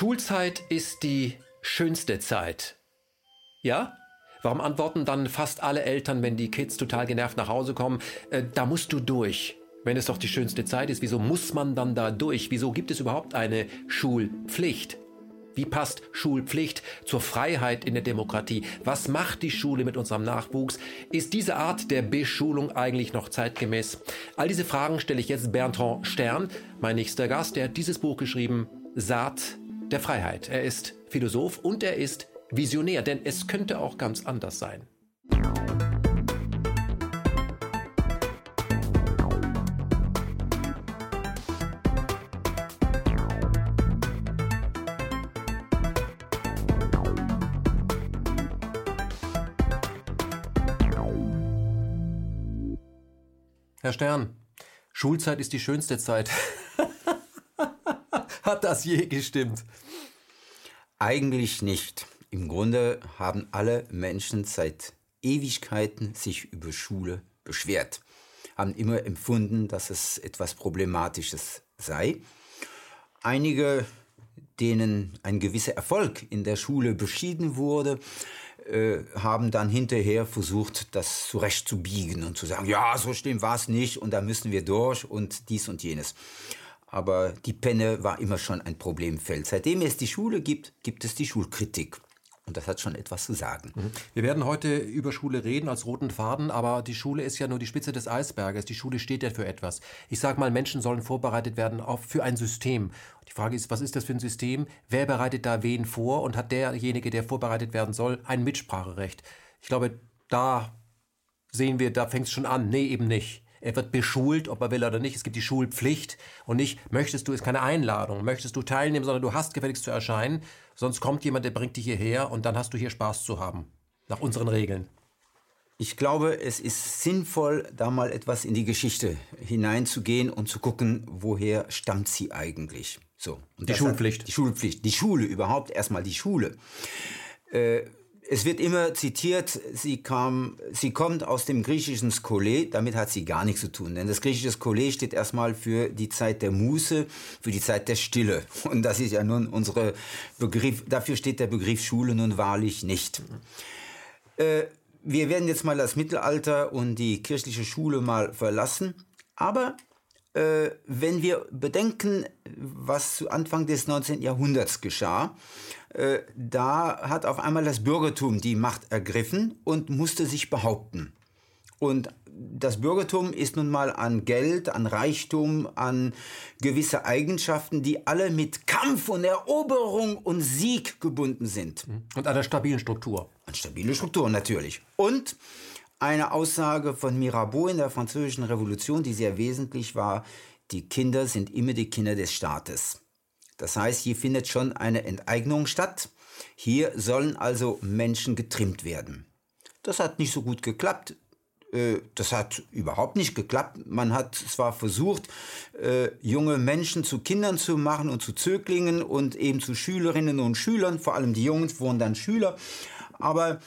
Schulzeit ist die schönste Zeit. Ja? Warum antworten dann fast alle Eltern, wenn die Kids total genervt nach Hause kommen, äh, da musst du durch. Wenn es doch die schönste Zeit ist, wieso muss man dann da durch? Wieso gibt es überhaupt eine Schulpflicht? Wie passt Schulpflicht zur Freiheit in der Demokratie? Was macht die Schule mit unserem Nachwuchs? Ist diese Art der Beschulung eigentlich noch zeitgemäß? All diese Fragen stelle ich jetzt Bertrand Stern, mein nächster Gast. Der hat dieses Buch geschrieben, Saat der Freiheit. Er ist Philosoph und er ist visionär, denn es könnte auch ganz anders sein. Herr Stern, Schulzeit ist die schönste Zeit. Hat das je gestimmt? Eigentlich nicht. Im Grunde haben alle Menschen seit Ewigkeiten sich über Schule beschwert, haben immer empfunden, dass es etwas Problematisches sei. Einige, denen ein gewisser Erfolg in der Schule beschieden wurde, äh, haben dann hinterher versucht, das zurechtzubiegen und zu sagen, ja, so schlimm war es nicht und da müssen wir durch und dies und jenes. Aber die Penne war immer schon ein Problemfeld. Seitdem es die Schule gibt, gibt es die Schulkritik. Und das hat schon etwas zu sagen. Mhm. Wir werden heute über Schule reden als roten Faden, aber die Schule ist ja nur die Spitze des Eisberges. Die Schule steht ja für etwas. Ich sage mal, Menschen sollen vorbereitet werden auf, für ein System. Die Frage ist, was ist das für ein System? Wer bereitet da wen vor? Und hat derjenige, der vorbereitet werden soll, ein Mitspracherecht? Ich glaube, da sehen wir, da fängt es schon an. Nee, eben nicht. Er wird beschult, ob er will oder nicht. Es gibt die Schulpflicht und nicht, möchtest du, ist keine Einladung, möchtest du teilnehmen, sondern du hast gefälligst zu erscheinen. Sonst kommt jemand, der bringt dich hierher und dann hast du hier Spaß zu haben. Nach unseren Regeln. Ich glaube, es ist sinnvoll, da mal etwas in die Geschichte hineinzugehen und zu gucken, woher stammt sie eigentlich. So. Und die Schulpflicht. Hat, die Schulpflicht. Die Schule überhaupt, erstmal die Schule. Äh, es wird immer zitiert, sie, kam, sie kommt aus dem griechischen Skole, damit hat sie gar nichts zu tun. Denn das griechische Skole steht erstmal für die Zeit der Muße, für die Zeit der Stille. Und das ist ja nun unsere Begriff, dafür steht der Begriff Schule nun wahrlich nicht. Äh, wir werden jetzt mal das Mittelalter und die kirchliche Schule mal verlassen. Aber äh, wenn wir bedenken, was zu Anfang des 19. Jahrhunderts geschah, äh, da hat auf einmal das Bürgertum die Macht ergriffen und musste sich behaupten. Und das Bürgertum ist nun mal an Geld, an Reichtum, an gewisse Eigenschaften, die alle mit Kampf und Eroberung und Sieg gebunden sind. Und einer stabilen Struktur. An stabile Struktur natürlich. Und eine Aussage von Mirabeau in der Französischen Revolution, die sehr wesentlich war, die Kinder sind immer die Kinder des Staates. Das heißt, hier findet schon eine Enteignung statt. Hier sollen also Menschen getrimmt werden. Das hat nicht so gut geklappt. Äh, das hat überhaupt nicht geklappt. Man hat zwar versucht, äh, junge Menschen zu Kindern zu machen und zu Zöglingen und eben zu Schülerinnen und Schülern, vor allem die Jungen wurden dann Schüler, aber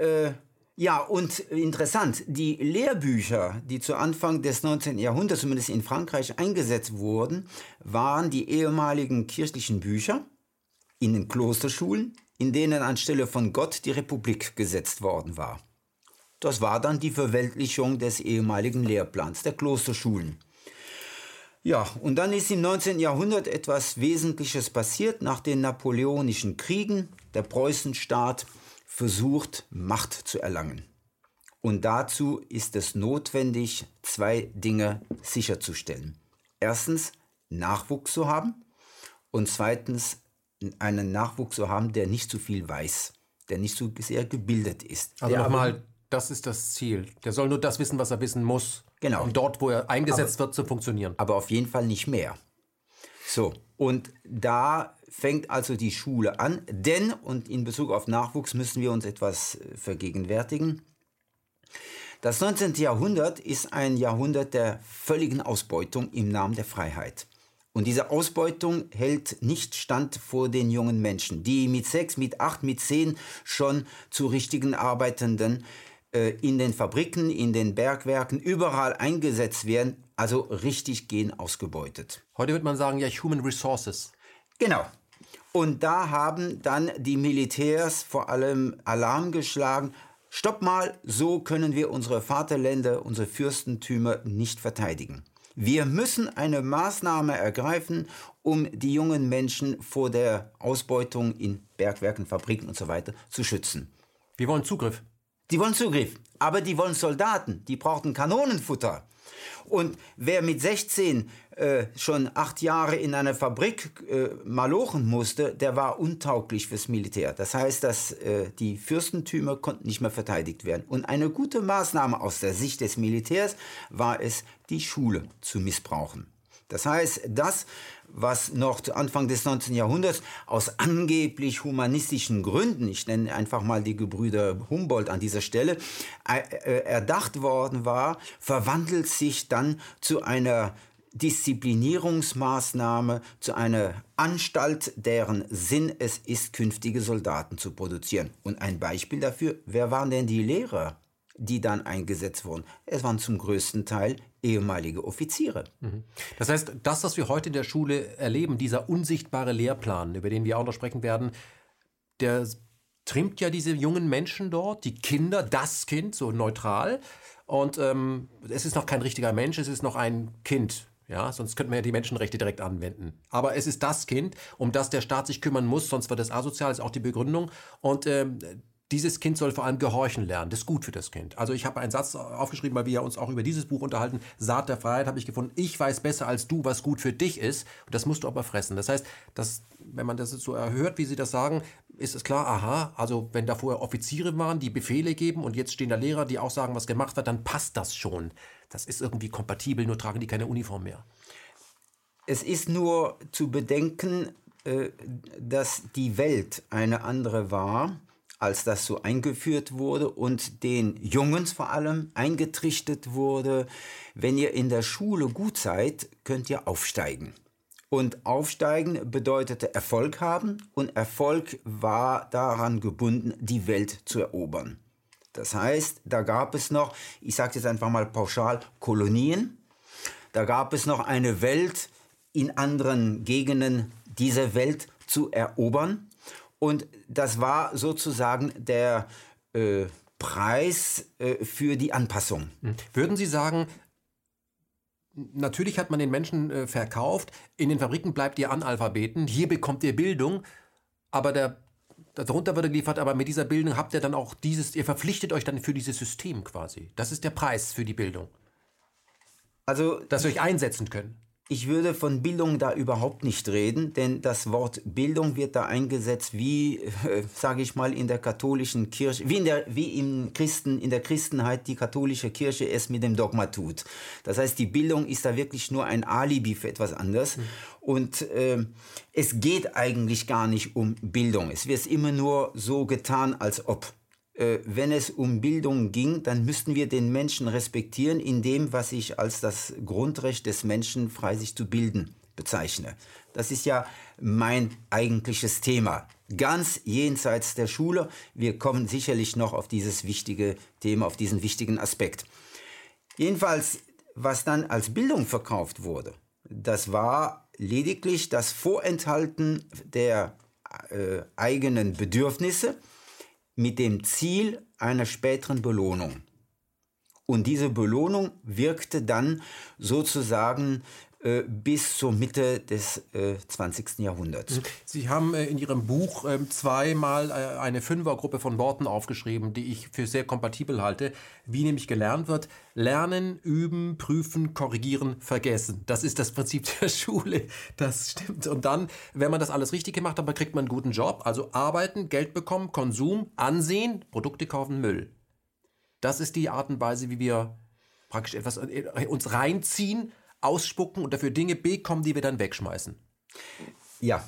äh, ja, und interessant, die Lehrbücher, die zu Anfang des 19. Jahrhunderts, zumindest in Frankreich, eingesetzt wurden, waren die ehemaligen kirchlichen Bücher in den Klosterschulen, in denen anstelle von Gott die Republik gesetzt worden war. Das war dann die Verweltlichung des ehemaligen Lehrplans der Klosterschulen. Ja, und dann ist im 19. Jahrhundert etwas Wesentliches passiert nach den napoleonischen Kriegen. Der Preußenstaat versucht, Macht zu erlangen. Und dazu ist es notwendig, zwei Dinge sicherzustellen. Erstens, Nachwuchs zu haben und zweitens, einen Nachwuchs zu haben, der nicht zu viel weiß, der nicht so sehr gebildet ist. Also nochmal, das ist das Ziel. Der soll nur das wissen, was er wissen muss. Genau. Um dort, wo er eingesetzt aber, wird, zu funktionieren. Aber auf jeden Fall nicht mehr. So, und da fängt also die Schule an, denn, und in Bezug auf Nachwuchs müssen wir uns etwas äh, vergegenwärtigen, das 19. Jahrhundert ist ein Jahrhundert der völligen Ausbeutung im Namen der Freiheit. Und diese Ausbeutung hält nicht stand vor den jungen Menschen, die mit sechs, mit acht, mit zehn schon zu richtigen Arbeitenden äh, in den Fabriken, in den Bergwerken, überall eingesetzt werden, also richtig gehen ausgebeutet. Heute würde man sagen, ja, Human Resources. Genau. Und da haben dann die Militärs vor allem Alarm geschlagen. Stopp mal, so können wir unsere Vaterländer, unsere Fürstentümer nicht verteidigen. Wir müssen eine Maßnahme ergreifen, um die jungen Menschen vor der Ausbeutung in Bergwerken, Fabriken und so weiter zu schützen. Wir wollen Zugriff. Die wollen Zugriff, aber die wollen Soldaten, die brauchten Kanonenfutter. Und wer mit 16 äh, schon acht Jahre in einer Fabrik äh, malochen musste, der war untauglich fürs Militär. Das heißt, dass äh, die Fürstentümer konnten nicht mehr verteidigt werden. Und eine gute Maßnahme aus der Sicht des Militärs war es, die Schule zu missbrauchen. Das heißt, das, was noch zu Anfang des 19. Jahrhunderts aus angeblich humanistischen Gründen, ich nenne einfach mal die Gebrüder Humboldt an dieser Stelle, äh, äh, erdacht worden war, verwandelt sich dann zu einer Disziplinierungsmaßnahme, zu einer Anstalt, deren Sinn es ist, künftige Soldaten zu produzieren. Und ein Beispiel dafür, wer waren denn die Lehrer? die dann eingesetzt wurden. Es waren zum größten Teil ehemalige Offiziere. Mhm. Das heißt, das, was wir heute in der Schule erleben, dieser unsichtbare Lehrplan, über den wir auch noch sprechen werden, der trimmt ja diese jungen Menschen dort, die Kinder, das Kind, so neutral. Und ähm, es ist noch kein richtiger Mensch, es ist noch ein Kind. Ja, sonst könnten wir ja die Menschenrechte direkt anwenden. Aber es ist das Kind, um das der Staat sich kümmern muss, sonst wird es asozial, ist auch die Begründung. Und ähm, dieses Kind soll vor allem gehorchen lernen. Das ist gut für das Kind. Also ich habe einen Satz aufgeschrieben, weil wir uns auch über dieses Buch unterhalten. Saat der Freiheit habe ich gefunden. Ich weiß besser als du, was gut für dich ist. Und das musst du aber fressen. Das heißt, dass, wenn man das so erhört, wie sie das sagen, ist es klar, aha, also wenn da vorher Offiziere waren, die Befehle geben und jetzt stehen da Lehrer, die auch sagen, was gemacht wird, dann passt das schon. Das ist irgendwie kompatibel, nur tragen die keine Uniform mehr. Es ist nur zu bedenken, äh, dass die Welt eine andere war als das so eingeführt wurde und den Jungens vor allem eingetrichtert wurde, wenn ihr in der Schule gut seid, könnt ihr aufsteigen. Und aufsteigen bedeutete Erfolg haben und Erfolg war daran gebunden, die Welt zu erobern. Das heißt, da gab es noch, ich sage jetzt einfach mal pauschal, Kolonien. Da gab es noch eine Welt in anderen Gegenden dieser Welt zu erobern. Und das war sozusagen der äh, Preis äh, für die Anpassung. Hm. Würden Sie sagen, natürlich hat man den Menschen äh, verkauft, in den Fabriken bleibt ihr Analphabeten, hier bekommt ihr Bildung, aber der, darunter wird geliefert, aber mit dieser Bildung habt ihr dann auch dieses, ihr verpflichtet euch dann für dieses System quasi. Das ist der Preis für die Bildung. Also, dass wir euch einsetzen können. Ich würde von Bildung da überhaupt nicht reden, denn das Wort Bildung wird da eingesetzt wie, äh, sage ich mal, in der katholischen Kirche, wie in der, wie im Christen, in der Christenheit die katholische Kirche es mit dem Dogma tut. Das heißt, die Bildung ist da wirklich nur ein Alibi für etwas anderes. Mhm. Und äh, es geht eigentlich gar nicht um Bildung. Es wird immer nur so getan, als ob. Äh, wenn es um Bildung ging, dann müssten wir den Menschen respektieren in dem, was ich als das Grundrecht des Menschen frei sich zu bilden bezeichne. Das ist ja mein eigentliches Thema. Ganz jenseits der Schule. Wir kommen sicherlich noch auf dieses wichtige Thema, auf diesen wichtigen Aspekt. Jedenfalls, was dann als Bildung verkauft wurde, das war lediglich das Vorenthalten der äh, eigenen Bedürfnisse, mit dem Ziel einer späteren Belohnung. Und diese Belohnung wirkte dann sozusagen äh, bis zur Mitte des äh, 20. Jahrhunderts. Sie haben äh, in Ihrem Buch ähm, zweimal äh, eine Fünfergruppe von Worten aufgeschrieben, die ich für sehr kompatibel halte, wie nämlich gelernt wird. Lernen, üben, prüfen, korrigieren, vergessen. Das ist das Prinzip der Schule. Das stimmt. Und dann, wenn man das alles richtig gemacht hat, kriegt man einen guten Job. Also arbeiten, Geld bekommen, Konsum, Ansehen, Produkte kaufen, Müll. Das ist die Art und Weise, wie wir praktisch etwas äh, uns reinziehen ausspucken und dafür Dinge bekommen, die wir dann wegschmeißen. Ja,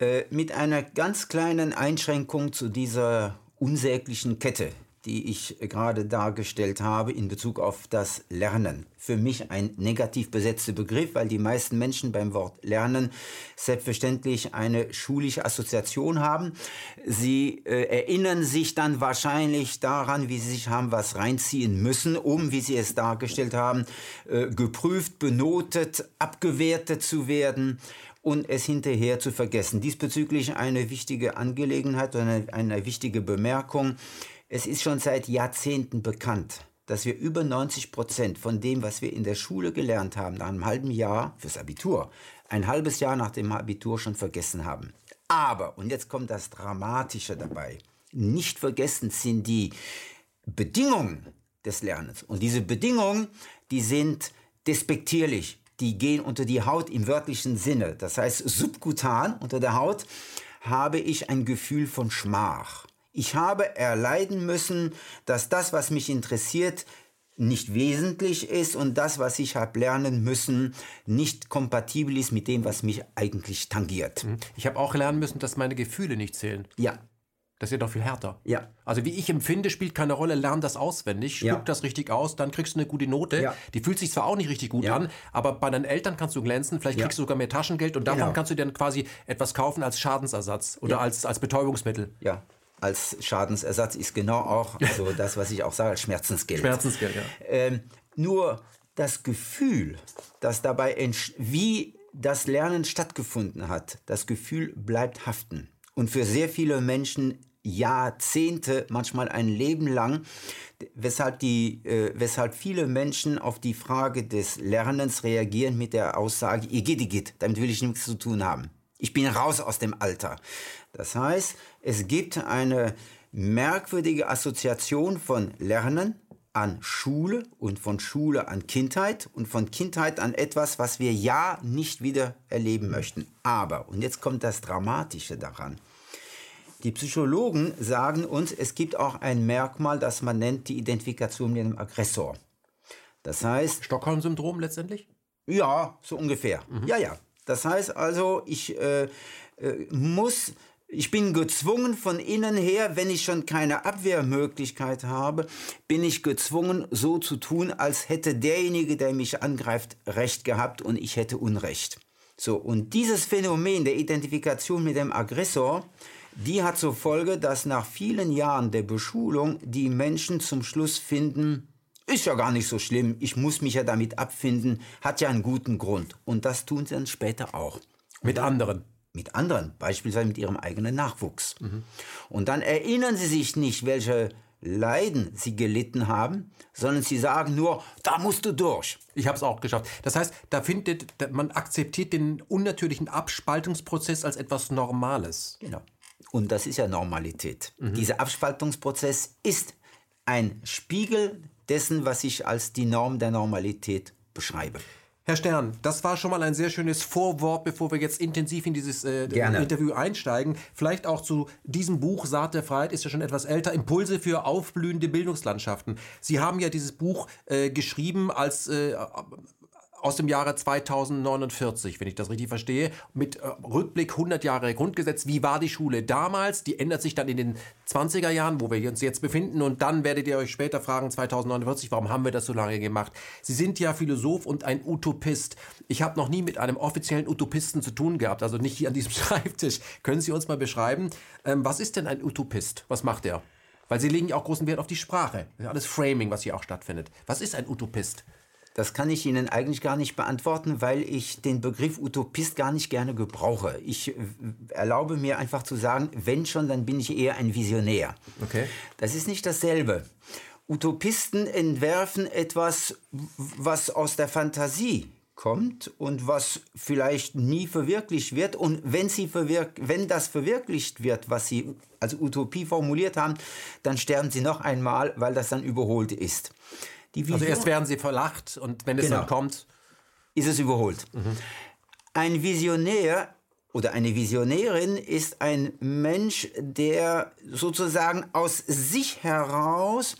äh, mit einer ganz kleinen Einschränkung zu dieser unsäglichen Kette die ich gerade dargestellt habe in Bezug auf das Lernen. Für mich ein negativ besetzter Begriff, weil die meisten Menschen beim Wort Lernen selbstverständlich eine schulische Assoziation haben. Sie äh, erinnern sich dann wahrscheinlich daran, wie sie sich haben was reinziehen müssen, um, wie sie es dargestellt haben, äh, geprüft, benotet, abgewertet zu werden und es hinterher zu vergessen. Diesbezüglich eine wichtige Angelegenheit oder eine, eine wichtige Bemerkung. Es ist schon seit Jahrzehnten bekannt, dass wir über 90 Prozent von dem, was wir in der Schule gelernt haben, nach einem halben Jahr fürs Abitur, ein halbes Jahr nach dem Abitur schon vergessen haben. Aber, und jetzt kommt das Dramatische dabei, nicht vergessen sind die Bedingungen des Lernens. Und diese Bedingungen, die sind despektierlich. Die gehen unter die Haut im wörtlichen Sinne. Das heißt, subkutan unter der Haut habe ich ein Gefühl von Schmach. Ich habe erleiden müssen, dass das, was mich interessiert, nicht wesentlich ist und das, was ich habe lernen müssen, nicht kompatibel ist mit dem, was mich eigentlich tangiert. Mhm. Ich habe auch lernen müssen, dass meine Gefühle nicht zählen. Ja. Das ist ja doch viel härter. Ja. Also wie ich empfinde, spielt keine Rolle, lern das auswendig, spuck Ja. das richtig aus, dann kriegst du eine gute Note. Ja. Die fühlt sich zwar auch nicht richtig gut Ja. an, aber bei deinen Eltern kannst du glänzen, vielleicht kriegst du sogar mehr Taschengeld und davon Genau. kannst du dir dann quasi etwas kaufen als Schadensersatz oder als, als Betäubungsmittel. Ja. Als Schadensersatz ist genau auch also das, was ich auch sage, als Schmerzensgeld. Schmerzensgeld, ja. Ähm, nur das Gefühl, dass dabei, wie das Lernen stattgefunden hat, das Gefühl bleibt haften. Und für sehr viele Menschen Jahrzehnte, manchmal ein Leben lang, weshalb, die, äh, weshalb viele Menschen auf die Frage des Lernens reagieren mit der Aussage, ihr geht, ihr geht, damit will ich nichts zu tun haben. Ich bin raus aus dem Alter. Das heißt, es gibt eine merkwürdige Assoziation von Lernen an Schule und von Schule an Kindheit und von Kindheit an etwas, was wir ja nicht wieder erleben möchten. Aber, und jetzt kommt das Dramatische daran, die Psychologen sagen uns, es gibt auch ein Merkmal, das man nennt die Identifikation mit dem Aggressor. Das heißt, Stockholm-Syndrom letztendlich? ja, so ungefähr. Ja, ja. Das heißt also, ich äh, äh, muss, ich bin gezwungen von innen her, wenn ich schon keine Abwehrmöglichkeit habe, bin ich gezwungen, so zu tun, als hätte derjenige, der mich angreift, Recht gehabt und ich hätte Unrecht. So, und dieses Phänomen der Identifikation mit dem Aggressor, die hat zur Folge, dass nach vielen Jahren der Beschulung die Menschen zum Schluss finden, ist ja gar nicht so schlimm, ich muss mich ja damit abfinden, hat ja einen guten Grund. Und das tun sie dann später auch. Mit anderen. Mit anderen, beispielsweise mit ihrem eigenen Nachwuchs. Und dann erinnern sie sich nicht, welche Leiden sie gelitten haben, sondern sie sagen nur, da musst du durch. Ich habe es auch geschafft. Das heißt, da findet man akzeptiert den unnatürlichen Abspaltungsprozess als etwas Normales. Genau. Und das ist ja Normalität. Dieser Abspaltungsprozess ist ein Spiegel dessen, was ich als die Norm der Normalität beschreibe. Herr Stern, das war schon mal ein sehr schönes Vorwort, bevor wir jetzt intensiv in dieses äh. Interview einsteigen. Vielleicht auch zu diesem Buch Saat der Freiheit, ist ja schon etwas älter, Impulse für aufblühende Bildungslandschaften. Sie haben ja dieses Buch äh, geschrieben als äh, aus dem Jahre 2049, wenn ich das richtig verstehe, mit äh, Rückblick 100 Jahre Grundgesetz. Wie war die Schule damals? Die ändert sich dann in den 20er Jahren, wo wir uns jetzt befinden. Und dann werdet ihr euch später fragen, 2049, warum haben wir das so lange gemacht? Sie sind ja Philosoph und ein Utopist. Ich habe noch nie mit einem offiziellen Utopisten zu tun gehabt, also nicht hier an diesem Schreibtisch. Können Sie uns mal beschreiben, ähm, was ist denn ein Utopist? Was macht er? Weil Sie legen ja auch großen Wert auf die Sprache. Das ist alles Framing, was hier auch stattfindet. Was ist ein Utopist? Das kann ich Ihnen eigentlich gar nicht beantworten, weil ich den Begriff Utopist gar nicht gerne gebrauche. Ich äh, erlaube mir einfach zu sagen, wenn schon, dann bin ich eher ein Visionär. Okay. Das ist nicht dasselbe. Utopisten entwerfen etwas, was aus der Fantasie kommt und was vielleicht nie verwirklicht wird. Und wenn, sie verwirk wenn das verwirklicht wird, was sie als Utopie formuliert haben, dann sterben sie noch einmal, weil das dann überholt ist. Die Also Vision- erst werden sie verlacht und wenn es Genau. dann kommt, ist es überholt. Ein Visionär oder eine Visionärin ist ein Mensch, der sozusagen aus sich heraus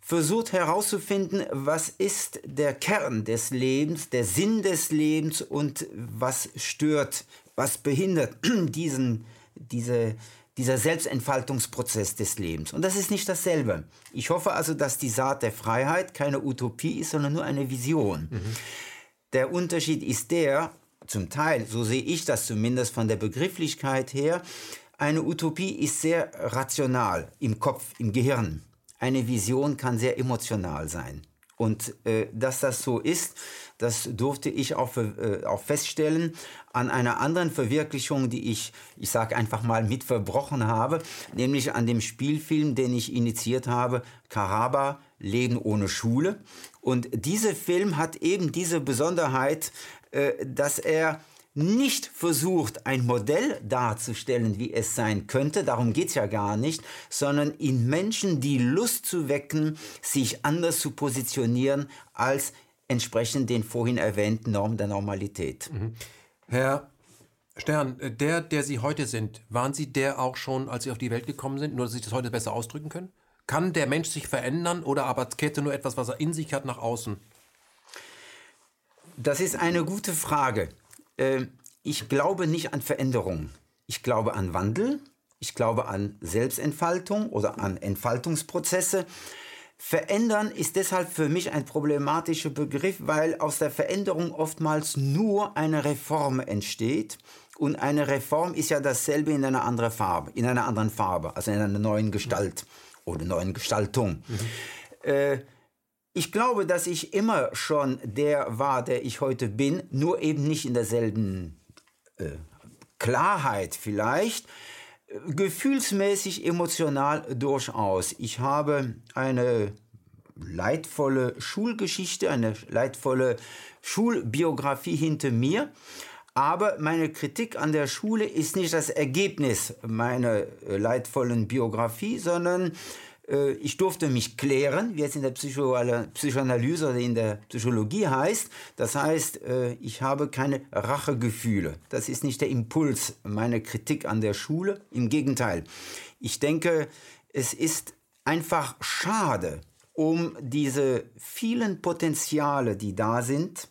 versucht herauszufinden, was ist der Kern des Lebens, der Sinn des Lebens und was stört, was behindert diesen, diese, dieser Selbstentfaltungsprozess des Lebens. Und das ist nicht dasselbe. Ich hoffe also, dass die Saat der Freiheit keine Utopie ist, sondern nur eine Vision. Der Unterschied ist der, zum Teil, so sehe ich das zumindest von der Begrifflichkeit her, eine Utopie ist sehr rational im Kopf, im Gehirn. Eine Vision kann sehr emotional sein. Und äh, dass das so ist, das durfte ich auch, äh, auch feststellen an einer anderen Verwirklichung, die ich, ich sage einfach mal, mit verbrochen habe, nämlich an dem Spielfilm, den ich initiiert habe, Karaba, Leben ohne Schule. Und dieser Film hat eben diese Besonderheit, äh, dass er nicht versucht, ein Modell darzustellen, wie es sein könnte, darum geht es ja gar nicht, sondern in Menschen die Lust zu wecken, sich anders zu positionieren als entsprechend den vorhin erwähnten Normen der Normalität. Mhm. Herr Stern, der, der Sie heute sind, waren Sie der auch schon, als Sie auf die Welt gekommen sind, nur dass Sie das heute besser ausdrücken können? Kann der Mensch sich verändern oder aber kehrt er nur etwas, was er in sich hat, nach außen? Das ist eine gute Frage. Äh, ich glaube nicht an Veränderung. Ich glaube an Wandel. Ich glaube an Selbstentfaltung oder an Entfaltungsprozesse. Verändern ist deshalb für mich ein problematischer Begriff, weil aus der Veränderung oftmals nur eine Reform entsteht. Und eine Reform ist ja dasselbe in einer anderen Farbe, in einer anderen Farbe, also in einer neuen Gestalt oder neuen Gestaltung. Mhm. Äh, ich glaube, dass ich immer schon der war, der ich heute bin, nur eben nicht in derselben äh, Klarheit vielleicht, gefühlsmäßig, emotional durchaus. Ich habe eine leidvolle Schulgeschichte, eine leidvolle Schulbiografie hinter mir. Aber meine Kritik an der Schule ist nicht das Ergebnis meiner leidvollen Biografie, sondern äh, ich durfte mich klären, wie es in der Psychoanalyse oder in der Psychologie heißt. Das heißt, äh, ich habe keine Rachegefühle. Das ist nicht der Impuls meiner Kritik an der Schule. Im Gegenteil. Ich denke, es ist einfach schade um diese vielen Potenziale, die da sind,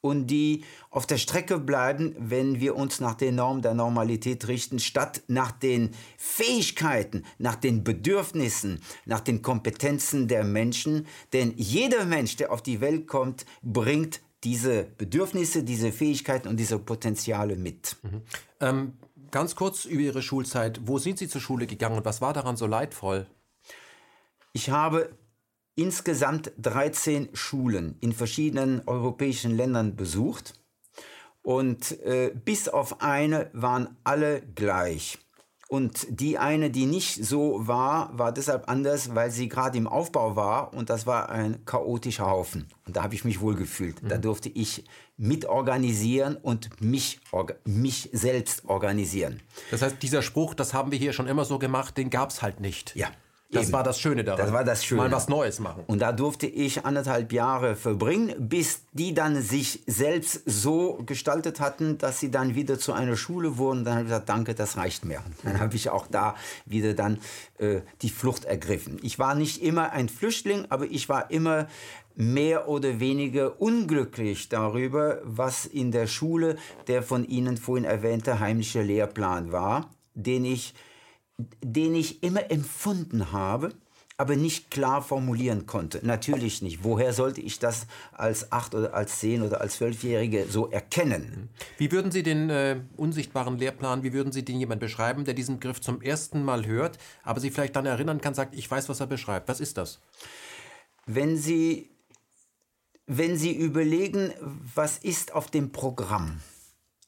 und die auf der Strecke bleiben, wenn wir uns nach den Normen der Normalität richten, statt nach den Fähigkeiten, nach den Bedürfnissen, nach den Kompetenzen der Menschen. Denn jeder Mensch, der auf die Welt kommt, bringt diese Bedürfnisse, diese Fähigkeiten und diese Potenziale mit. Mhm. Ähm, ganz kurz über Ihre Schulzeit. Wo sind Sie zur Schule gegangen und was war daran so leidvoll? Ich habe insgesamt 13 Schulen in verschiedenen europäischen Ländern besucht und äh, bis auf eine waren alle gleich. Und die eine, die nicht so war, war deshalb anders, weil sie gerade im Aufbau war und das war ein chaotischer Haufen. Und da habe ich mich wohl gefühlt. Mhm. Da durfte ich mitorganisieren und mich, mich selbst organisieren. Das heißt, dieser Spruch, das haben wir hier schon immer so gemacht, den gab es halt nicht. Ja. Das war das Schöne daran. Das war das Schöne. Mal was Neues machen. Und da durfte ich anderthalb Jahre verbringen, bis die dann sich selbst so gestaltet hatten, dass sie dann wieder zu einer Schule wurden. Dann habe ich gesagt, danke, das reicht mir. Dann habe ich auch da wieder dann äh, die Flucht ergriffen. Ich war nicht immer ein Flüchtling, aber ich war immer mehr oder weniger unglücklich darüber, was in der Schule der von Ihnen vorhin erwähnte heimliche Lehrplan war, den ich den ich immer empfunden habe, aber nicht klar formulieren konnte. Natürlich nicht. Woher sollte ich das als acht oder als zehn oder als zwölfjährige so erkennen? Wie würden Sie den äh, unsichtbaren Lehrplan, wie würden Sie den jemand beschreiben, der diesen Begriff zum ersten Mal hört, aber sich vielleicht dann erinnern kann, sagt, ich weiß, was er beschreibt. Was ist das? Wenn Sie, wenn Sie überlegen, was ist auf dem Programm,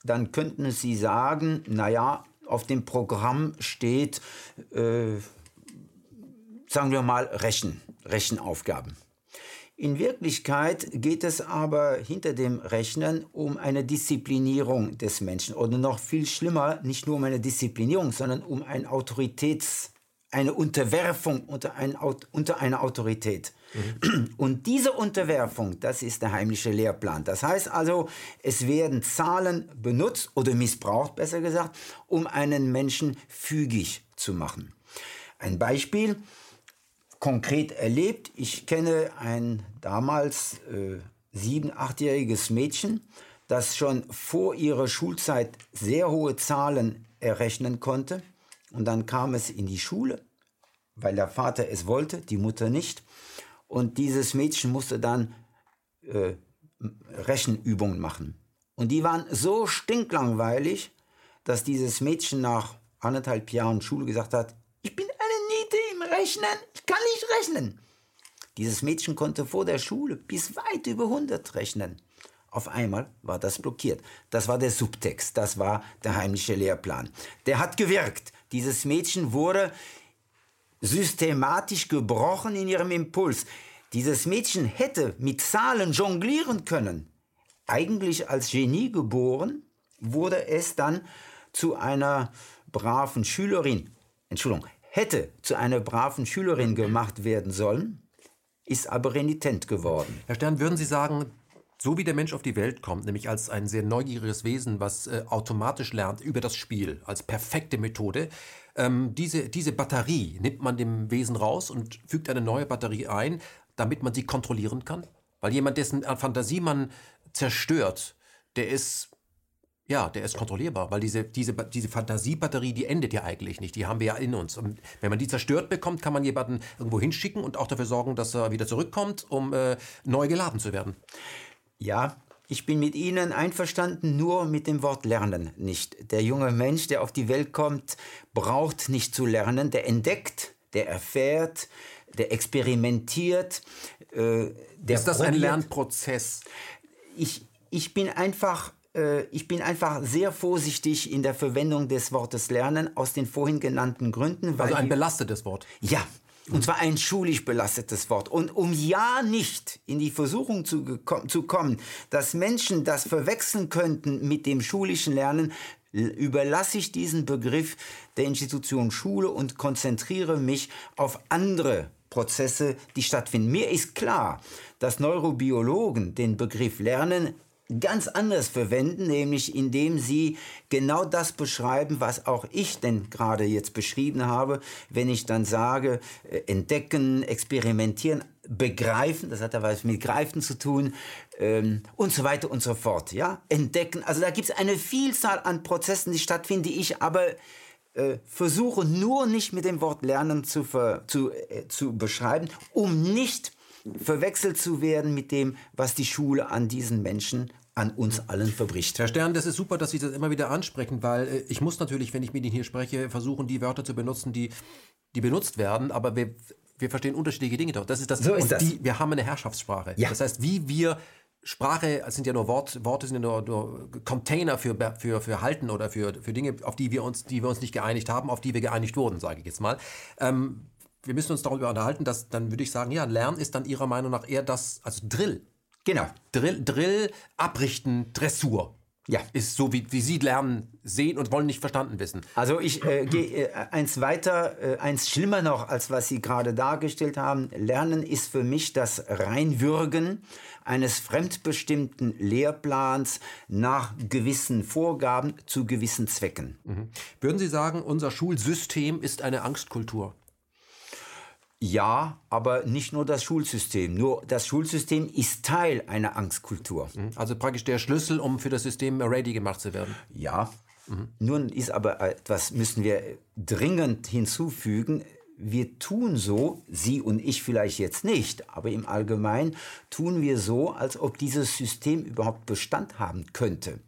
dann könnten Sie sagen, naja, auf dem Programm steht, äh, sagen wir mal, Rechen, Rechenaufgaben. In Wirklichkeit geht es aber hinter dem Rechnen um eine Disziplinierung des Menschen oder noch viel schlimmer, nicht nur um eine Disziplinierung, sondern um ein Autoritäts, eine Unterwerfung unter, ein, unter eine Autorität. Mhm. Und diese Unterwerfung, das ist der heimliche Lehrplan. Das heißt also, es werden Zahlen benutzt oder missbraucht, besser gesagt, um einen Menschen fügig zu machen. Ein Beispiel, konkret erlebt, ich kenne ein damals äh, sieben-, achtjähriges Mädchen, das schon vor ihrer Schulzeit sehr hohe Zahlen errechnen konnte. Und dann kam es in die Schule, weil der Vater es wollte, die Mutter nicht. Und dieses Mädchen musste dann äh, Rechenübungen machen. Und die waren so stinklangweilig, dass dieses Mädchen nach anderthalb Jahren Schule gesagt hat, ich bin eine Niete im Rechnen, ich kann nicht rechnen. Dieses Mädchen konnte vor der Schule bis weit über 100 rechnen. Auf einmal war das blockiert. Das war der Subtext, das war der heimliche Lehrplan. Der hat gewirkt. Dieses Mädchen wurde systematisch gebrochen in ihrem Impuls. Dieses Mädchen hätte mit Zahlen jonglieren können. Eigentlich als Genie geboren, wurde es dann zu einer braven Schülerin. Entschuldigung, hätte zu einer braven Schülerin gemacht werden sollen, ist aber renitent geworden. Herr Stern, würden Sie sagen, so wie der Mensch auf die Welt kommt, nämlich als ein sehr neugieriges Wesen, was äh, automatisch lernt über das Spiel, als perfekte Methode, ähm, diese, diese Batterie nimmt man dem Wesen raus und fügt eine neue Batterie ein, damit man sie kontrollieren kann? Weil jemand, dessen Fantasie man zerstört, der ist ja, der ist kontrollierbar, weil diese, diese, diese Fantasiebatterie, die endet ja eigentlich nicht. Die haben wir ja in uns. Und wenn man die zerstört bekommt, kann man jemanden irgendwo hinschicken und auch dafür sorgen, dass er wieder zurückkommt, um äh, neu geladen zu werden. Ja, ich bin mit Ihnen einverstanden, nur mit dem Wort lernen nicht. Der junge Mensch, der auf die Welt kommt, braucht nicht zu lernen. Der entdeckt, der erfährt, der experimentiert. Äh, der Ist das probiert. ein Lernprozess? Ich, ich bin einfach äh, ich bin einfach sehr vorsichtig in der Verwendung des Wortes lernen aus den vorhin genannten Gründen. also ein belastetes Wort. Ja, und zwar ein schulisch belastetes Wort. Und um ja nicht in die Versuchung zu, zu kommen, dass Menschen das verwechseln könnten mit dem schulischen Lernen, überlasse ich diesen Begriff der Institution Schule und konzentriere mich auf andere Prozesse, die stattfinden. Mir ist klar, dass Neurobiologen den Begriff Lernen ganz anders verwenden, nämlich indem sie genau das beschreiben, was auch ich denn gerade jetzt beschrieben habe, wenn ich dann sage, äh, entdecken, experimentieren, begreifen, das hat ja was mit Greifen zu tun ähm, und so weiter und so fort. Ja? Entdecken, also da gibt es eine Vielzahl an Prozessen, die stattfinden, die ich aber äh, versuche nur nicht mit dem Wort Lernen zu, ver, zu, äh, zu beschreiben, um nicht verwechselt zu werden mit dem, was die Schule an diesen Menschen an uns allen verbricht. Herr Stern, das ist super, dass Sie das immer wieder ansprechen, weil äh, ich muss natürlich, wenn ich mit Ihnen hier spreche, versuchen, die Wörter zu benutzen, die, die benutzt werden, aber wir, wir verstehen unterschiedliche Dinge doch. Das ist das. So ist das. Die, wir haben eine Herrschaftssprache. Ja. Das heißt, wie wir Sprache sind ja nur Wort, Worte sind ja nur, nur, Container für, für, für Halten oder für, für Dinge, auf die wir uns, die wir uns nicht geeinigt haben, auf die wir geeinigt wurden, sage ich jetzt mal. Ähm, wir müssen uns darüber unterhalten, dass dann würde ich sagen, ja, Lernen ist dann Ihrer Meinung nach eher das, also Drill. Genau. Drill, Drill abrichten, Dressur. Ja. Ist so, wie, wie Sie lernen, sehen und wollen nicht verstanden wissen. Also ich äh, gehe äh, eins weiter, äh, eins schlimmer noch, als was Sie gerade dargestellt haben. Lernen ist für mich das Reinwürgen eines fremdbestimmten Lehrplans nach gewissen Vorgaben zu gewissen Zwecken. Mhm. Würden Sie sagen, unser Schulsystem ist eine Angstkultur? Ja, aber nicht nur das Schulsystem. Nur das Schulsystem ist Teil einer Angstkultur. Mhm. Also praktisch der Schlüssel, um für das System ready gemacht zu werden. Ja. Mhm. Nun ist aber etwas, müssen wir dringend hinzufügen. Wir tun so, Sie und ich vielleicht jetzt nicht, aber im Allgemeinen tun wir so, als ob dieses System überhaupt Bestand haben könnte.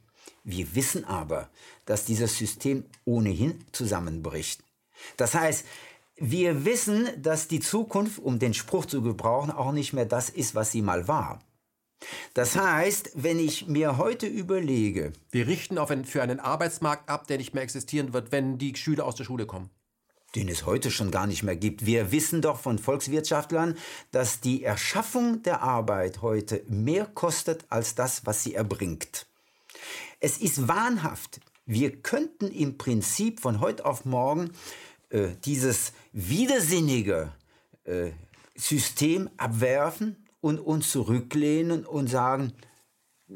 Wir wissen aber, dass dieses System ohnehin zusammenbricht. Das heißt, wir wissen, dass die Zukunft, um den Spruch zu gebrauchen, auch nicht mehr das ist, was sie mal war. Das heißt, wenn ich mir heute überlege. Wir richten auf ein, für einen Arbeitsmarkt ab, der nicht mehr existieren wird, wenn die Schüler aus der Schule kommen. Den es heute schon gar nicht mehr gibt. Wir wissen doch von Volkswirtschaftlern, dass die Erschaffung der Arbeit heute mehr kostet als das, was sie erbringt. Es ist wahnhaft. Wir könnten im Prinzip von heute auf morgen äh, dieses widersinnige äh, System abwerfen und uns zurücklehnen und sagen,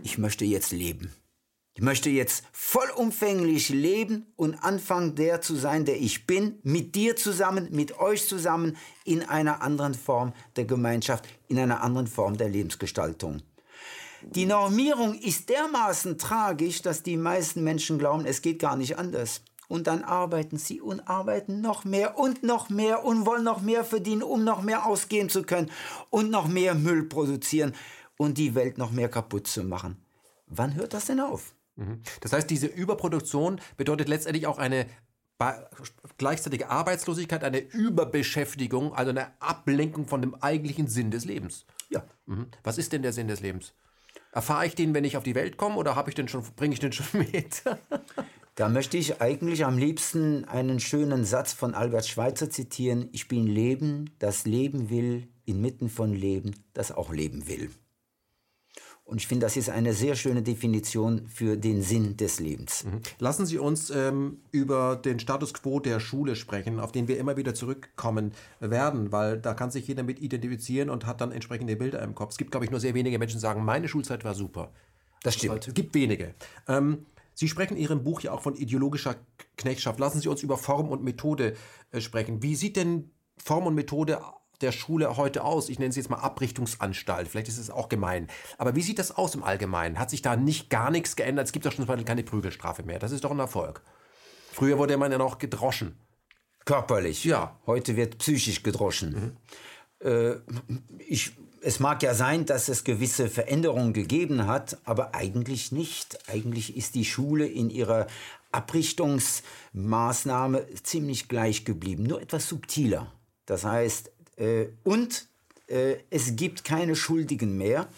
ich möchte jetzt leben. Ich möchte jetzt vollumfänglich leben und anfangen, der zu sein, der ich bin, mit dir zusammen, mit euch zusammen, in einer anderen Form der Gemeinschaft, in einer anderen Form der Lebensgestaltung. Die Normierung ist dermaßen tragisch, dass die meisten Menschen glauben, es geht gar nicht anders. Und dann arbeiten sie und arbeiten noch mehr und noch mehr und wollen noch mehr verdienen, um noch mehr ausgeben zu können und noch mehr Müll produzieren und die Welt noch mehr kaputt zu machen. Wann hört das denn auf? Mhm. Das heißt, diese Überproduktion bedeutet letztendlich auch eine gleichzeitige Arbeitslosigkeit, eine Überbeschäftigung, also eine Ablenkung von dem eigentlichen Sinn des Lebens. Ja. Mhm. Was ist denn der Sinn des Lebens? Erfahre ich den, wenn ich auf die Welt komme, oder habe ich den schon, bringe ich den schon mit? Da möchte ich eigentlich am liebsten einen schönen Satz von Albert Schweitzer zitieren. Ich bin Leben, das Leben will, inmitten von Leben, das auch leben will. Und ich finde, das ist eine sehr schöne Definition für den Sinn des Lebens. Mhm. Lassen Sie uns ähm, über den Status quo der Schule sprechen, auf den wir immer wieder zurückkommen werden, weil da kann sich jeder mit identifizieren und hat dann entsprechende Bilder im Kopf. Es gibt, glaube ich, nur sehr wenige Menschen, die sagen, meine Schulzeit war super. Das stimmt. Es gibt wenige. Ähm, Sie sprechen in Ihrem Buch ja auch von ideologischer Knechtschaft. Lassen Sie uns über Form und Methode äh, sprechen. Wie sieht denn Form und Methode der Schule heute aus? Ich nenne es jetzt mal Abrichtungsanstalt. Vielleicht ist es auch gemein. Aber wie sieht das aus im Allgemeinen? Hat sich da nicht gar nichts geändert? Es gibt doch schon keine Prügelstrafe mehr. Das ist doch ein Erfolg. Früher wurde man ja noch gedroschen. Körperlich. Ja. Heute wird psychisch gedroschen. Mhm. Äh, ich, es mag ja sein, dass es gewisse Veränderungen gegeben hat, aber eigentlich nicht. Eigentlich ist die Schule in ihrer Abrichtungsmaßnahme ziemlich gleich geblieben, nur etwas subtiler. Das heißt, äh, und äh, es gibt keine Schuldigen mehr,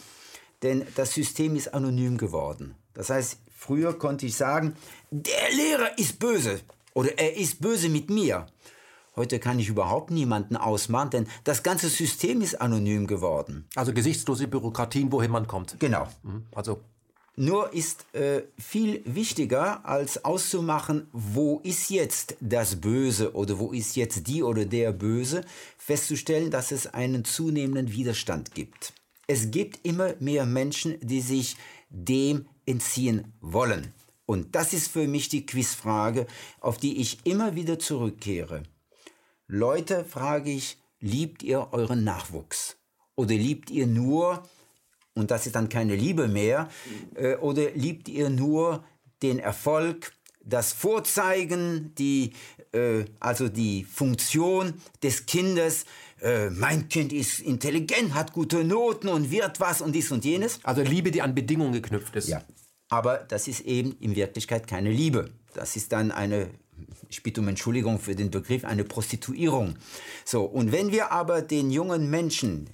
denn das System ist anonym geworden. Das heißt, früher konnte ich sagen, der Lehrer ist böse oder er ist böse mit mir. Heute kann ich überhaupt niemanden ausmachen, denn das ganze System ist anonym geworden. Also gesichtslose Bürokratien, wohin man kommt. Genau. Mhm. Also nur ist äh, viel wichtiger, als auszumachen, wo ist jetzt das Böse oder wo ist jetzt die oder der Böse, festzustellen, dass es einen zunehmenden Widerstand gibt. Es gibt immer mehr Menschen, die sich dem entziehen wollen. Und das ist für mich die Quizfrage, auf die ich immer wieder zurückkehre. Leute, frage ich, liebt ihr euren Nachwuchs? Oder liebt ihr nur und das ist dann keine Liebe mehr? Äh, oder liebt ihr nur den Erfolg, das Vorzeigen, die, äh, also die Funktion des Kindes? Äh, mein Kind ist intelligent, hat gute Noten und wird was und dies und jenes. Also Liebe, die an Bedingungen geknüpft ist. Ja. Aber das ist eben in Wirklichkeit keine Liebe. Das ist dann eine ich bitte um Entschuldigung für den Begriff, eine Prostituierung. So, und wenn wir aber den jungen Menschen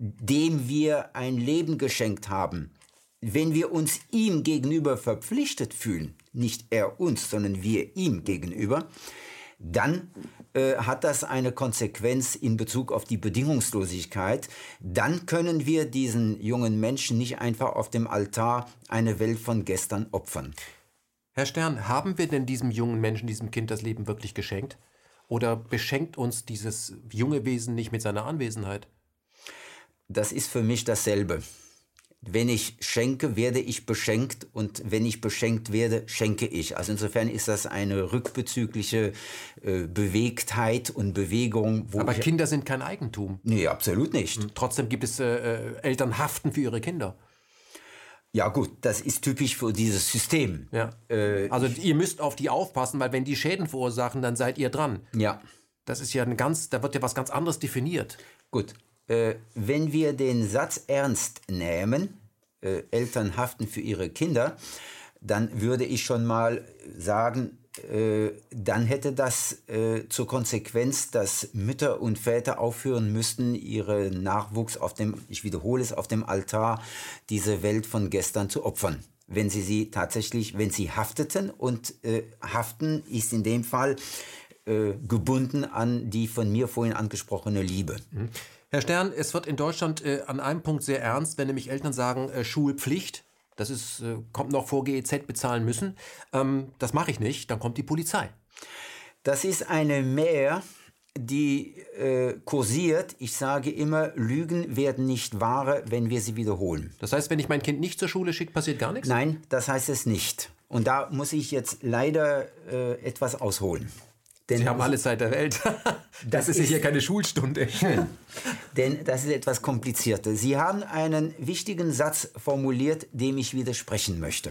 dem wir ein Leben geschenkt haben, wenn wir uns ihm gegenüber verpflichtet fühlen, nicht er uns, sondern wir ihm gegenüber, dann äh, hat das eine Konsequenz in Bezug auf die Bedingungslosigkeit. Dann können wir diesen jungen Menschen nicht einfach auf dem Altar eine Welt von gestern opfern. Herr Stern, haben wir denn diesem jungen Menschen, diesem Kind das Leben wirklich geschenkt? Oder beschenkt uns dieses junge Wesen nicht mit seiner Anwesenheit? das ist für mich dasselbe. Wenn ich schenke, werde ich beschenkt und wenn ich beschenkt werde, schenke ich. Also insofern ist das eine rückbezügliche äh, Bewegtheit und Bewegung. Aber Kinder sind kein Eigentum. Nee, absolut nicht. Hm, trotzdem gibt es äh, äh, Eltern haften für ihre Kinder. Ja gut, das ist typisch für dieses System. Ja. Äh, also ihr müsst auf die aufpassen, weil wenn die Schäden verursachen, dann seid ihr dran. Ja. Das ist ja ein ganz, da wird ja was ganz anderes definiert. Gut, äh, wenn wir den Satz ernst nehmen, äh, Eltern haften für ihre Kinder, dann würde ich schon mal sagen, dann hätte das äh, zur Konsequenz, dass Mütter und Väter aufhören müssten, ihren Nachwuchs auf dem, ich wiederhole es, auf dem Altar diese Welt von gestern zu opfern. Wenn sie sie tatsächlich, wenn sie hafteten und äh, haften ist in dem Fall äh, gebunden an die von mir vorhin angesprochene Liebe. Mhm. Herr Stern, es wird in Deutschland äh, an einem Punkt sehr ernst, wenn nämlich Eltern sagen, äh, Schulpflicht. Das ist, äh, kommt noch vor GEZ bezahlen müssen. Ähm, das mache ich nicht, dann kommt die Polizei. Das ist eine Mehr, die äh, kursiert. Ich sage immer, Lügen werden nicht wahre, wenn wir sie wiederholen. Das heißt, wenn ich mein Kind nicht zur Schule schicke, passiert gar nichts? Nein, das heißt es nicht. Und da muss ich jetzt leider äh, etwas ausholen. Denn Sie haben alle Zeit der Welt. das, das ist, ist hier keine Schulstunde. Denn das ist etwas komplizierter. Sie haben einen wichtigen Satz formuliert, dem ich widersprechen möchte.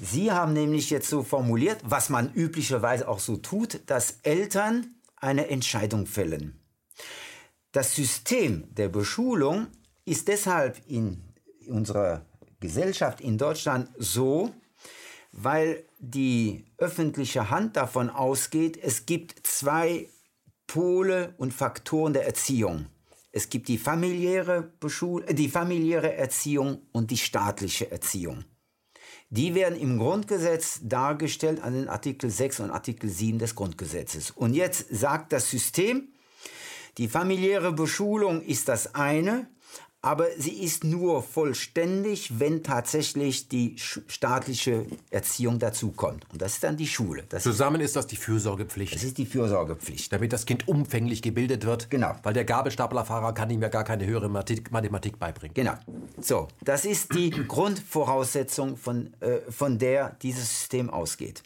Sie haben nämlich jetzt so formuliert, was man üblicherweise auch so tut, dass Eltern eine Entscheidung fällen. Das System der Beschulung ist deshalb in unserer Gesellschaft in Deutschland so, weil die öffentliche Hand davon ausgeht, es gibt zwei Pole und Faktoren der Erziehung. Es gibt die familiäre, Beschul die familiäre Erziehung und die staatliche Erziehung. Die werden im Grundgesetz dargestellt an den Artikel 6 und Artikel 7 des Grundgesetzes. Und jetzt sagt das System, die familiäre Beschulung ist das eine, aber sie ist nur vollständig, wenn tatsächlich die staatliche Erziehung dazukommt. Und das ist dann die Schule. Das Zusammen ist das die Fürsorgepflicht. Das ist die Fürsorgepflicht. Damit das Kind umfänglich gebildet wird. Genau. Weil der Gabelstaplerfahrer kann ihm ja gar keine höhere Mathematik beibringen. Genau. So, das ist die Grundvoraussetzung, von, äh, von der dieses System ausgeht.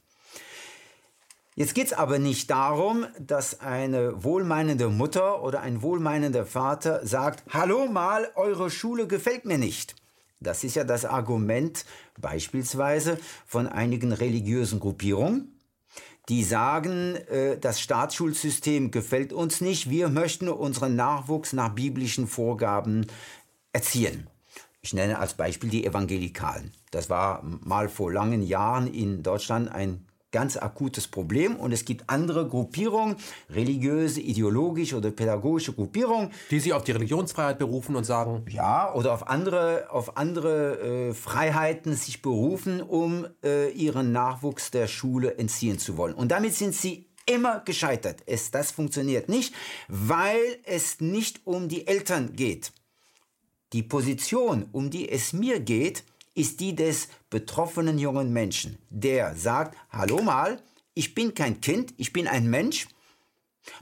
Jetzt geht es aber nicht darum, dass eine wohlmeinende Mutter oder ein wohlmeinender Vater sagt, hallo mal, eure Schule gefällt mir nicht. Das ist ja das Argument beispielsweise von einigen religiösen Gruppierungen, die sagen, äh, das Staatsschulsystem gefällt uns nicht, wir möchten unseren Nachwuchs nach biblischen Vorgaben erziehen. Ich nenne als Beispiel die Evangelikalen. Das war mal vor langen Jahren in Deutschland ein ganz akutes Problem. Und es gibt andere Gruppierungen, religiöse, ideologische oder pädagogische Gruppierungen. Die sich auf die Religionsfreiheit berufen und sagen. Ja, oder auf andere, auf andere äh, Freiheiten sich berufen, um äh, ihren Nachwuchs der Schule entziehen zu wollen. Und damit sind sie immer gescheitert. Es, das funktioniert nicht, weil es nicht um die Eltern geht. Die Position, um die es mir geht, ist die des betroffenen jungen Menschen, der sagt, hallo mal, ich bin kein Kind, ich bin ein Mensch,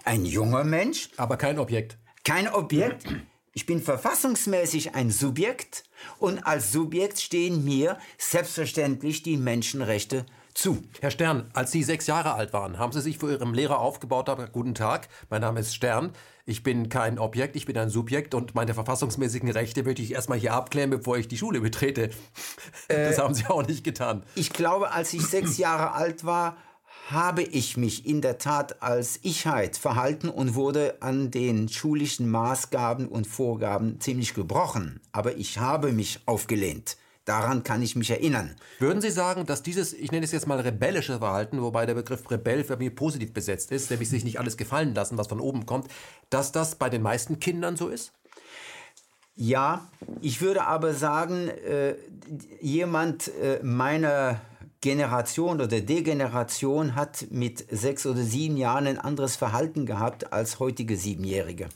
ein junger Mensch. Aber kein Objekt. Kein Objekt. Ich bin verfassungsmäßig ein Subjekt und als Subjekt stehen mir selbstverständlich die Menschenrechte zu. Herr Stern, als Sie sechs Jahre alt waren, haben Sie sich vor Ihrem Lehrer aufgebaut, guten Tag, mein Name ist Stern, ich bin kein Objekt, ich bin ein Subjekt und meine verfassungsmäßigen Rechte möchte ich erstmal hier abklären, bevor ich die Schule betrete. Das äh, haben Sie auch nicht getan. Ich glaube, als ich sechs Jahre alt war, habe ich mich in der Tat als Ichheit verhalten und wurde an den schulischen Maßgaben und Vorgaben ziemlich gebrochen. Aber ich habe mich aufgelehnt. Daran kann ich mich erinnern. Würden Sie sagen, dass dieses, ich nenne es jetzt mal rebellische Verhalten, wobei der Begriff Rebell für mich positiv besetzt ist, nämlich sich nicht alles gefallen lassen, was von oben kommt, dass das bei den meisten Kindern so ist? Ja, ich würde aber sagen, äh, jemand äh, meiner Generation oder Degeneration hat mit sechs oder sieben Jahren ein anderes Verhalten gehabt als heutige Siebenjährige.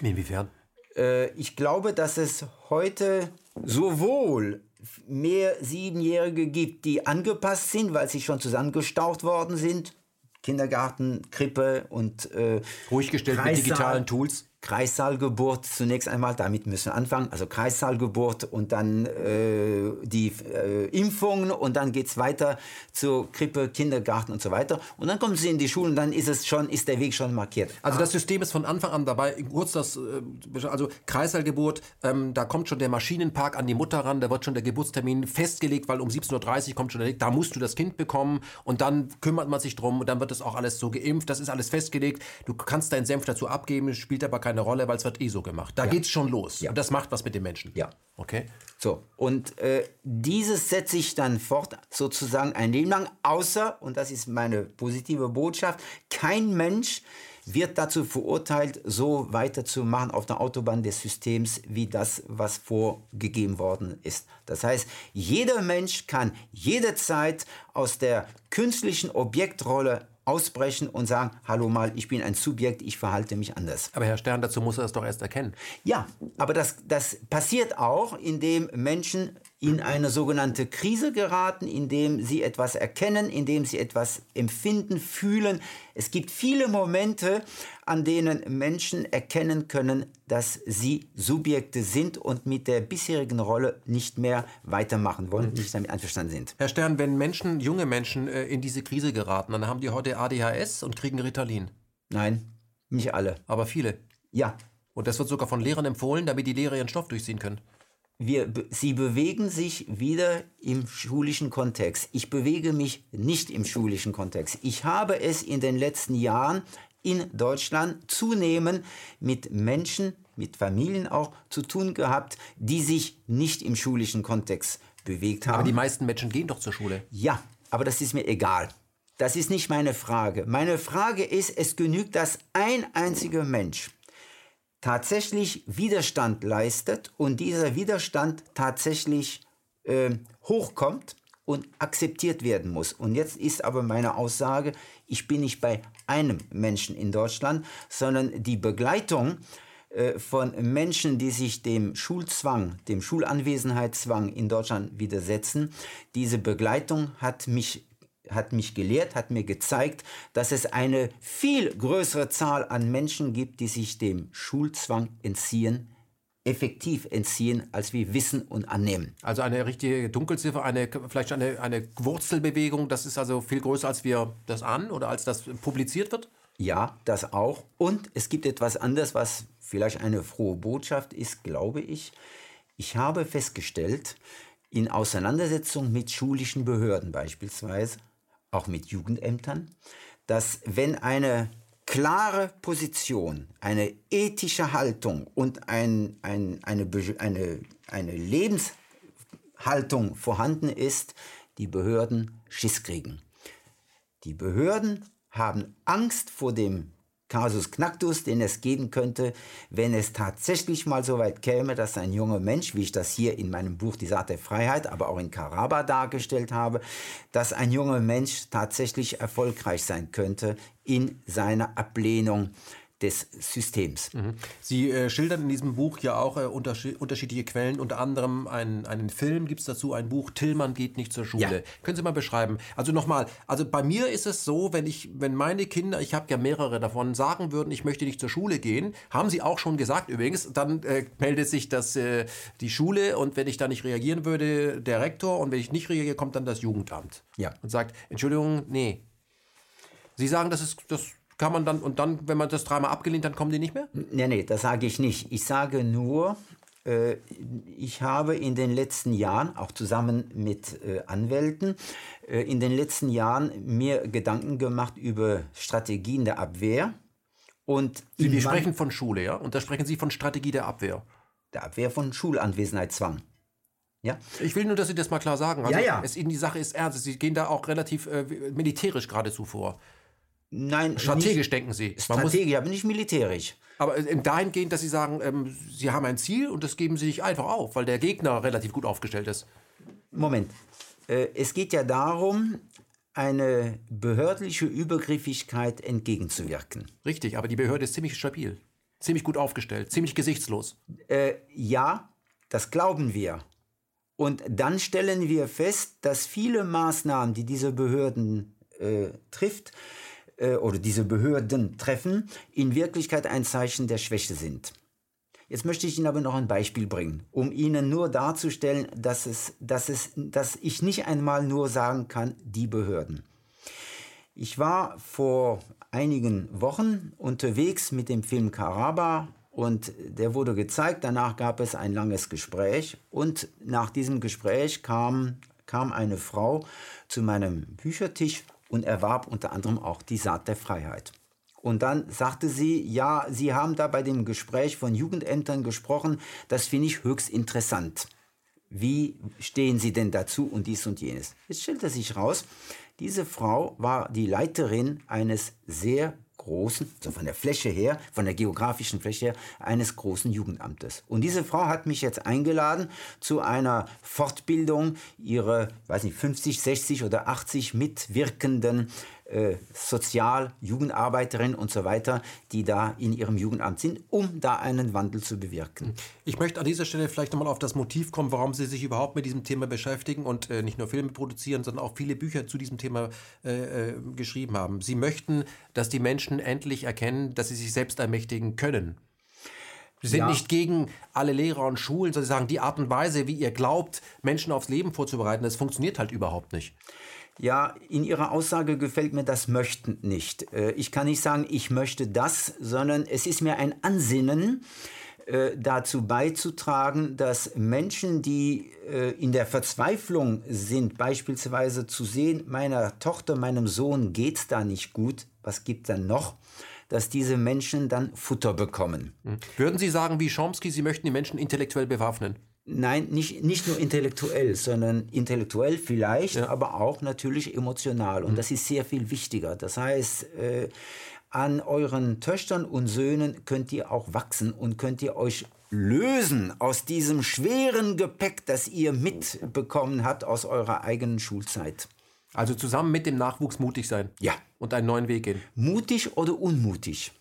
Inwiefern? Äh, ich glaube, dass es heute sowohl mehr Siebenjährige gibt, die angepasst sind, weil sie schon zusammengestaucht worden sind. Kindergarten, Krippe und äh, ruhig gestellt mit digitalen Tools. Kreissaalgeburt zunächst einmal, damit müssen wir anfangen. Also Kreissaalgeburt und dann äh, die äh, Impfungen und dann geht es weiter zur Krippe, Kindergarten und so weiter. Und dann kommen sie in die Schule und dann ist es schon, ist der Weg schon markiert. Also das System ist von Anfang an dabei. Kurz das, äh, also Kreissaalgeburt, ähm, da kommt schon der Maschinenpark an die Mutter ran, da wird schon der Geburtstermin festgelegt, weil um 17.30 Uhr kommt schon der, da musst du das Kind bekommen und dann kümmert man sich drum und dann wird das auch alles so geimpft, das ist alles festgelegt. Du kannst deinen Senf dazu abgeben, spielt aber keine keine Rolle, weil es wird eh so gemacht. Da ja. es schon los. Ja. Und das macht was mit den Menschen. Ja. Okay. So, und äh, dieses setze ich dann fort, sozusagen ein Leben lang, außer, und das ist meine positive Botschaft, kein Mensch wird dazu verurteilt, so weiterzumachen auf der Autobahn des Systems, wie das, was vorgegeben worden ist. Das heißt, jeder Mensch kann jederzeit aus der künstlichen Objektrolle ausbrechen und sagen, hallo mal, ich bin ein Subjekt, ich verhalte mich anders. Aber Herr Stern, dazu muss er es doch erst erkennen. Ja, aber das, das passiert auch, indem Menschen in eine sogenannte Krise geraten, indem sie etwas erkennen, indem sie etwas empfinden, fühlen. Es gibt viele Momente, an denen Menschen erkennen können, dass sie Subjekte sind und mit der bisherigen Rolle nicht mehr weitermachen wollen, mhm. nicht damit einverstanden sind. Herr Stern, wenn Menschen, junge Menschen äh, in diese Krise geraten, dann haben die heute ADHS und kriegen Ritalin. Nein, nicht alle. Aber viele. Ja. Und das wird sogar von Lehrern empfohlen, damit die Lehrer ihren Stoff durchziehen können wir, sie bewegen sich wieder im schulischen Kontext. Ich bewege mich nicht im schulischen Kontext. Ich habe es in den letzten Jahren in Deutschland zunehmend mit Menschen, mit Familien auch zu tun gehabt, die sich nicht im schulischen Kontext bewegt haben. Aber die meisten Menschen gehen doch zur Schule. Ja, aber das ist mir egal. Das ist nicht meine Frage. Meine Frage ist, es genügt, dass ein einziger Mensch tatsächlich Widerstand leistet und dieser Widerstand tatsächlich äh, hochkommt und akzeptiert werden muss. Und jetzt ist aber meine Aussage, ich bin nicht bei einem Menschen in Deutschland, sondern die Begleitung äh, von Menschen, die sich dem Schulzwang, dem Schulanwesenheitszwang in Deutschland widersetzen. Diese Begleitung hat mich hat mich gelehrt, hat mir gezeigt, dass es eine viel größere Zahl an Menschen gibt, die sich dem Schulzwang entziehen, effektiv entziehen, als wir wissen und annehmen. Also eine richtige Dunkelziffer, eine, vielleicht eine, eine Wurzelbewegung, das ist also viel größer, als wir das an oder als das publiziert wird? Ja, das auch. Und es gibt etwas anderes, was vielleicht eine frohe Botschaft ist, glaube ich. Ich habe festgestellt, in Auseinandersetzung mit schulischen Behörden beispielsweise, auch mit Jugendämtern, dass wenn eine klare Position, eine ethische Haltung und ein, ein, eine, eine, eine Lebenshaltung vorhanden ist, die Behörden Schiss kriegen. Die Behörden haben Angst vor dem Casus Knacktus, den es geben könnte, wenn es tatsächlich mal so weit käme, dass ein junger Mensch, wie ich das hier in meinem Buch Die Saat der Freiheit, aber auch in Karaba dargestellt habe, dass ein junger Mensch tatsächlich erfolgreich sein könnte in seiner Ablehnung des Systems. Mhm. Sie äh, schildern in diesem Buch ja auch äh, unterschied unterschiedliche Quellen, unter anderem einen, einen Film gibt es dazu, ein Buch, Tillmann geht nicht zur Schule. Ja. Können Sie mal beschreiben? Also nochmal, also bei mir ist es so, wenn ich, wenn meine Kinder, ich habe ja mehrere davon, sagen würden, ich möchte nicht zur Schule gehen, haben sie auch schon gesagt übrigens, dann äh, meldet sich das, äh, die Schule und wenn ich da nicht reagieren würde, der Rektor und wenn ich nicht reagiere, kommt dann das Jugendamt. Ja. Und sagt, Entschuldigung, nee. Sie sagen, das ist, das kann man dann, und dann, wenn man das dreimal abgelehnt, dann kommen die nicht mehr? Nee, nee, das sage ich nicht. Ich sage nur, äh, ich habe in den letzten Jahren, auch zusammen mit äh, Anwälten, äh, in den letzten Jahren mir Gedanken gemacht über Strategien der Abwehr. Und Sie, Sie sprechen von Schule, ja? Und da sprechen Sie von Strategie der Abwehr. Der Abwehr von Schulanwesenheitszwang. Ja? Ich will nur, dass Sie das mal klar sagen. Also ja, ja. Es, die Sache ist ernst. Sie gehen da auch relativ äh, militärisch geradezu vor. Nein, strategisch nicht, denken Sie. Strategisch, aber nicht militärisch. Aber dahingehend, dass Sie sagen, ähm, Sie haben ein Ziel und das geben Sie nicht einfach auf, weil der Gegner relativ gut aufgestellt ist. Moment. Äh, es geht ja darum, eine behördliche Übergriffigkeit entgegenzuwirken. Richtig, aber die Behörde ist ziemlich stabil, ziemlich gut aufgestellt, ziemlich gesichtslos. Äh, ja, das glauben wir. Und dann stellen wir fest, dass viele Maßnahmen, die diese Behörden äh, trifft, äh, oder diese Behörden treffen, in Wirklichkeit ein Zeichen der Schwäche sind. Jetzt möchte ich Ihnen aber noch ein Beispiel bringen, um Ihnen nur darzustellen, dass, es, dass, es, dass ich nicht einmal nur sagen kann, die Behörden. Ich war vor einigen Wochen unterwegs mit dem Film Karaba und der wurde gezeigt. Danach gab es ein langes Gespräch und nach diesem Gespräch kam, kam eine Frau zu meinem Büchertisch und erwarb unter anderem auch die Saat der Freiheit. Und dann sagte sie, ja, Sie haben da bei dem Gespräch von Jugendämtern gesprochen, das finde ich höchst interessant. Wie stehen Sie denn dazu und dies und jenes? Jetzt stellte sich raus, diese Frau war die Leiterin eines sehr großen, so von der Fläche her, von der geografischen Fläche her, eines großen Jugendamtes. Und diese Frau hat mich jetzt eingeladen zu einer Fortbildung ihrer, weiß nicht, 50, 60 oder 80 mitwirkenden äh, Sozial-, Jugendarbeiterinnen und so weiter, die da in ihrem Jugendamt sind, um da einen Wandel zu bewirken. Ich möchte an dieser Stelle vielleicht nochmal auf das Motiv kommen, warum Sie sich überhaupt mit diesem Thema beschäftigen und äh, nicht nur Filme produzieren, sondern auch viele Bücher zu diesem Thema äh, äh geschrieben haben. Sie möchten, dass die Menschen endlich erkennen, dass sie sich selbst ermächtigen können. Sie sind ja. nicht gegen alle Lehrer und Schulen, sondern sie sagen, die Art und Weise, wie ihr glaubt, Menschen aufs Leben vorzubereiten, das funktioniert halt überhaupt nicht. Ja, in Ihrer Aussage gefällt mir das Möchten nicht. Äh, ich kann nicht sagen, ich möchte das, sondern es ist mir ein Ansinnen, äh, dazu beizutragen, dass Menschen, die äh, in der Verzweiflung sind, beispielsweise zu sehen, meiner Tochter, meinem Sohn geht's da nicht gut, was gibt dann noch? dass diese Menschen dann Futter bekommen. Hm. Würden Sie sagen, wie Chomsky, Sie möchten die Menschen intellektuell bewaffnen? Nein, nicht, nicht nur intellektuell, sondern intellektuell vielleicht, Ja. aber auch natürlich emotional. Und das ist sehr viel wichtiger. Das heißt, äh, an euren Töchtern und Söhnen könnt ihr auch wachsen und könnt ihr euch lösen aus diesem schweren Gepäck, das ihr mitbekommen habt aus eurer eigenen Schulzeit. Also zusammen mit dem Nachwuchs mutig sein. Ja. Und einen neuen Weg gehen. Mutig oder unmutig?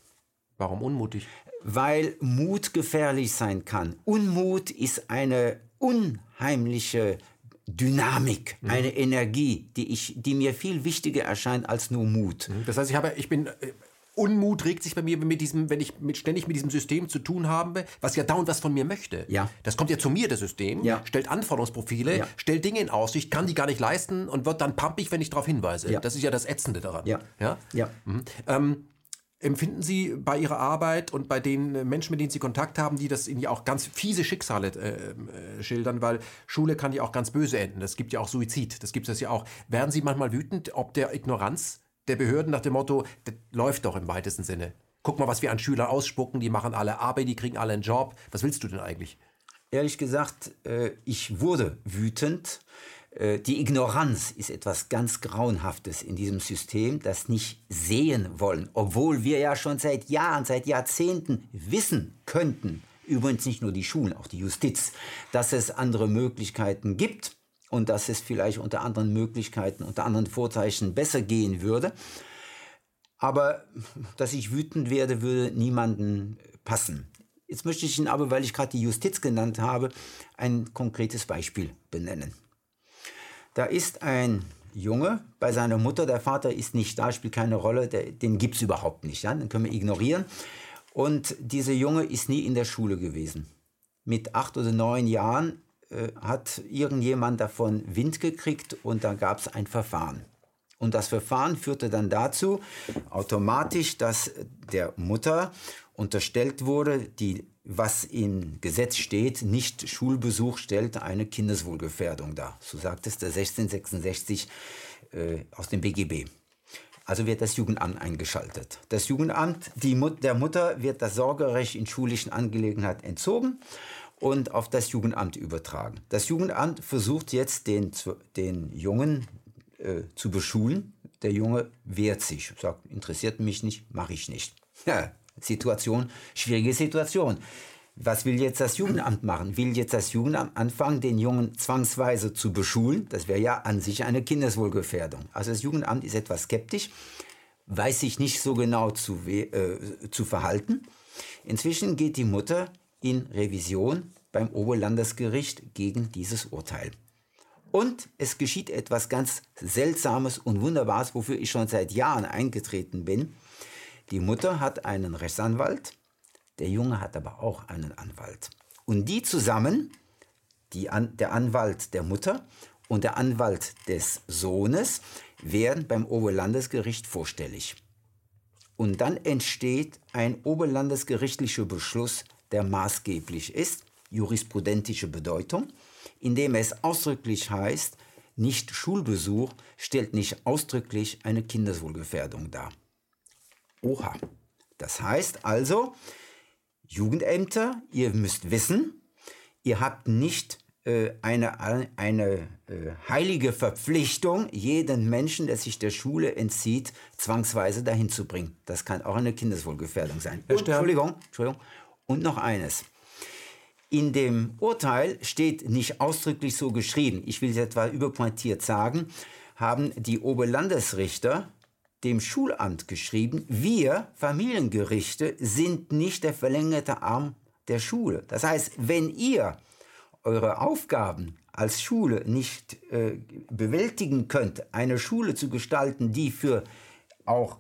Warum unmutig? Weil Mut gefährlich sein kann. Unmut ist eine unheimliche Dynamik, eine Energie, die, ich, die mir viel wichtiger erscheint als nur Mut. Das heißt, ich habe, ich bin, äh, Unmut regt sich bei mir mit diesem, wenn ich mit, ständig mit diesem System zu tun habe, was ja dauernd was von mir möchte. Ja. Das kommt ja zu mir, das System, Ja. stellt Anforderungsprofile, Ja. stellt Dinge in Aussicht, kann die gar nicht leisten und wird dann pampig, wenn ich darauf hinweise. Ja. Das ist ja das Ätzende daran. Ja. Ja. Ja. Mhm. Ähm, empfinden Sie bei Ihrer Arbeit und bei den äh, Menschen, mit denen Sie Kontakt haben, die das Ihnen ja auch ganz fiese Schicksale äh, äh, schildern, weil Schule kann ja auch ganz böse enden. Es gibt ja auch Suizid, das gibt es ja auch. Werden Sie manchmal wütend, ob der Ignoranz der Behörden nach dem Motto, das läuft doch im weitesten Sinne. Guck mal, was wir an Schülern ausspucken, die machen alle Arbeit, die kriegen alle einen Job. Was willst du denn eigentlich? Ehrlich gesagt, äh, ich wurde wütend. Äh, Die Ignoranz ist etwas ganz Grauenhaftes in diesem System, das nicht sehen wollen, obwohl wir ja schon seit Jahren, seit Jahrzehnten wissen könnten, übrigens nicht nur die Schulen, auch die Justiz, dass es andere Möglichkeiten gibt und dass es vielleicht unter anderen Möglichkeiten, unter anderen Vorzeichen besser gehen würde. Aber dass ich wütend werde, würde niemanden passen. Jetzt möchte ich Ihnen aber, weil ich gerade die Justiz genannt habe, ein konkretes Beispiel benennen. Da ist ein Junge bei seiner Mutter, der Vater ist nicht da, spielt keine Rolle, der, den gibt es überhaupt nicht, ja? den können wir ignorieren. Und dieser Junge ist nie in der Schule gewesen. Mit acht oder neun Jahren äh, hat irgendjemand davon Wind gekriegt und da gab es ein Verfahren. Und das Verfahren führte dann dazu, automatisch, dass der Mutter unterstellt wurde, die, was im Gesetz steht, nicht Schulbesuch stellt eine Kindeswohlgefährdung dar. So sagt es der 1666 äh, aus dem BGB. Also wird das Jugendamt eingeschaltet. Das Jugendamt, die Mut, der Mutter wird das Sorgerecht in schulischen Angelegenheiten entzogen und auf das Jugendamt übertragen. Das Jugendamt versucht jetzt den, den Jungen äh, zu beschulen. Der Junge wehrt sich, sagt, interessiert mich nicht, mache ich nicht. Ja, Situation, schwierige Situation. Was will jetzt das Jugendamt machen? Will jetzt das Jugendamt anfangen, den Jungen zwangsweise zu beschulen? Das wäre ja an sich eine Kindeswohlgefährdung. Also das Jugendamt ist etwas skeptisch, weiß sich nicht so genau zu, äh, zu verhalten. Inzwischen geht die Mutter in Revision beim Oberlandesgericht gegen dieses Urteil. Und es geschieht etwas ganz Seltsames und Wunderbares, wofür ich schon seit Jahren eingetreten bin. Die Mutter hat einen Rechtsanwalt, der Junge hat aber auch einen Anwalt. Und die zusammen, die An der Anwalt der Mutter und der Anwalt des Sohnes, werden beim Oberlandesgericht vorstellig. Und dann entsteht ein oberlandesgerichtlicher Beschluss, der maßgeblich ist, jurisprudentische Bedeutung, indem es ausdrücklich heißt, nicht Schulbesuch stellt nicht ausdrücklich eine Kindeswohlgefährdung dar. Oha. Das heißt also, Jugendämter, ihr müsst wissen, ihr habt nicht äh, eine, eine äh, heilige Verpflichtung, jeden Menschen, der sich der Schule entzieht, zwangsweise dahin zu bringen. Das kann auch eine Kindeswohlgefährdung sein. Und, Entschuldigung, Entschuldigung. Und noch eines. In dem Urteil steht nicht ausdrücklich so geschrieben, ich will es etwa überpointiert sagen, haben die Oberlandesrichter dem Schulamt geschrieben, wir Familiengerichte sind nicht der verlängerte Arm der Schule. Das heißt, wenn ihr eure Aufgaben als Schule nicht äh, bewältigen könnt, eine Schule zu gestalten, die für auch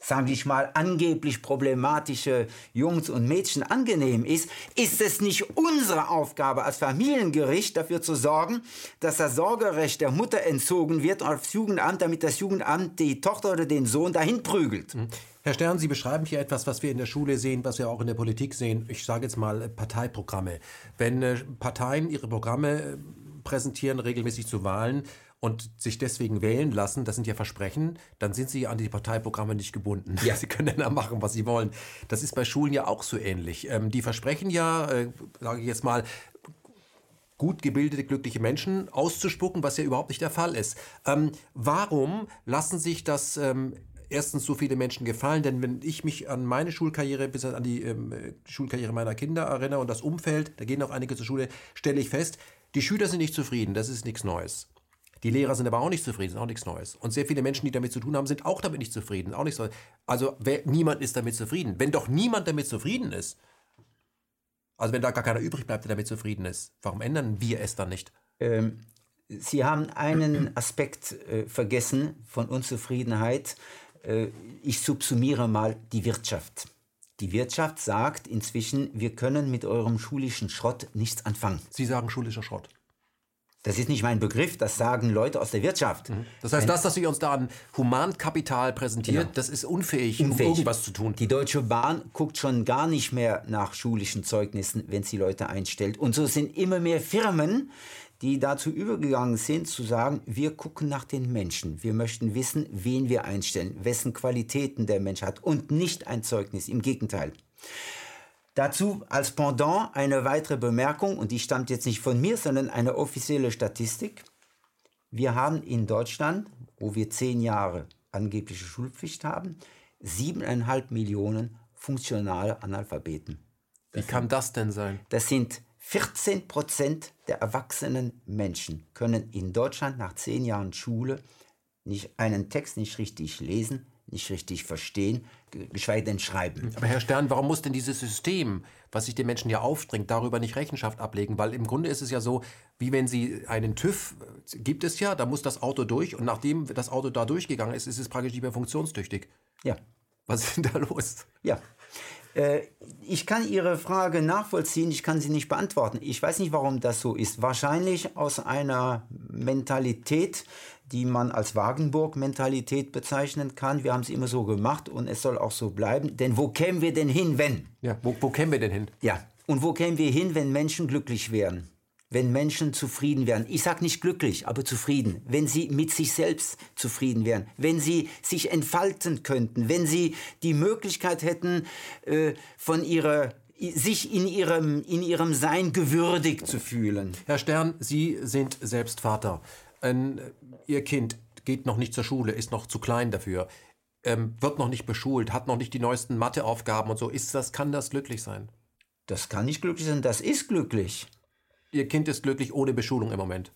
sagen wir mal, angeblich problematische Jungs und Mädchen angenehm ist, ist es nicht unsere Aufgabe als Familiengericht dafür zu sorgen, dass das Sorgerecht der Mutter entzogen wird aufs Jugendamt, damit das Jugendamt die Tochter oder den Sohn dahin prügelt. Herr Stern, Sie beschreiben hier etwas, was wir in der Schule sehen, was wir auch in der Politik sehen. Ich sage jetzt mal äh, Parteiprogramme. Wenn äh, Parteien ihre Programme äh, präsentieren, regelmäßig zu Wahlen, und sich deswegen wählen lassen, das sind ja Versprechen, dann sind sie an die Parteiprogramme nicht gebunden. Ja. Sie können dann machen, was sie wollen. Das ist bei Schulen ja auch so ähnlich. Ähm, die versprechen ja, äh, sage ich jetzt mal, gut gebildete, glückliche Menschen auszuspucken, was ja überhaupt nicht der Fall ist. Ähm, warum lassen sich das ähm, erstens so viele Menschen gefallen? Denn wenn ich mich an meine Schulkarriere, bis an die ähm, Schulkarriere meiner Kinder erinnere und das Umfeld, da gehen auch einige zur Schule, stelle ich fest, die Schüler sind nicht zufrieden, das ist nichts Neues. Die Lehrer sind aber auch nicht zufrieden, ist auch nichts Neues. Und sehr viele Menschen, die damit zu tun haben, sind auch damit nicht zufrieden, auch nichts Neues. Also wer, niemand ist damit zufrieden. Wenn doch niemand damit zufrieden ist, also wenn da gar keiner übrig bleibt, der damit zufrieden ist, warum ändern wir es dann nicht? Ähm, Sie haben einen Aspekt äh, vergessen von Unzufriedenheit. Äh, ich subsumiere mal die Wirtschaft. Die Wirtschaft sagt inzwischen, wir können mit eurem schulischen Schrott nichts anfangen. Sie sagen schulischer Schrott. Das ist nicht mein Begriff, das sagen Leute aus der Wirtschaft. Mhm. Das heißt, Wenn, das, was Sie uns da an Humankapital präsentiert, genau. das ist unfähig, unfähig, um irgendwas zu tun. Die Deutsche Bahn guckt schon gar nicht mehr nach schulischen Zeugnissen, wenn sie Leute einstellt. Und so sind immer mehr Firmen, die dazu übergegangen sind, zu sagen, wir gucken nach den Menschen. Wir möchten wissen, wen wir einstellen, wessen Qualitäten der Mensch hat und nicht ein Zeugnis, im Gegenteil. Dazu als Pendant eine weitere Bemerkung, und die stammt jetzt nicht von mir, sondern eine offizielle Statistik. Wir haben in Deutschland, wo wir zehn Jahre angebliche Schulpflicht haben, siebeneinhalb Millionen funktionale Analphabeten. Wie kann das denn sein? Das sind 14 Prozent der erwachsenen Menschen können in Deutschland nach zehn Jahren Schule nicht einen Text nicht richtig lesen, nicht richtig verstehen, geschweige denn schreiben. Aber Herr Stern, warum muss denn dieses System, was sich den Menschen ja aufdrängt, darüber nicht Rechenschaft ablegen? Weil im Grunde ist es ja so, wie wenn Sie einen TÜV, gibt es ja, da muss das Auto durch und nachdem das Auto da durchgegangen ist, ist es praktisch nicht mehr funktionstüchtig. Ja. Was ist denn da los? Ja. Äh, ich kann Ihre Frage nachvollziehen, ich kann sie nicht beantworten. Ich weiß nicht, warum das so ist. Wahrscheinlich aus einer Mentalität, die man als Wagenburg-Mentalität bezeichnen kann. Wir haben es immer so gemacht und es soll auch so bleiben. Denn wo kämen wir denn hin, wenn? Ja, wo, wo kämen wir denn hin? Ja, und wo kämen wir hin, wenn Menschen glücklich wären? Wenn Menschen zufrieden wären. Ich sage nicht glücklich, aber zufrieden. Wenn sie mit sich selbst zufrieden wären. Wenn sie sich entfalten könnten. Wenn sie die Möglichkeit hätten, äh, von ihrer sich in ihrem, in ihrem Sein gewürdigt zu fühlen. Herr Stern, Sie sind selbst Vater ein, ihr Kind geht noch nicht zur Schule, ist noch zu klein dafür, ähm, wird noch nicht beschult, hat noch nicht die neuesten Matheaufgaben und so, ist das, kann das glücklich sein? Das kann nicht glücklich sein, das ist glücklich. Ihr Kind ist glücklich ohne Beschulung im Moment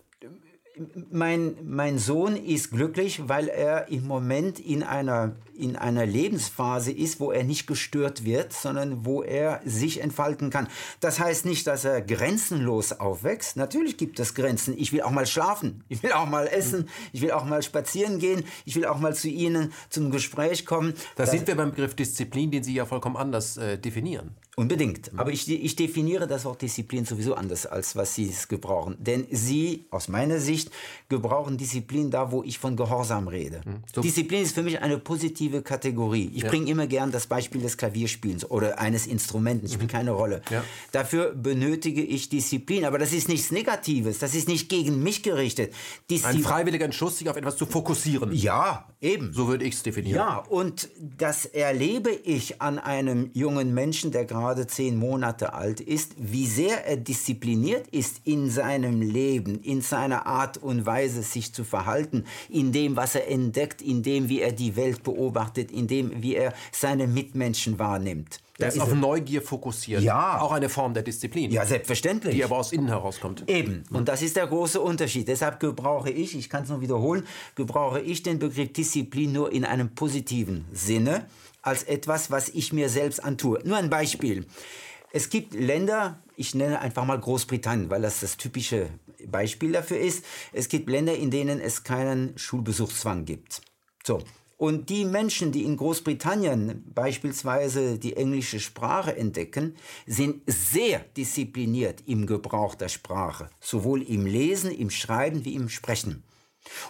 mein, mein Sohn ist glücklich, weil er im Moment in einer, in einer Lebensphase ist, wo er nicht gestört wird, sondern wo er sich entfalten kann. Das heißt nicht, dass er grenzenlos aufwächst. Natürlich gibt es Grenzen. Ich will auch mal schlafen. Ich will auch mal essen. Ich will auch mal spazieren gehen. Ich will auch mal zu Ihnen zum Gespräch kommen. Da sind wir beim Begriff Disziplin, den Sie ja vollkommen anders äh, definieren. Unbedingt. Aber ich, ich definiere das Wort Disziplin sowieso anders, als was Sie es gebrauchen. Denn Sie, aus meiner Sicht, gebrauchen Disziplin da, wo ich von Gehorsam rede. Hm, so. Disziplin ist für mich eine positive Kategorie. Ich ja. bringe immer gern das Beispiel des Klavierspielens oder eines Instrumenten. Spielt mhm. keine Rolle. Ja. Dafür benötige ich Disziplin. Aber das ist nichts Negatives. Das ist nicht gegen mich gerichtet. Diszi Ein freiwilliger Entschluss, sich auf etwas zu fokussieren. Ja, eben. So würde ich es definieren. Ja, und das erlebe ich an einem jungen Menschen, der gerade zehn Monate alt ist, wie sehr er diszipliniert ist in seinem Leben, in seiner Art und Weise, sich zu verhalten, in dem, was er entdeckt, in dem, wie er die Welt beobachtet, in dem, wie er seine Mitmenschen wahrnimmt. Der ist, ist auf Neugier fokussiert. Ja. Auch eine Form der Disziplin. Ja, selbstverständlich. Die aber aus innen herauskommt. Eben. Und das ist der große Unterschied. Deshalb gebrauche ich, ich kann es nur wiederholen, gebrauche ich den Begriff Disziplin nur in einem positiven Sinne als etwas, was ich mir selbst antue. Nur ein Beispiel. Es gibt Länder, ich nenne einfach mal Großbritannien, weil das das typische Beispiel dafür ist. Es gibt Länder, in denen es keinen Schulbesuchszwang gibt. So. Und die Menschen, die in Großbritannien beispielsweise die englische Sprache entdecken, sind sehr diszipliniert im Gebrauch der Sprache, sowohl im Lesen, im Schreiben wie im Sprechen.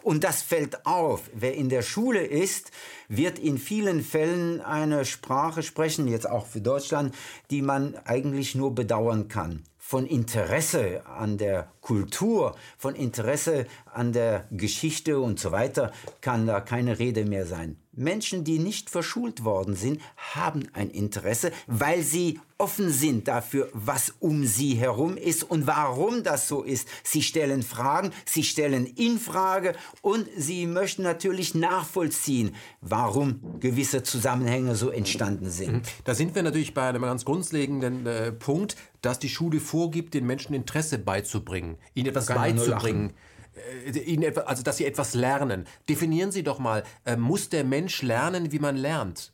Und das fällt auf. Wer in der Schule ist, wird in vielen Fällen eine Sprache sprechen, jetzt auch für Deutschland, die man eigentlich nur bedauern kann. Von Interesse an der Kultur, von Interesse an der Geschichte und so weiter kann da keine Rede mehr sein. Menschen, die nicht verschult worden sind, haben ein Interesse, weil sie offen sind dafür, was um sie herum ist und warum das so ist. Sie stellen Fragen, sie stellen in Frage und sie möchten natürlich nachvollziehen, warum gewisse Zusammenhänge so entstanden sind. Mhm. Da sind wir natürlich bei einem ganz grundlegenden äh, Punkt, dass die Schule vorgibt, den Menschen Interesse beizubringen, ihnen etwas beizubringen. Äh, ihnen, also dass sie etwas lernen. Definieren Sie doch mal, äh, muss der Mensch lernen, wie man lernt?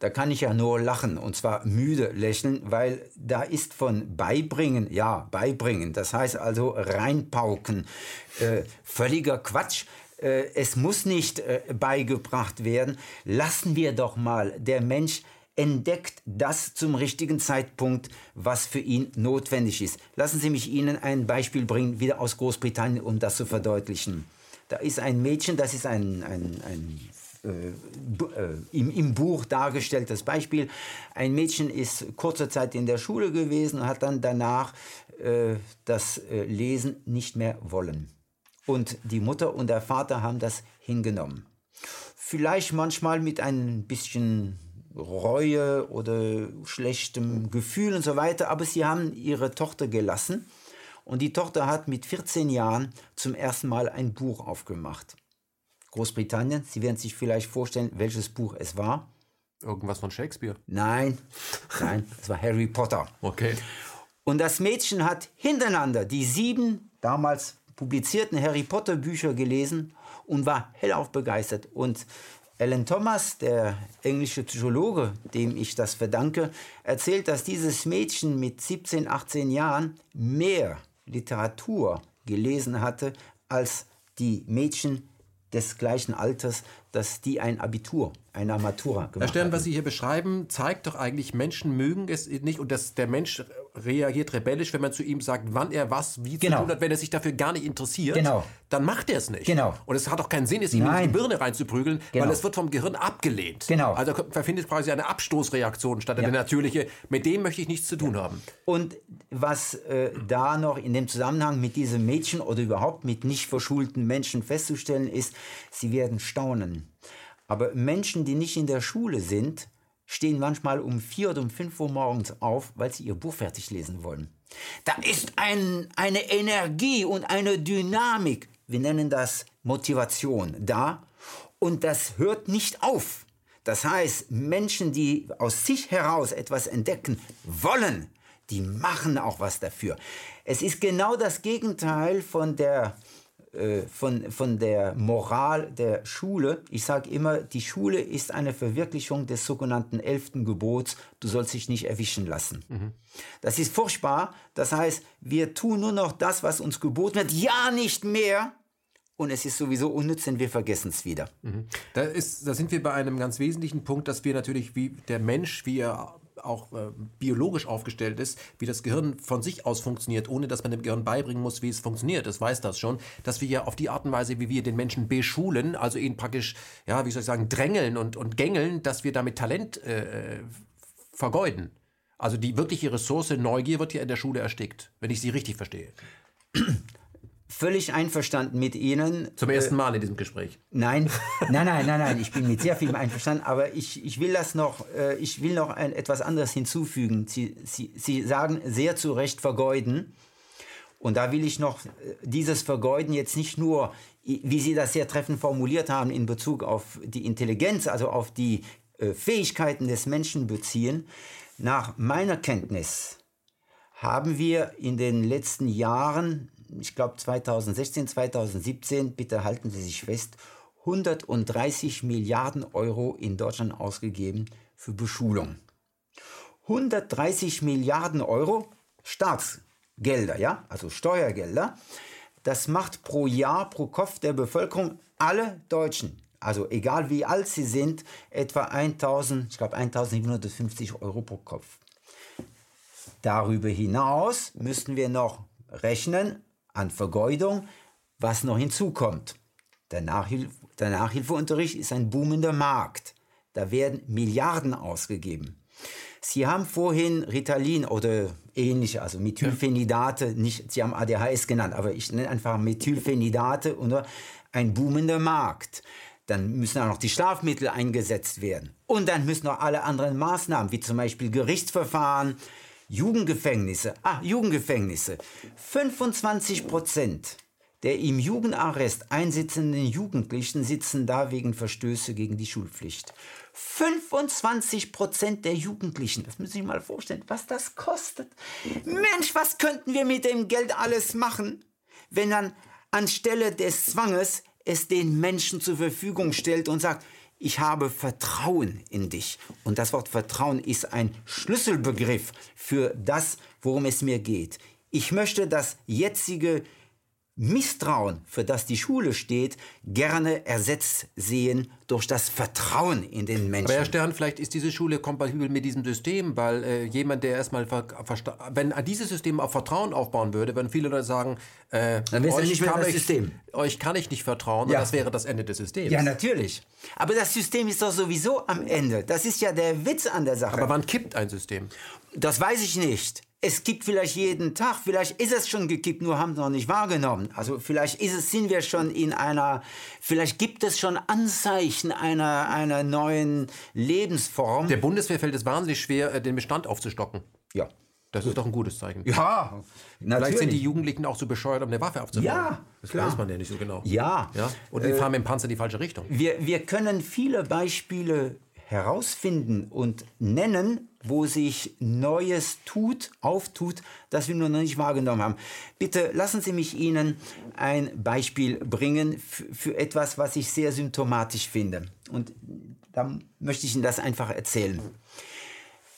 Da kann ich ja nur lachen und zwar müde lächeln, weil da ist von beibringen, ja, beibringen, das heißt also reinpauken, äh, völliger Quatsch. Äh, es muss nicht beigebracht werden. Lassen wir doch mal der Mensch entdeckt das zum richtigen Zeitpunkt, was für ihn notwendig ist. Lassen Sie mich Ihnen ein Beispiel bringen, wieder aus Großbritannien, um das zu verdeutlichen. Da ist ein Mädchen, das ist ein, ein, ein äh, äh, im, im Buch dargestelltes Beispiel. Ein Mädchen ist kurze Zeit in der Schule gewesen und hat dann danach äh, das äh, Lesen nicht mehr wollen. Und die Mutter und der Vater haben das hingenommen. Vielleicht manchmal mit ein bisschen Reue oder schlechtem Gefühl und so weiter, aber sie haben ihre Tochter gelassen und die Tochter hat mit 14 Jahren zum ersten Mal ein Buch aufgemacht. Großbritannien, Sie werden sich vielleicht vorstellen, welches Buch es war. Irgendwas von Shakespeare? Nein, nein, es war Harry Potter. Okay. Und das Mädchen hat hintereinander die sieben damals publizierten Harry Potter Bücher gelesen und war hellauf begeistert. Und Alan Thomas, der englische Psychologe, dem ich das verdanke, erzählt, dass dieses Mädchen mit 17, 18 Jahren mehr Literatur gelesen hatte als die Mädchen des gleichen Alters, dass die ein Abitur, eine Matura gemacht Herr Stern, hatten. was Sie hier beschreiben, zeigt doch eigentlich, Menschen mögen es nicht und dass der Mensch reagiert rebellisch, wenn man zu ihm sagt, wann er was wie genau. zu tun hat, wenn er sich dafür gar nicht interessiert, genau. dann macht er es nicht. Genau. Und es hat auch keinen Sinn, es ihm in die Birne reinzuprügeln, genau. weil es wird vom Gehirn abgelehnt. Genau. Also verfindet quasi eine Abstoßreaktion statt ja. eine natürliche, mit dem möchte ich nichts zu tun ja. haben. Und was äh, da noch in dem Zusammenhang mit diesem Mädchen oder überhaupt mit nicht verschulten Menschen festzustellen ist, sie werden staunen. Aber Menschen, die nicht in der Schule sind, stehen manchmal um vier oder um fünf Uhr morgens auf, weil sie ihr Buch fertig lesen wollen. Da ist ein, eine Energie und eine Dynamik, wir nennen das Motivation, da. Und das hört nicht auf. Das heißt, Menschen, die aus sich heraus etwas entdecken wollen, die machen auch was dafür. Es ist genau das Gegenteil von der von, von der Moral der Schule. Ich sage immer, die Schule ist eine Verwirklichung des sogenannten elften Gebots, du sollst dich nicht erwischen lassen. Mhm. Das ist furchtbar. Das heißt, wir tun nur noch das, was uns geboten wird, ja nicht mehr. Und es ist sowieso unnütz, denn wir vergessen es wieder. Mhm. Da, ist, da sind wir bei einem ganz wesentlichen Punkt, dass wir natürlich, wie der Mensch, wie er auch äh, biologisch aufgestellt ist, wie das Gehirn von sich aus funktioniert, ohne dass man dem Gehirn beibringen muss, wie es funktioniert. Das weiß das schon, dass wir ja auf die Art und Weise, wie wir den Menschen beschulen, also ihn praktisch, ja, wie soll ich sagen, drängeln und, und gängeln, dass wir damit Talent äh, vergeuden. Also die wirkliche Ressource Neugier wird ja in der Schule erstickt, wenn ich sie richtig verstehe völlig einverstanden mit Ihnen. Zum ersten Mal in diesem Gespräch. Nein, nein, nein, nein, nein. Ich bin mit sehr vielem einverstanden, aber ich, ich will das noch, äh, ich will noch ein, etwas anderes hinzufügen. Sie, Sie, Sie sagen sehr zu Recht vergeuden. Und da will ich noch äh, dieses Vergeuden jetzt nicht nur, wie Sie das sehr treffend formuliert haben, in Bezug auf die Intelligenz, also auf die äh, Fähigkeiten des Menschen beziehen. Nach meiner Kenntnis haben wir in den letzten Jahren ich glaube 2016, 2017, bitte halten Sie sich fest, 130 Milliarden Euro in Deutschland ausgegeben für Beschulung. 130 Milliarden Euro Staatsgelder, ja, also Steuergelder. Das macht pro Jahr, pro Kopf der Bevölkerung alle Deutschen, also egal wie alt sie sind, etwa 1000, ich glaube 1750 Euro pro Kopf. Darüber hinaus müssten wir noch rechnen an Vergeudung, was noch hinzukommt. Der, Nachhil der Nachhilfeunterricht ist ein boomender Markt. Da werden Milliarden ausgegeben. Sie haben vorhin Ritalin oder ähnliche, also Methylphenidate, nicht, Sie haben ADHS genannt, aber ich nenne einfach Methylphenidate oder ein boomender Markt. Dann müssen auch noch die Schlafmittel eingesetzt werden. Und dann müssen noch alle anderen Maßnahmen, wie zum Beispiel Gerichtsverfahren, Jugendgefängnisse. Ah, Jugendgefängnisse. 25 Prozent der im Jugendarrest einsitzenden Jugendlichen sitzen da wegen Verstöße gegen die Schulpflicht. 25 Prozent der Jugendlichen, das müssen Sie sich mal vorstellen, was das kostet. Mensch, was könnten wir mit dem Geld alles machen, wenn dann anstelle des Zwanges es den Menschen zur Verfügung stellt und sagt, ich habe Vertrauen in dich. Und das Wort Vertrauen ist ein Schlüsselbegriff für das, worum es mir geht. Ich möchte das jetzige Misstrauen, für das die Schule steht, gerne ersetzt sehen durch das Vertrauen in den Menschen. Aber Herr Stern, vielleicht ist diese Schule kompatibel mit diesem System, weil äh, jemand, der erstmal, wenn dieses System auf Vertrauen aufbauen würde, würden viele Leute sagen, äh, Dann euch, nicht mehr kann das ich, System. euch kann ich nicht vertrauen ja. und das wäre das Ende des Systems. Ja, natürlich. Aber das System ist doch sowieso am Ende. Das ist ja der Witz an der Sache. Aber wann kippt ein System? Das weiß ich nicht es gibt vielleicht jeden Tag, vielleicht ist es schon gekippt, nur haben es noch nicht wahrgenommen. Also vielleicht ist es, sind wir schon in einer, vielleicht gibt es schon Anzeichen einer, einer neuen Lebensform. Der Bundeswehr fällt es wahnsinnig schwer, äh, den Bestand aufzustocken. Ja. Das ist doch ein gutes Zeichen. Ja, natürlich. Vielleicht sind die Jugendlichen auch so bescheuert, um eine Waffe aufzubauen. Ja, das klar. weiß man ja nicht so genau. Ja. ja? Und die äh, fahren mit dem Panzer in die falsche Richtung. Wir, wir können viele Beispiele herausfinden und nennen, wo sich Neues tut, auftut, das wir noch nicht wahrgenommen haben. Bitte lassen Sie mich Ihnen ein Beispiel bringen für etwas, was ich sehr symptomatisch finde. Und da möchte ich Ihnen das einfach erzählen.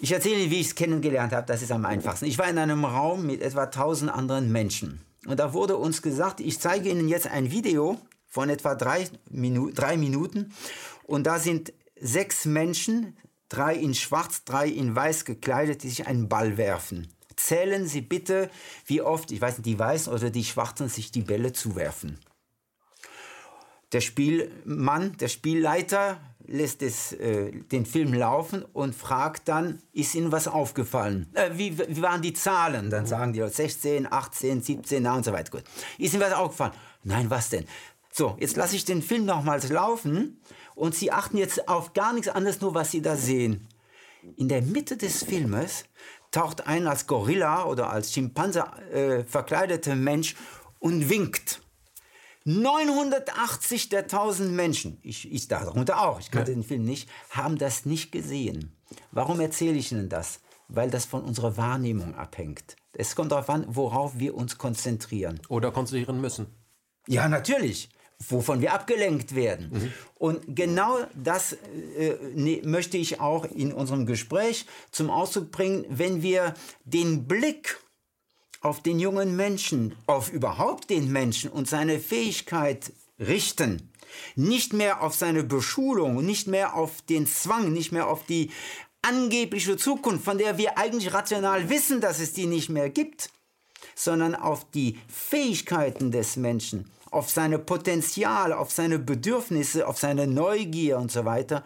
Ich erzähle Ihnen, wie ich es kennengelernt habe, das ist am einfachsten. Ich war in einem Raum mit etwa 1000 anderen Menschen. Und da wurde uns gesagt, ich zeige Ihnen jetzt ein Video von etwa drei, Minu drei Minuten. Und da sind sechs Menschen, drei in schwarz, drei in weiß gekleidet, die sich einen Ball werfen. Zählen Sie bitte, wie oft, ich weiß nicht, die Weißen oder die Schwarzen sich die Bälle zuwerfen. Der Spielmann, der Spielleiter lässt es, äh, den Film laufen und fragt dann, ist Ihnen was aufgefallen? Äh, wie, wie, waren die Zahlen? Dann sagen die 16, 18, 17 und so weiter. Gut. Ist Ihnen was aufgefallen? Nein, was denn? So, jetzt lasse ich den Film nochmals laufen und Sie achten jetzt auf gar nichts anderes, nur was Sie da sehen. In der Mitte des Filmes taucht ein als Gorilla oder als Schimpanse äh, verkleideter Mensch und winkt. 980 der 1000 Menschen, ich, ich darunter auch, ich kannte ja. den Film nicht, haben das nicht gesehen. Warum erzähle ich Ihnen das? Weil das von unserer Wahrnehmung abhängt. Es kommt darauf an, worauf wir uns konzentrieren. Oder konzentrieren müssen. Ja, natürlich wovon wir abgelenkt werden. Mhm. Und genau das äh, ne, möchte ich auch in unserem Gespräch zum Ausdruck bringen, wenn wir den Blick auf den jungen Menschen, auf überhaupt den Menschen und seine Fähigkeit richten, nicht mehr auf seine Beschulung, nicht mehr auf den Zwang, nicht mehr auf die angebliche Zukunft, von der wir eigentlich rational wissen, dass es die nicht mehr gibt, sondern auf die Fähigkeiten des Menschen, auf seine Potenziale, auf seine Bedürfnisse, auf seine Neugier und so weiter,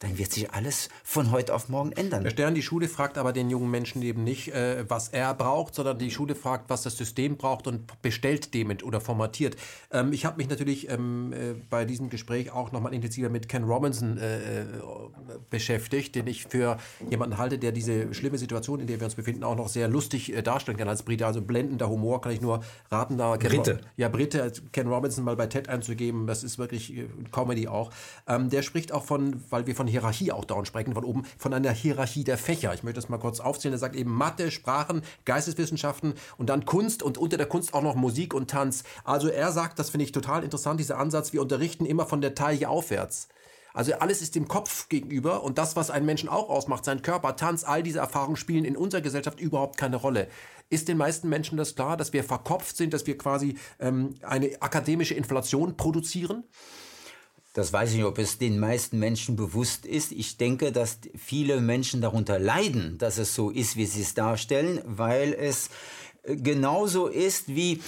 dann wird sich alles von heute auf morgen ändern. Herr Stern, die Schule fragt aber den jungen Menschen eben nicht, äh, was er braucht, sondern die Schule fragt, was das System braucht und bestellt dem oder formatiert. Ähm, ich habe mich natürlich ähm, äh, bei diesem Gespräch auch nochmal intensiver mit Ken Robinson äh, äh, beschäftigt, den ich für jemanden halte, der diese schlimme Situation, in der wir uns befinden, auch noch sehr lustig äh, darstellen kann als Brite. Also blendender Humor kann ich nur raten, da Ken Brite. ja, Brite, Ken Robinson mal bei TED einzugeben, das ist wirklich äh, Comedy auch. Ähm, der spricht auch von, weil wir von Hierarchie auch dauernd sprechen, von oben, von einer Hierarchie der Fächer. Ich möchte das mal kurz aufzählen. Er sagt eben Mathe, Sprachen, Geisteswissenschaften und dann Kunst und unter der Kunst auch noch Musik und Tanz. Also er sagt, das finde ich total interessant, dieser Ansatz, wir unterrichten immer von der Taille aufwärts. Also alles ist dem Kopf gegenüber und das, was einen Menschen auch ausmacht, sein Körper, Tanz, all diese Erfahrungen spielen in unserer Gesellschaft überhaupt keine Rolle. Ist den meisten Menschen das klar, dass wir verkopft sind, dass wir quasi ähm, eine akademische Inflation produzieren? Das weiß ich nicht, ob es den meisten Menschen bewusst ist. Ich denke, dass viele Menschen darunter leiden, dass es so ist, wie sie es darstellen, weil es äh, genauso ist wie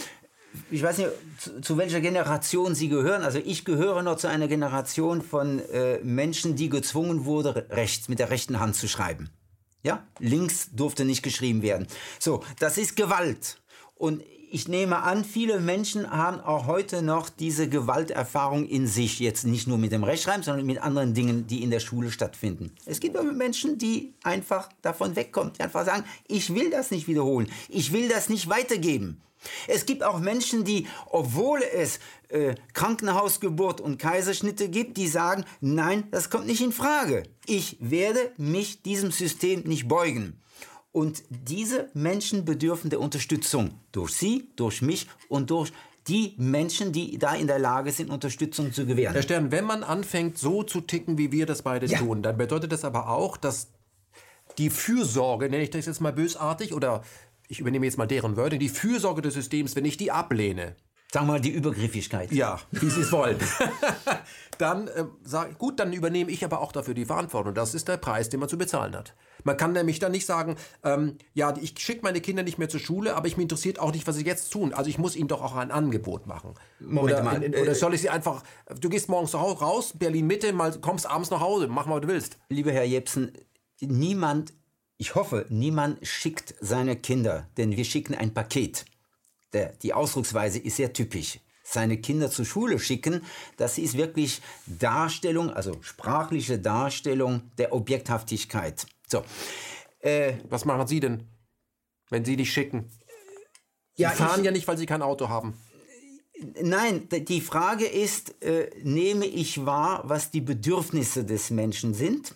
ich weiß nicht, zu, zu, welcher Generation Sie gehören. Also ich gehöre noch zu einer Generation von äh, Menschen, die gezwungen wurde, rechts mit der rechten Hand zu schreiben. Ja, links durfte nicht geschrieben werden. So, das ist Gewalt. Und ich nehme an, viele Menschen haben auch heute noch diese Gewalterfahrung in sich. Jetzt nicht nur mit dem Rechtschreiben, sondern mit anderen Dingen, die in der Schule stattfinden. Es gibt aber Menschen, die einfach davon wegkommen, die einfach sagen, ich will das nicht wiederholen. Ich will das nicht weitergeben. Es gibt auch Menschen, die, obwohl es äh, Krankenhausgeburt und Kaiserschnitte gibt, die sagen, nein, das kommt nicht in Frage. Ich werde mich diesem System nicht beugen. Und diese Menschen bedürfen der Unterstützung durch Sie, durch mich und durch die Menschen, die da in der Lage sind, Unterstützung zu gewähren. Herr Stern, wenn man anfängt, so zu ticken, wie wir das beide ja. tun, dann bedeutet das aber auch, dass die Fürsorge, nenne ich das jetzt mal bösartig, oder ich übernehme jetzt mal deren Wörter, die Fürsorge des Systems, wenn ich die ablehne, Sagen wir mal die Übergriffigkeit. Ja, wie Sie es wollen. dann äh, sag gut, dann übernehme ich aber auch dafür die Verantwortung. Das ist der Preis, den man zu bezahlen hat. Man kann nämlich dann nicht sagen, ähm, ja, ich schicke meine Kinder nicht mehr zur Schule, aber ich mich interessiert auch nicht, was sie jetzt tun. Also ich muss ihnen doch auch ein Angebot machen. Moment oder, mal. In, oder äh, soll ich sie einfach, du gehst morgens raus, Berlin Mitte, mal kommst abends nach Hause, mach mal, was du willst. Lieber Herr Jepsen, niemand, ich hoffe, niemand schickt seine Kinder, denn wir schicken ein Paket der, die Ausdrucksweise ist sehr typisch. Seine Kinder zur Schule schicken, das ist wirklich Darstellung, also sprachliche Darstellung der Objekthaftigkeit. So. Äh, Was machen Sie denn, wenn Sie dich schicken? Sie ja, fahren ich, ja nicht, weil Sie kein Auto haben. Nein, die Frage ist, äh, nehme ich wahr, was die Bedürfnisse des Menschen sind?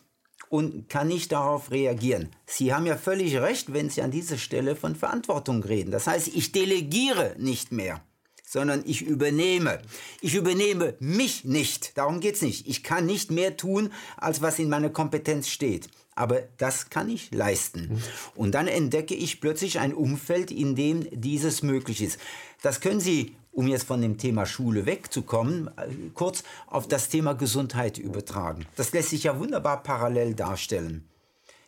Und kann nicht darauf reagieren. Sie haben ja völlig recht, wenn Sie an dieser Stelle von Verantwortung reden. Das heißt, ich delegiere nicht mehr, sondern ich übernehme. Ich übernehme mich nicht. Darum geht es nicht. Ich kann nicht mehr tun, als was in meiner Kompetenz steht. Aber das kann ich leisten. Und dann entdecke ich plötzlich ein Umfeld, in dem dieses möglich ist. Das können Sie um jetzt von dem Thema Schule wegzukommen, äh, kurz auf das Thema Gesundheit übertragen. Das lässt sich ja wunderbar parallel darstellen.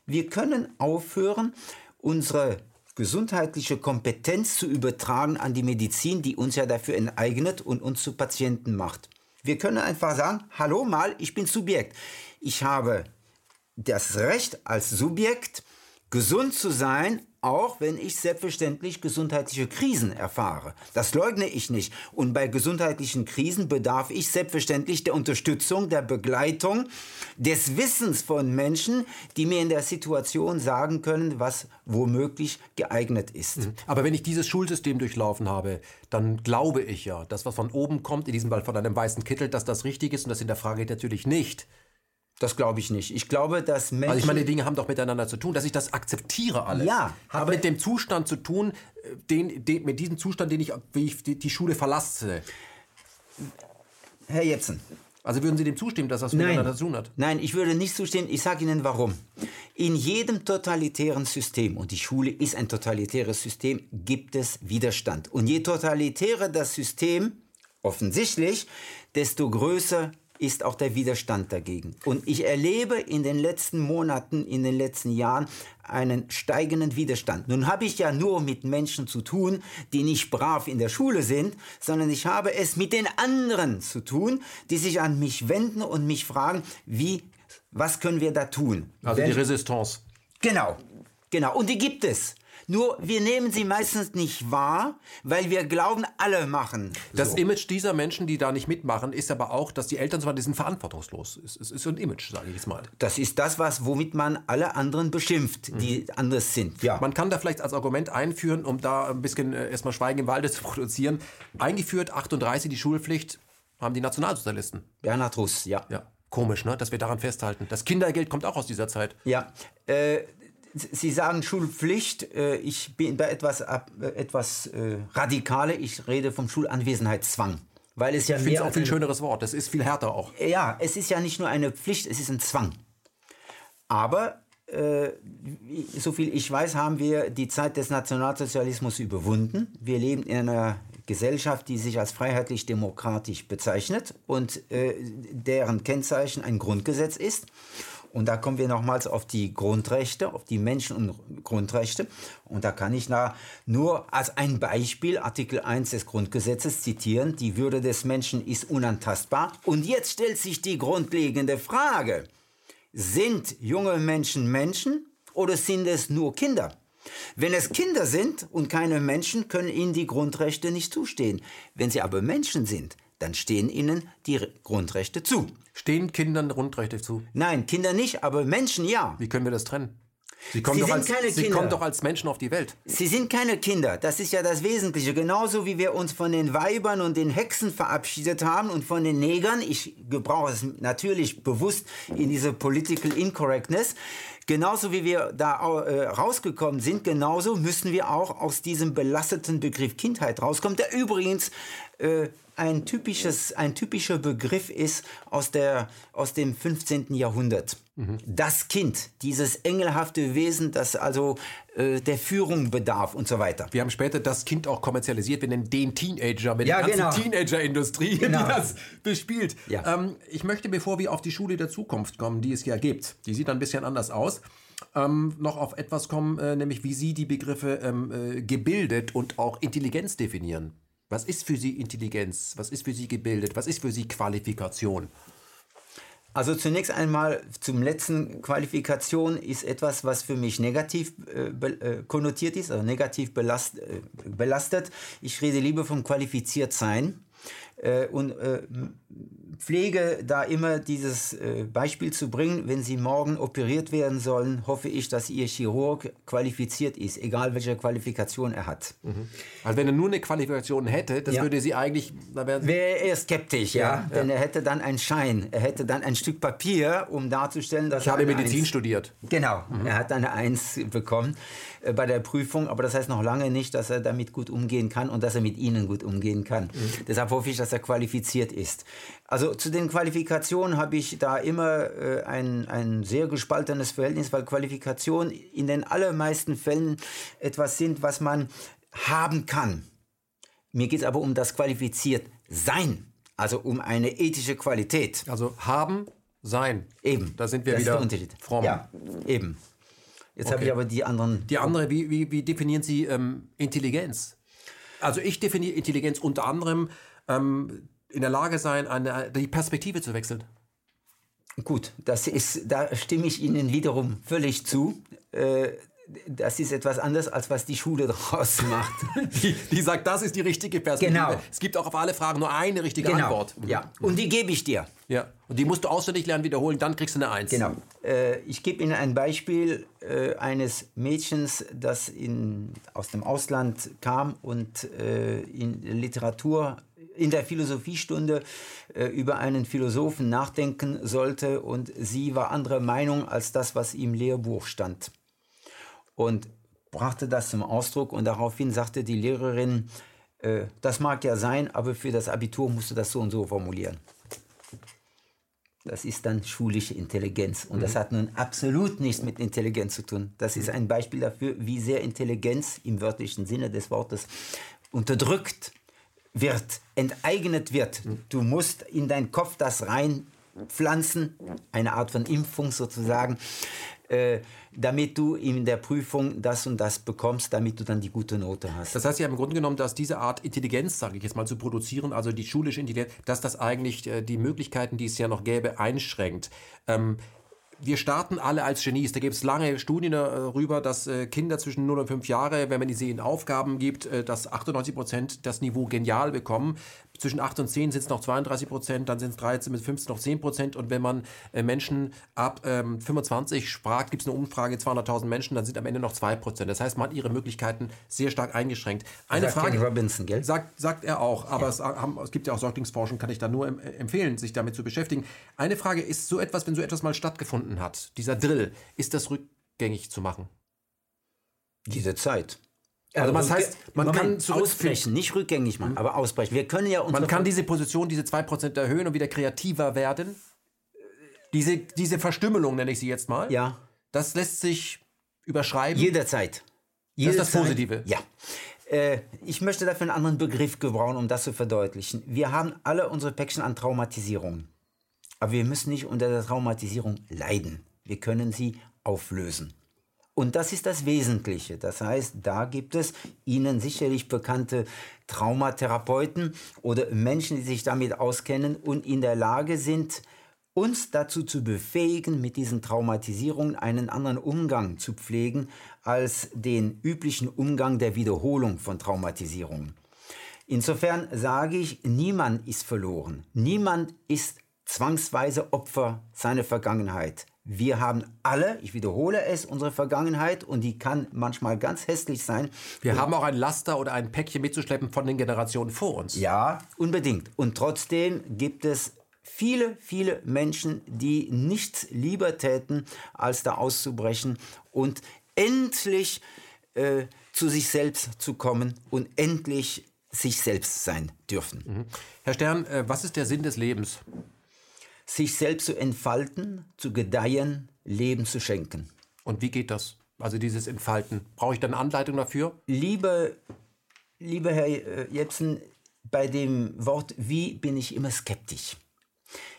Wir können aufhören, unsere gesundheitliche Kompetenz zu übertragen an die Medizin, die uns ja dafür enteignet und uns zu Patienten macht. Wir können einfach sagen, hallo mal, ich bin Subjekt. Ich habe das Recht als Subjekt, gesund zu sein, auch wenn ich selbstverständlich gesundheitliche Krisen erfahre. Das leugne ich nicht. Und bei gesundheitlichen Krisen bedarf ich selbstverständlich der Unterstützung, der Begleitung, des Wissens von Menschen, die mir in der Situation sagen können, was womöglich geeignet ist. Mhm. Aber wenn ich dieses Schulsystem durchlaufen habe, dann glaube ich ja, dass was von oben kommt, in diesem Fall von einem weißen Kittel, dass das richtig ist und das hinterfrage ich natürlich nicht. Das glaube ich nicht. Ich glaube, dass Menschen. Also ich meine, die Dinge haben doch miteinander zu tun, dass ich das akzeptiere alles. Ja. Hat mit dem Zustand zu tun, äh, den, den, mit diesem Zustand, den ich, wie ich die, die Schule verlasse. Herr Jepsen. Also würden Sie dem zustimmen, dass das Nein. miteinander zu tun hat? Nein, ich würde nicht zustimmen. Ich sage Ihnen warum. In jedem totalitären System, und die Schule ist ein totalitäres System, gibt es Widerstand. Und je totalitärer das System, offensichtlich, desto größer ist auch der Widerstand dagegen. Und ich erlebe in den letzten Monaten, in den letzten Jahren einen steigenden Widerstand. Nun habe ich ja nur mit Menschen zu tun, die nicht brav in der Schule sind, sondern ich habe es mit den anderen zu tun, die sich an mich wenden und mich fragen, wie, was können wir da tun? Also Wenn, die Resistance. Genau, genau. Und die gibt es. Nur wir nehmen sie meistens nicht wahr, weil wir glauben, alle machen. Das so. Image dieser Menschen, die da nicht mitmachen, ist aber auch, dass die Eltern zwar sind verantwortungslos. Es ist, ist ein Image, sage ich jetzt mal. Das ist das, was womit man alle anderen beschimpft, die mhm. anders sind. Ja. Man kann da vielleicht als Argument einführen, um da ein bisschen äh, erstmal Schweigen im Walde zu produzieren. Eingeführt 38 die Schulpflicht haben die Nationalsozialisten. Bernhard Russ, ja. Ja. Komisch, ne? dass wir daran festhalten. Das Kindergeld kommt auch aus dieser Zeit. Ja, äh, Sie sagen Schulpflicht. Äh, ich bin da etwas, äh, etwas äh, radikaler. Ich rede vom Schulanwesenheitszwang. Weil es ja ich finde es auch viel schöneres Wort. Das ist viel härter auch. Ja, es ist ja nicht nur eine Pflicht, es ist ein Zwang. Aber äh, so viel ich weiß, haben wir die Zeit des Nationalsozialismus überwunden. Wir leben in einer Gesellschaft, die sich als freiheitlich-demokratisch bezeichnet und äh, deren Kennzeichen ein Grundgesetz ist. Und da kommen wir nochmals auf die Grundrechte, auf die Menschen- und Grundrechte. Und da kann ich na, nur als ein Beispiel Artikel 1 des Grundgesetzes zitieren, die Würde des Menschen ist unantastbar. Und jetzt stellt sich die grundlegende Frage, sind junge Menschen Menschen oder sind es nur Kinder? Wenn es Kinder sind und keine Menschen, können ihnen die Grundrechte nicht zustehen. Wenn sie aber Menschen sind, dann stehen ihnen die Grundrechte zu. Stehen Kindern Grundrechte zu? Nein, Kinder nicht, aber Menschen ja. Wie können wir das trennen? Sie kommen, Sie doch, sind als, Sie Kinder. kommen doch als Menschen auf die Welt. Sie sind keine Kinder, das ist ja das Wesentliche. Genauso wie wir uns von den Weibern und den Hexen verabschiedet haben und von den Negern, ich gebrauche es natürlich bewusst in diese Political Incorrectness, genauso wie wir da äh, rausgekommen sind, genauso müssen wir auch aus diesem belasteten Begriff Kindheit rauskommen, der übrigens äh, ein, typisches, ein typischer Begriff ist aus, der, aus dem 15. Jahrhundert. Das Kind, dieses engelhafte Wesen, das also äh, der Führung bedarf und so weiter. Wir haben später das Kind auch kommerzialisiert. Wir nennen den Teenager mit Ja, der ganzen genau. Teenager-Industrie, Genau. die das bespielt. Ja. Ähm, ich möchte, bevor wir auf die Schule der Zukunft kommen, die es ja gibt, die sieht ein bisschen anders aus, ähm, noch auf etwas kommen, äh, nämlich wie Sie die Begriffe ähm, äh, gebildet und auch Intelligenz definieren. Was ist für Sie Intelligenz? Was ist für Sie gebildet? Was ist für Sie Qualifikation? Also zunächst einmal zum letzten Qualifikation ist etwas, was für mich negativ äh, äh, konnotiert ist, also negativ belast äh, belastet. Ich rede lieber vom qualifiziert sein und äh, pflege da immer dieses äh, Beispiel zu bringen, wenn Sie morgen operiert werden sollen, hoffe ich, dass Ihr Chirurg qualifiziert ist, egal welche Qualifikation er hat. Also wenn er nur eine Qualifikation hätte, das Ja. würde Sie eigentlich, da wären Sie Wäre er skeptisch, ja, Ja, denn er hätte dann einen Schein, er hätte dann ein Stück Papier, um darzustellen, dass ich habe Medizin Eins- studiert. Genau, er hat eine Eins bekommen äh, bei der Prüfung, aber das heißt noch lange nicht, dass er damit gut umgehen kann und dass er mit Ihnen gut umgehen kann. Deshalb hoffe ich, dass er qualifiziert ist. Also zu den Qualifikationen habe ich da immer äh, ein, ein sehr gespaltenes Verhältnis, weil Qualifikationen in den allermeisten Fällen etwas sind, was man haben kann. Mir geht es aber um das qualifiziert Sein, also um eine ethische Qualität. Also haben, sein. Eben. Da sind wir das wieder Ist der Unterschied. fromm. Ja, eben. Jetzt habe ich aber die anderen. Die andere, wie, wie, wie definieren Sie ähm, Intelligenz? Also ich definiere Intelligenz unter anderem ähm, in der Lage sein, eine, die Perspektive zu wechseln. Gut, das ist, da stimme ich Ihnen wiederum völlig zu. Äh, das ist etwas anderes, als was die Schule daraus macht. Die, die sagt, das ist die richtige Perspektive. Genau. Es gibt auch auf alle Fragen nur eine richtige Antwort. Ja. Und die gebe ich dir. ja. Und die musst du auswendig lernen, wiederholen, dann kriegst du eine Eins. Genau. Äh, ich gebe Ihnen ein Beispiel äh, eines Mädchens, das in, aus dem Ausland kam und äh, in Literatur, in der Philosophiestunde äh, über einen Philosophen nachdenken sollte und sie war anderer Meinung als das, was im Lehrbuch stand. Und brachte das zum Ausdruck und daraufhin sagte die Lehrerin, äh, das mag ja sein, aber für das Abitur musst du das so und so formulieren. Das ist dann schulische Intelligenz. Und das hat nun absolut nichts mit Intelligenz zu tun. Das ist ein Beispiel dafür, wie sehr Intelligenz im wörtlichen Sinne des Wortes unterdrückt wird, enteignet wird. Du musst in deinen Kopf das reinpflanzen, eine Art von Impfung sozusagen, äh, damit du in der Prüfung das und das bekommst, damit du dann die gute Note hast. Das heißt ja im Grunde genommen, dass diese Art Intelligenz, sage ich jetzt mal, zu produzieren, also die schulische Intelligenz, dass das eigentlich äh, die Möglichkeiten, die es ja noch gäbe, einschränkt. Ähm, wir starten alle als Genies. Da gibt es lange Studien darüber, dass äh, Kinder zwischen 0 und 5 Jahre, wenn man in Aufgaben gibt, äh, dass 98 Prozent das Niveau genial bekommen. Zwischen 8 und 10 sind es noch 32 Prozent, dann sind es 13 bis 15 noch 10 Prozent. Und wenn man äh, Menschen ab ähm, 25 fragt, gibt es eine Umfrage, 200.000 Menschen, dann sind am Ende noch 2 Prozent. Das heißt, man hat ihre Möglichkeiten sehr stark eingeschränkt. Eine Sagt Frage. Robinson, gell? Sagt, sagt er auch, aber es, haben, es gibt ja auch Säuglingsforschung, kann ich da nur em- empfehlen, sich damit zu beschäftigen. Eine Frage ist so etwas, wenn so etwas mal stattgefunden hat, dieser Drill, ist das rückgängig zu machen? Diese Zeit. Also was heißt, man Moment, kann zurück- ausbrechen, nicht rückgängig machen, aber ausbrechen. Wir können ja Man kann diese Position, diese 2% erhöhen und wieder kreativer werden. Diese, diese Verstümmelung, nenne ich sie jetzt mal, ja das lässt sich überschreiben. jederzeit. Das ist das Jederzeit- Positive. Ja. Äh, ich möchte dafür einen anderen Begriff gebrauchen, um das zu verdeutlichen. Wir haben alle unsere Päckchen an Traumatisierung. Aber wir müssen nicht unter der Traumatisierung leiden. Wir können sie auflösen. Und das ist das Wesentliche. Das heißt, da gibt es Ihnen sicherlich bekannte Traumatherapeuten oder Menschen, die sich damit auskennen und in der Lage sind, uns dazu zu befähigen, mit diesen Traumatisierungen einen anderen Umgang zu pflegen als den üblichen Umgang der Wiederholung von Traumatisierungen. Insofern sage ich, niemand ist verloren. Niemand ist zwangsweise Opfer seiner Vergangenheit. Wir haben alle, ich wiederhole es, unsere Vergangenheit und die kann manchmal ganz hässlich sein. Wir und haben auch ein Laster oder ein Päckchen mitzuschleppen von den Generationen vor uns. Ja, unbedingt. Und trotzdem gibt es viele, viele Menschen, die nichts lieber täten, als da auszubrechen und endlich äh, zu sich selbst zu kommen und endlich sich selbst sein dürfen. Mhm. Herr Stern, äh, was ist der Sinn des Lebens? Sich selbst zu entfalten, zu gedeihen, Leben zu schenken. Und wie geht das? Also dieses Entfalten. Brauche ich dann Anleitung dafür? Liebe, lieber Herr äh, Jepsen, bei dem Wort wie bin ich immer skeptisch.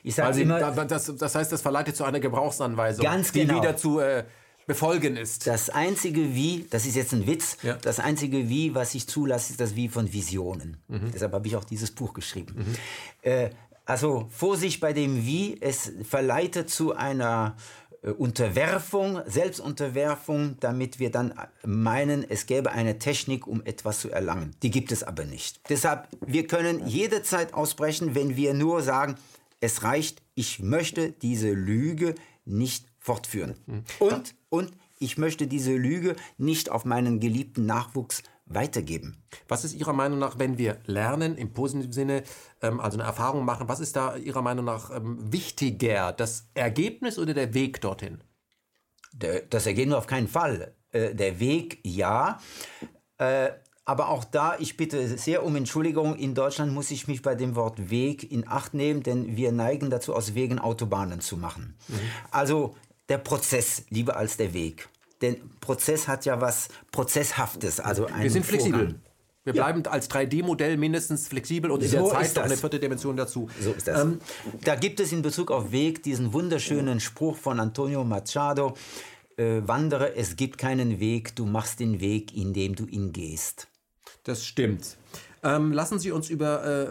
Ich sage also, immer, das, das, heißt, das verleitet zu einer Gebrauchsanweisung, ganz genau. die wieder zu äh, befolgen ist. Das einzige Wie, das ist jetzt ein Witz, ja. das einzige Wie, was ich zulasse, ist das Wie von Visionen. Mhm. Deshalb habe ich auch dieses Buch geschrieben. Mhm. Äh, also Vorsicht bei dem Wie, es verleitet zu einer äh, Unterwerfung, Selbstunterwerfung, damit wir dann meinen, es gäbe eine Technik, um etwas zu erlangen. Die gibt es aber nicht. Deshalb, wir können jederzeit ausbrechen, wenn wir nur sagen, es reicht, ich möchte diese Lüge nicht fortführen. Hm. Und, und ich möchte diese Lüge nicht auf meinen geliebten Nachwuchs weitergeben. Was ist Ihrer Meinung nach, wenn wir lernen, im positiven Sinne, ähm, also eine Erfahrung machen, was ist da Ihrer Meinung nach ähm, wichtiger, das Ergebnis oder der Weg dorthin? Der, das Ergebnis auf keinen Fall. Äh, der Weg ja. Äh, aber auch da, ich bitte sehr um Entschuldigung, in Deutschland muss ich mich bei dem Wort Weg in Acht nehmen, denn wir neigen dazu, aus Wegen Autobahnen zu machen. Mhm. Also der Prozess lieber als der Weg. Denn Prozess hat ja was Prozesshaftes. Also Wir sind flexibel. Vorgang. Wir bleiben ja. als 3D-Modell mindestens flexibel und in so der Zeit noch eine vierte Dimension dazu. So ist das. Ähm, da gibt es in Bezug auf Weg diesen wunderschönen Spruch von Antonio Machado. Äh, wandere, es gibt keinen Weg, du machst den Weg, indem du ihn gehst. Das stimmt. Ähm, lassen Sie uns über äh,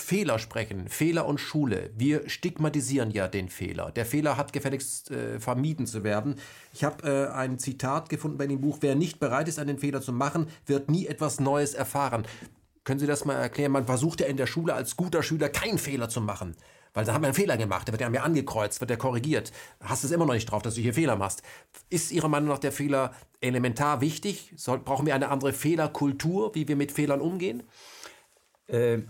Fehler sprechen, Fehler und Schule. Wir stigmatisieren ja den Fehler. Der Fehler hat gefälligst äh, vermieden zu werden. Ich habe äh, ein Zitat gefunden bei dem Buch, wer nicht bereit ist, einen Fehler zu machen, wird nie etwas Neues erfahren. Können Sie das mal erklären? Man versucht ja in der Schule als guter Schüler keinen Fehler zu machen. Weil da haben wir einen Fehler gemacht, der wird ja mir angekreuzt, wird der korrigiert. Hast es immer noch nicht drauf, dass du hier Fehler machst. Ist Ihrer Meinung nach der Fehler elementar wichtig? Soll, brauchen wir eine andere Fehlerkultur, wie wir mit Fehlern umgehen? Äh,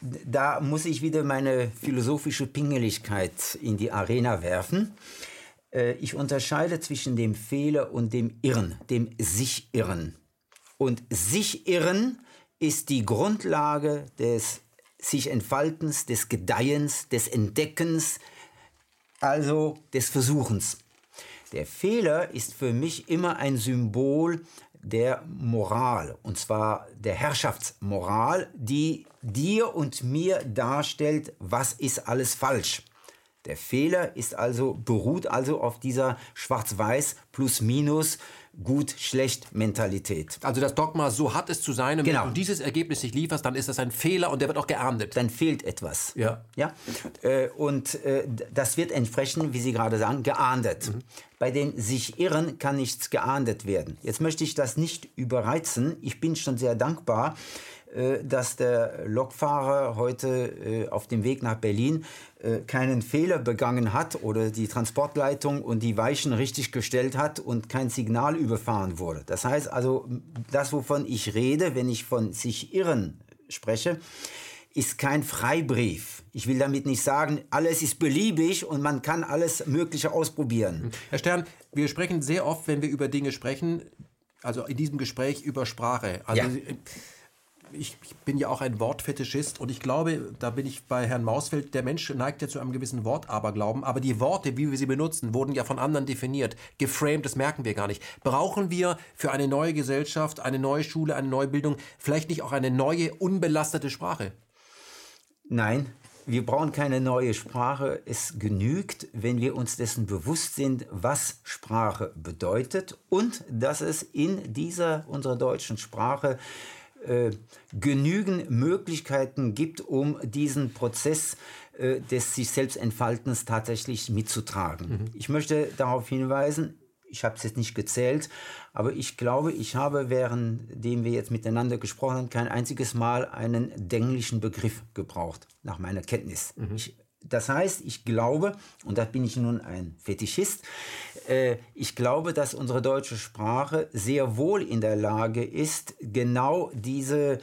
da muss ich wieder meine philosophische Pingeligkeit in die Arena werfen. Äh, ich unterscheide zwischen dem Fehler und dem Irren, dem Sich-Irren. Und Sich-Irren ist die Grundlage des sich Entfaltens, des Gedeihens, des Entdeckens, also des Versuchens. Der Fehler ist für mich immer ein Symbol der Moral, und zwar der Herrschaftsmoral, die dir und mir darstellt, was ist alles falsch. Der Fehler ist also, beruht also auf dieser Schwarz-Weiß plus minus Gut-Schlecht-Mentalität. Also das Dogma, so hat es zu sein, und genau. wenn du dieses Ergebnis nicht lieferst, dann ist das ein Fehler und der wird auch geahndet. Dann fehlt etwas. Ja. ja? Äh, und äh, das wird entsprechend, wie Sie gerade sagen, geahndet. Mhm. Bei den sich irren kann nichts geahndet werden. Jetzt möchte ich das nicht überreizen. Ich bin schon sehr dankbar, dass der Lokfahrer heute äh, auf dem Weg nach Berlin äh, keinen Fehler begangen hat oder die Transportleitung und die Weichen richtig gestellt hat und kein Signal überfahren wurde. Das heißt also, das, wovon ich rede, wenn ich von sich irren spreche, ist kein Freibrief. Ich will damit nicht sagen, alles ist beliebig und man kann alles Mögliche ausprobieren. Herr Stern, wir sprechen sehr oft, wenn wir über Dinge sprechen, also in diesem Gespräch über Sprache. Also ja ich, ich, bin ja auch ein Wortfetischist und ich glaube, da bin ich bei Herrn Mausfeld, der Mensch neigt ja zu einem gewissen Wortaberglauben, aber die Worte, wie wir sie benutzen, wurden ja von anderen definiert, geframed, das merken wir gar nicht. Brauchen wir für eine neue Gesellschaft, eine neue Schule, eine neue Bildung vielleicht nicht auch eine neue, unbelastete Sprache? Nein, wir brauchen keine neue Sprache. Es genügt, wenn wir uns dessen bewusst sind, was Sprache bedeutet und dass es in dieser unserer deutschen Sprache äh, genügend Möglichkeiten gibt, um diesen Prozess äh, des sich selbst Entfaltens tatsächlich mitzutragen. Mhm. Ich möchte darauf hinweisen, ich habe es jetzt nicht gezählt, aber ich glaube, ich habe, währenddem wir jetzt miteinander gesprochen haben, kein einziges Mal einen dänglichen Begriff gebraucht, nach meiner Kenntnis. Mhm. Ich, das heißt, ich glaube, und da bin ich nun ein Fetischist, äh, ich glaube, dass unsere deutsche Sprache sehr wohl in der Lage ist, genau diese,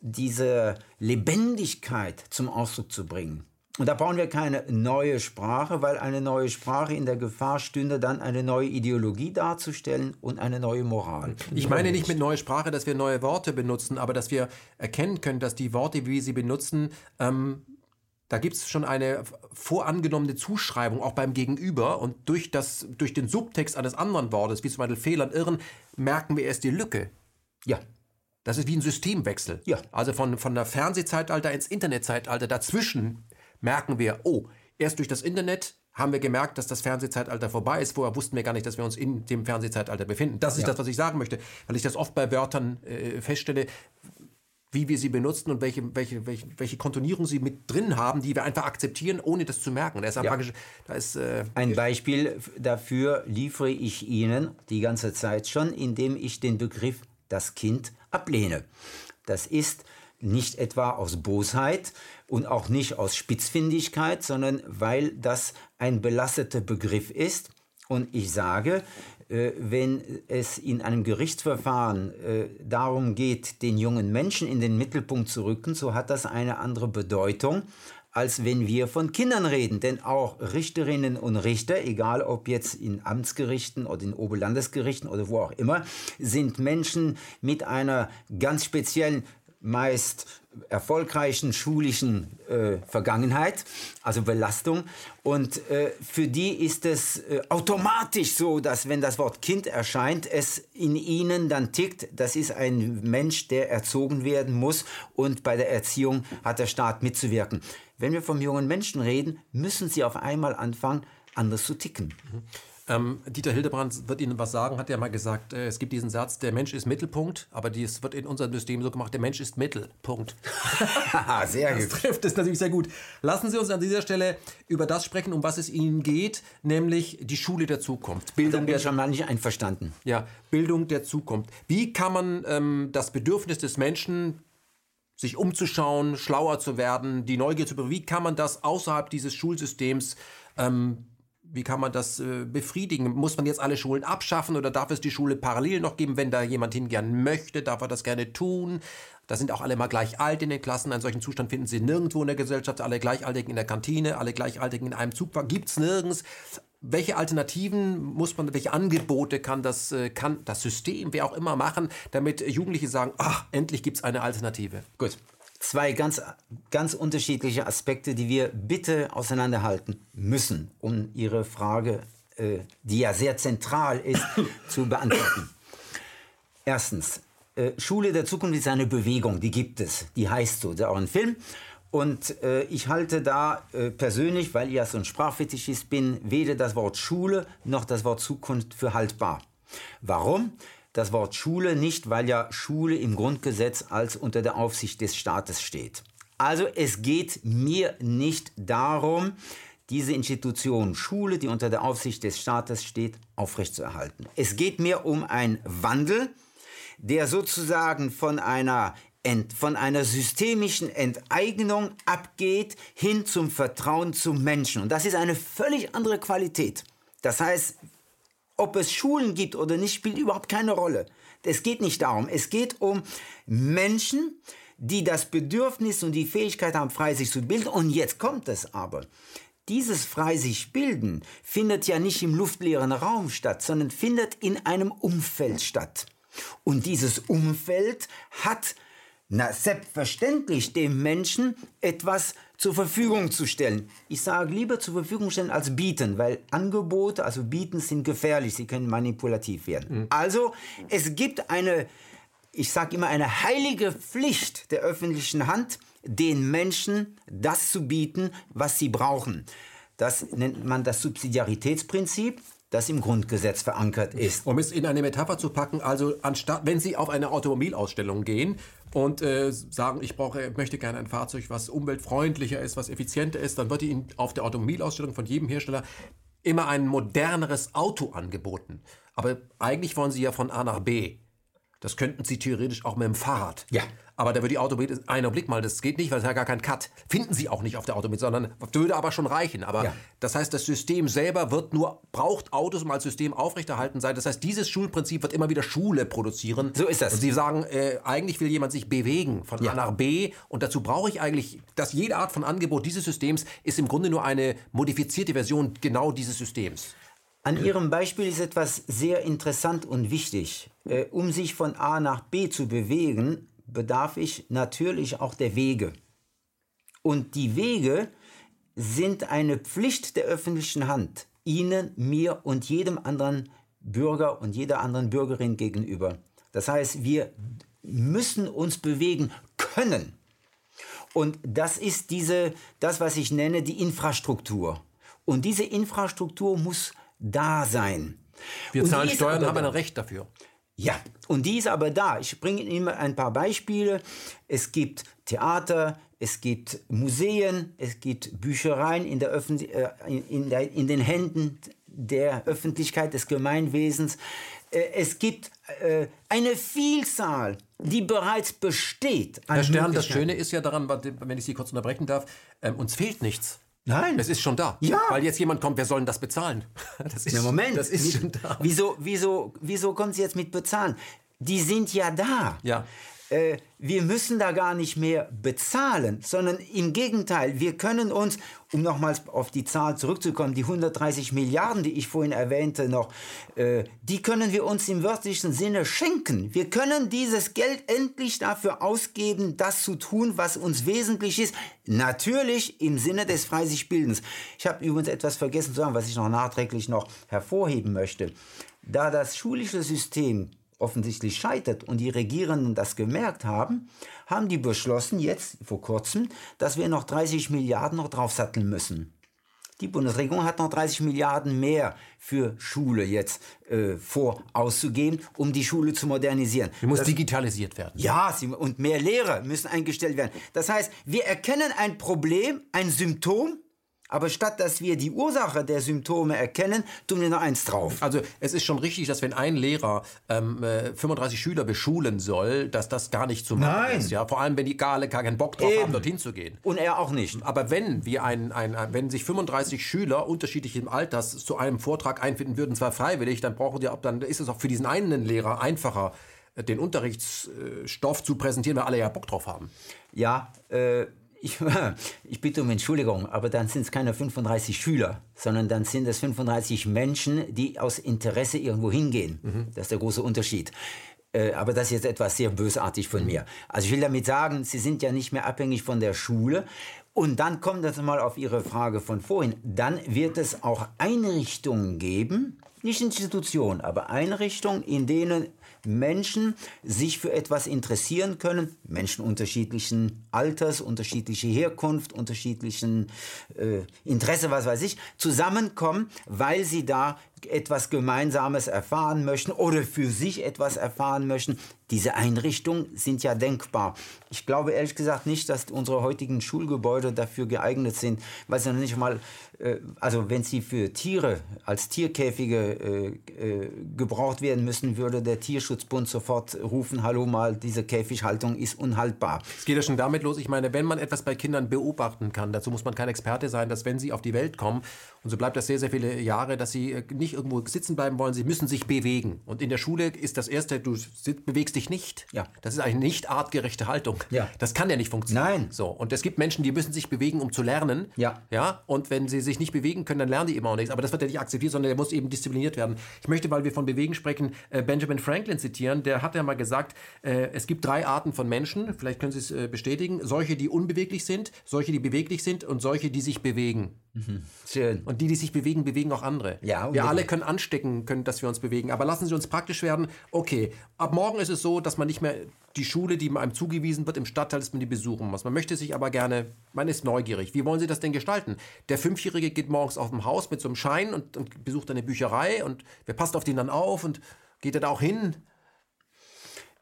diese Lebendigkeit zum Ausdruck zu bringen. Und da brauchen wir keine neue Sprache, weil eine neue Sprache in der Gefahr stünde, dann eine neue Ideologie darzustellen und eine neue Moral. Ich meine nicht mit neuer Sprache, dass wir neue Worte benutzen, aber dass wir erkennen können, dass die Worte, wie wir sie benutzen, ähm, da gibt es schon eine vorangenommene Zuschreibung, auch beim Gegenüber. Und durch, das, durch den Subtext eines anderen Wortes, wie zum Beispiel Fehlern, Irren, merken wir erst die Lücke. Ja. Das ist wie ein Systemwechsel. Ja. Also von, von der Fernsehzeitalter ins Internetzeitalter. Dazwischen merken wir, oh, erst durch das Internet haben wir gemerkt, dass das Fernsehzeitalter vorbei ist. Vorher wussten wir gar nicht, dass wir uns in dem Fernsehzeitalter befinden. Das ist ja. das, was ich sagen möchte, weil ich das oft bei Wörtern äh, feststelle, wie wir sie benutzen und welche, welche, welche, welche Kontonierung sie mit drin haben, die wir einfach akzeptieren, ohne das zu merken. Da ist ja. praktisch, da ist, äh, Ein Beispiel dafür liefere ich Ihnen die ganze Zeit schon, indem ich den Begriff das Kind ablehne. Das ist nicht etwa aus Bosheit und auch nicht aus Spitzfindigkeit, sondern weil das ein belasteter Begriff ist. Und ich sage, wenn es in einem Gerichtsverfahren äh, darum geht, den jungen Menschen in den Mittelpunkt zu rücken, so hat das eine andere Bedeutung, als wenn wir von Kindern reden. Denn auch Richterinnen und Richter, egal ob jetzt in Amtsgerichten oder in Oberlandesgerichten oder wo auch immer, sind Menschen mit einer ganz speziellen meist erfolgreichen schulischen äh, Vergangenheit, also Belastung. Und äh, für die ist es äh, automatisch so, dass wenn das Wort Kind erscheint, es in ihnen dann tickt. Das ist ein Mensch, der erzogen werden muss und bei der Erziehung hat der Staat mitzuwirken. Wenn wir vom jungen Menschen reden, müssen sie auf einmal anfangen, anders zu ticken. Mhm. Ähm, Dieter Hildebrand wird Ihnen was sagen, hat ja mal gesagt, äh, es gibt diesen Satz, der Mensch ist Mittelpunkt, aber dies wird in unserem System so gemacht, der Mensch ist Mittelpunkt. sehr gut. Das trifft es natürlich sehr gut. Lassen Sie uns an dieser Stelle über das sprechen, um was es Ihnen geht, nämlich die Schule der Zukunft. Bildung wir schon mal nicht einverstanden. Ja, Bildung der Zukunft. Wie kann man ähm, das Bedürfnis des Menschen sich umzuschauen, schlauer zu werden, die Neugier zu wie kann man das außerhalb dieses Schulsystems ähm, wie kann man das äh, befriedigen? Muss man jetzt alle Schulen abschaffen oder darf es die Schule parallel noch geben? Wenn da jemand hingehen möchte, darf er das gerne tun. Da sind auch alle mal gleich alt in den Klassen. Einen solchen Zustand finden Sie nirgendwo in der Gesellschaft. Alle Gleichaltigen in der Kantine, alle Gleichaltigen in einem Zug. Gibt es nirgends. Welche Alternativen muss man, welche Angebote kann das, äh, kann das System, wer auch immer, machen, damit Jugendliche sagen, ach, endlich gibt es eine Alternative? Gut, zwei ganz, ganz unterschiedliche Aspekte, die wir bitte auseinanderhalten müssen, um Ihre Frage, äh, die ja sehr zentral ist, zu beantworten. Erstens, äh, Schule der Zukunft ist eine Bewegung, die gibt es, die heißt so, ist auch ein Film. Und äh, ich halte da äh, persönlich, weil ich ja so ein Sprachfetischist bin, weder das Wort Schule noch das Wort Zukunft für haltbar. Warum? Das Wort Schule nicht, weil ja Schule im Grundgesetz als unter der Aufsicht des Staates steht. Also es geht mir nicht darum, diese Institution Schule, die unter der Aufsicht des Staates steht, aufrechtzuerhalten. Es geht mir um einen Wandel, der sozusagen von einer, Ent, von einer systemischen Enteignung abgeht hin zum Vertrauen zum Menschen. Und das ist eine völlig andere Qualität. Das heißt, ob es Schulen gibt oder nicht, spielt überhaupt keine Rolle. Es geht nicht darum. Es geht um Menschen, die das Bedürfnis und die Fähigkeit haben, frei sich zu bilden. Und jetzt kommt es aber. Dieses frei sich bilden findet ja nicht im luftleeren Raum statt, sondern findet in einem Umfeld statt. Und dieses Umfeld hat na, selbstverständlich dem Menschen etwas zur Verfügung zu stellen. Ich sage lieber zur Verfügung stellen als bieten, weil Angebote, also bieten, sind gefährlich. Sie können manipulativ werden. Mhm. Also es gibt eine, ich sage immer, eine heilige Pflicht der öffentlichen Hand, den Menschen das zu bieten, was sie brauchen. Das nennt man das Subsidiaritätsprinzip das im Grundgesetz verankert ist. Um es in eine Metapher zu packen, also anstatt, wenn Sie auf eine Automobilausstellung gehen, und äh, sagen, ich brauche, möchte gerne ein Fahrzeug, was umweltfreundlicher ist, was effizienter ist, dann wird Ihnen auf der Automobilausstellung von jedem Hersteller immer ein moderneres Auto angeboten. Aber eigentlich wollen Sie ja von A nach B. Das könnten Sie theoretisch auch mit dem Fahrrad. Ja. Aber da würde die Automobil, einer Blick mal, das geht nicht, weil es ja gar kein Cut. Finden Sie auch nicht auf der Automobil, sondern würde aber schon reichen. Aber Ja. das heißt, das System selber wird nur, braucht Autos, um als System aufrechterhalten sein. Das heißt, dieses Schulprinzip wird immer wieder Schule produzieren. So ist das. Und Sie sagen, äh, eigentlich will jemand sich bewegen von Ja. A nach B und dazu brauche ich eigentlich, dass jede Art von Angebot dieses Systems ist im Grunde nur eine modifizierte Version genau dieses Systems. An Ihrem Beispiel ist etwas sehr interessant und wichtig. Äh, um sich von A nach B zu bewegen, bedarf ich natürlich auch der Wege. Und die Wege sind eine Pflicht der öffentlichen Hand, Ihnen, mir und jedem anderen Bürger und jeder anderen Bürgerin gegenüber. Das heißt, wir müssen uns bewegen können. Und das ist diese, das, was ich nenne, die Infrastruktur. Und diese Infrastruktur muss da sein. Wir Und zahlen Steuern haben ein Recht dafür. Ja, und die ist aber da. Ich bringe Ihnen ein paar Beispiele. Es gibt Theater, es gibt Museen, es gibt Büchereien in, der Öffn äh, in, der, in den Händen der Öffentlichkeit, des Gemeinwesens. Äh, es gibt äh, eine Vielzahl, die bereits besteht. Herr Stern, das. Schöne ist ja daran, wenn ich Sie kurz unterbrechen darf, ähm, uns fehlt nichts. Nein. Es ist schon da. Ja. Weil jetzt jemand kommt, wer soll denn das bezahlen? Das ist, Ja, Moment. Das ist Wie- schon da. Wieso, wieso, wieso kommen Sie jetzt mit bezahlen? Die sind ja da. Ja. Äh, wir müssen da gar nicht mehr bezahlen, sondern im Gegenteil, wir können uns, um nochmals auf die Zahl zurückzukommen, die 130 Milliarden, die ich vorhin erwähnte noch, äh, die können wir uns im wörtlichen Sinne schenken. Wir können dieses Geld endlich dafür ausgeben, das zu tun, was uns wesentlich ist. Natürlich im Sinne des Freisichbildens. Ich habe übrigens etwas vergessen zu sagen, was ich noch nachträglich noch hervorheben möchte. Da das schulische System offensichtlich scheitert und die Regierenden das gemerkt haben, haben die beschlossen jetzt vor kurzem, dass wir noch 30 Milliarden noch draufsatteln müssen. Die Bundesregierung hat noch 30 Milliarden mehr für Schule jetzt äh, vor auszugeben, um die Schule zu modernisieren. Die muss Das- digitalisiert werden. ja, sie, und mehr Lehrer müssen eingestellt werden. Das heißt, wir erkennen ein Problem, ein Symptom, aber statt dass wir die Ursache der Symptome erkennen, tun wir noch eins drauf. Also es ist schon richtig, dass wenn ein Lehrer ähm, äh, 35 Schüler beschulen soll, dass das gar nicht zu machen Nein. ist. Ja? Vor allem, wenn die gar keinen Bock drauf Eben. haben, dorthin zu gehen. Und er auch nicht. Aber wenn wir ein, ein, ein, wenn sich 35 Schüler unterschiedlichen Alters zu einem Vortrag einfinden würden, zwar freiwillig, dann brauchen die, dann ist es auch für diesen einen Lehrer einfacher, äh, den Unterrichtsstoff zu präsentieren, weil alle ja Bock drauf haben. Ja, äh, ich, ich bitte um Entschuldigung, aber dann sind es keine 35 Schüler, sondern dann sind es 35 Menschen, die aus Interesse irgendwo hingehen. Das ist der große Unterschied. Äh, aber das ist jetzt etwas sehr bösartig von mir. Also ich will damit sagen, Sie sind ja nicht mehr abhängig von der Schule. Und dann kommt das mal auf Ihre Frage von vorhin. Dann wird es auch Einrichtungen geben, nicht Institutionen, aber Einrichtungen, in denen Menschen sich für etwas interessieren können, Menschen unterschiedlichen Alters, unterschiedliche Herkunft, unterschiedlichen äh, Interesse, was weiß ich, zusammenkommen, weil sie da etwas Gemeinsames erfahren möchten oder für sich etwas erfahren möchten. Diese Einrichtungen sind ja denkbar. Ich glaube ehrlich gesagt nicht, dass unsere heutigen Schulgebäude dafür geeignet sind, weil sie nicht mal, äh, also wenn sie für Tiere als Tierkäfige äh, äh, gebraucht werden müssen, würde der Tierschutzbund sofort rufen, hallo mal, diese Käfighaltung ist unhaltbar. Es geht ja schon damit los, ich meine, wenn man etwas bei Kindern beobachten kann, dazu muss man kein Experte sein, dass wenn sie auf die Welt kommen, und so bleibt das sehr, sehr viele Jahre, dass sie äh, nicht irgendwo sitzen bleiben wollen, sie müssen sich bewegen. Und in der Schule ist das Erste, du bewegst dich nicht. Ja. Das ist eine nicht artgerechte Haltung. Ja. Das kann ja nicht funktionieren. Nein. So, und es gibt Menschen, die müssen sich bewegen, um zu lernen. Ja. Ja, und wenn sie sich nicht bewegen können, dann lernen die immer auch nichts. Aber das wird ja nicht akzeptiert, sondern der muss eben diszipliniert werden. Ich möchte, weil wir von Bewegen sprechen, äh, Benjamin Franklin zitieren. Der hat ja mal gesagt, äh, es gibt drei Arten von Menschen, vielleicht können Sie es bestätigen. Solche, die unbeweglich sind, solche, die beweglich sind und solche, die sich bewegen. Schön. Und die, die sich bewegen, bewegen auch andere. Ja, wir alle können anstecken, können, dass wir uns bewegen. Aber lassen Sie uns praktisch werden. Okay, ab morgen ist es so, dass man nicht mehr die Schule, die einem zugewiesen wird, im Stadtteil, dass man die besuchen muss. Man möchte sich aber gerne, man ist neugierig. Wie wollen Sie das denn gestalten? Der Fünfjährige geht morgens auf dem Haus mit so einem Schein und, und besucht eine Bücherei und wer passt auf den dann auf und geht er da auch hin?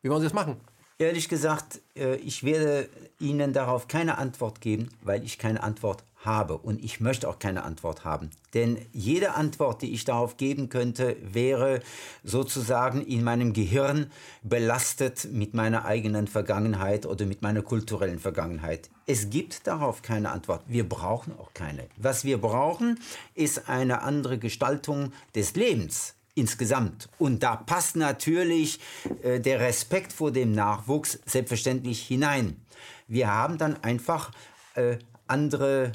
Wie wollen Sie das machen? Ehrlich gesagt, äh, ich werde Ihnen darauf keine Antwort geben, weil ich keine Antwort habe und ich möchte auch keine Antwort haben. Denn jede Antwort, die ich darauf geben könnte, wäre sozusagen in meinem Gehirn belastet mit meiner eigenen Vergangenheit oder mit meiner kulturellen Vergangenheit. Es gibt darauf keine Antwort. Wir brauchen auch keine. Was wir brauchen, ist eine andere Gestaltung des Lebens insgesamt. Und da passt natürlich äh, der Respekt vor dem Nachwuchs selbstverständlich hinein. Wir haben dann einfach äh, andere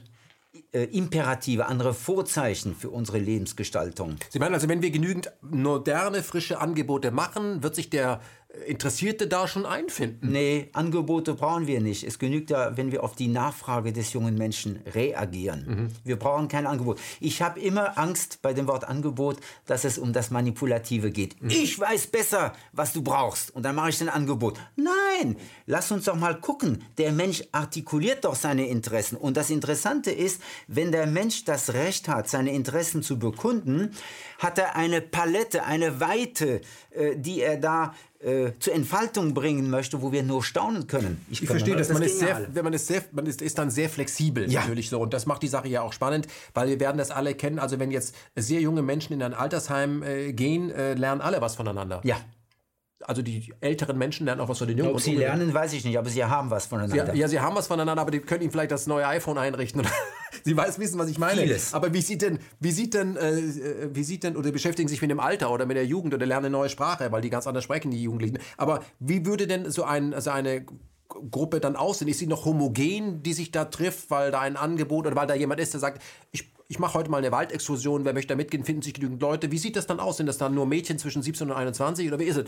Imperative, andere Vorzeichen für unsere Lebensgestaltung. Sie meinen also, wenn wir genügend moderne, frische Angebote machen, wird sich der Interessierte da schon einfinden? Nee, Angebote brauchen wir nicht. Es genügt ja, wenn wir auf die Nachfrage des jungen Menschen reagieren. Mhm. Wir brauchen kein Angebot. Ich habe immer Angst bei dem Wort Angebot, dass es um das Manipulative geht. Mhm. Ich weiß besser, was du brauchst und dann mache ich ein Angebot. Nein, lass uns doch mal gucken. Der Mensch artikuliert doch seine Interessen. Und das Interessante ist, wenn der Mensch das Recht hat, seine Interessen zu bekunden, hat er eine Palette, eine Weite, äh, die er da äh, zur Entfaltung bringen möchte, wo wir nur staunen können. Ich, ich verstehe das. Man ist, sehr, wenn man ist, sehr, man ist, ist dann sehr flexibel ja. natürlich so und das macht die Sache ja auch spannend, weil wir werden das alle kennen. Also wenn jetzt sehr junge Menschen in ein Altersheim äh, gehen, äh, lernen alle was voneinander. Ja also die älteren Menschen lernen auch was von den Jungen. Ob sie lernen, weiß ich nicht, aber sie haben was voneinander. Sie, ja, sie haben was voneinander, aber die können ihnen vielleicht das neue iPhone einrichten. Sie weiß wissen, was ich meine. Vieles. Aber wie sieht denn, wie sieht denn, äh, wie sieht denn, oder beschäftigen sich mit dem Alter oder mit der Jugend oder lernen eine neue Sprache, weil die ganz anders sprechen, die Jugendlichen. Aber wie würde denn so ein, also eine Gruppe dann aussehen? Ist sie noch homogen, die sich da trifft, weil da ein Angebot oder weil da jemand ist, der sagt, ich ich mache heute mal eine Waldexkursion, wer möchte da mitgehen, finden sich genügend Leute. Wie sieht das dann aus? Sind das dann nur Mädchen zwischen 17 und 21 oder wie ist es?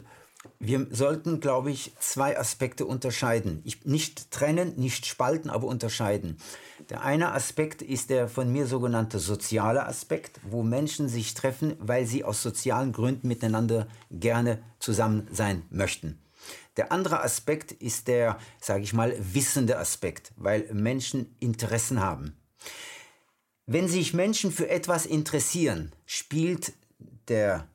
Wir sollten, glaube ich, zwei Aspekte unterscheiden. Ich, nicht trennen, nicht spalten, aber unterscheiden. Der eine Aspekt ist der von mir sogenannte soziale Aspekt, wo Menschen sich treffen, weil sie aus sozialen Gründen miteinander gerne zusammen sein möchten. Der andere Aspekt ist der, sage ich mal, wissende Aspekt, weil Menschen Interessen haben. Wenn sich Menschen für etwas interessieren, spielt der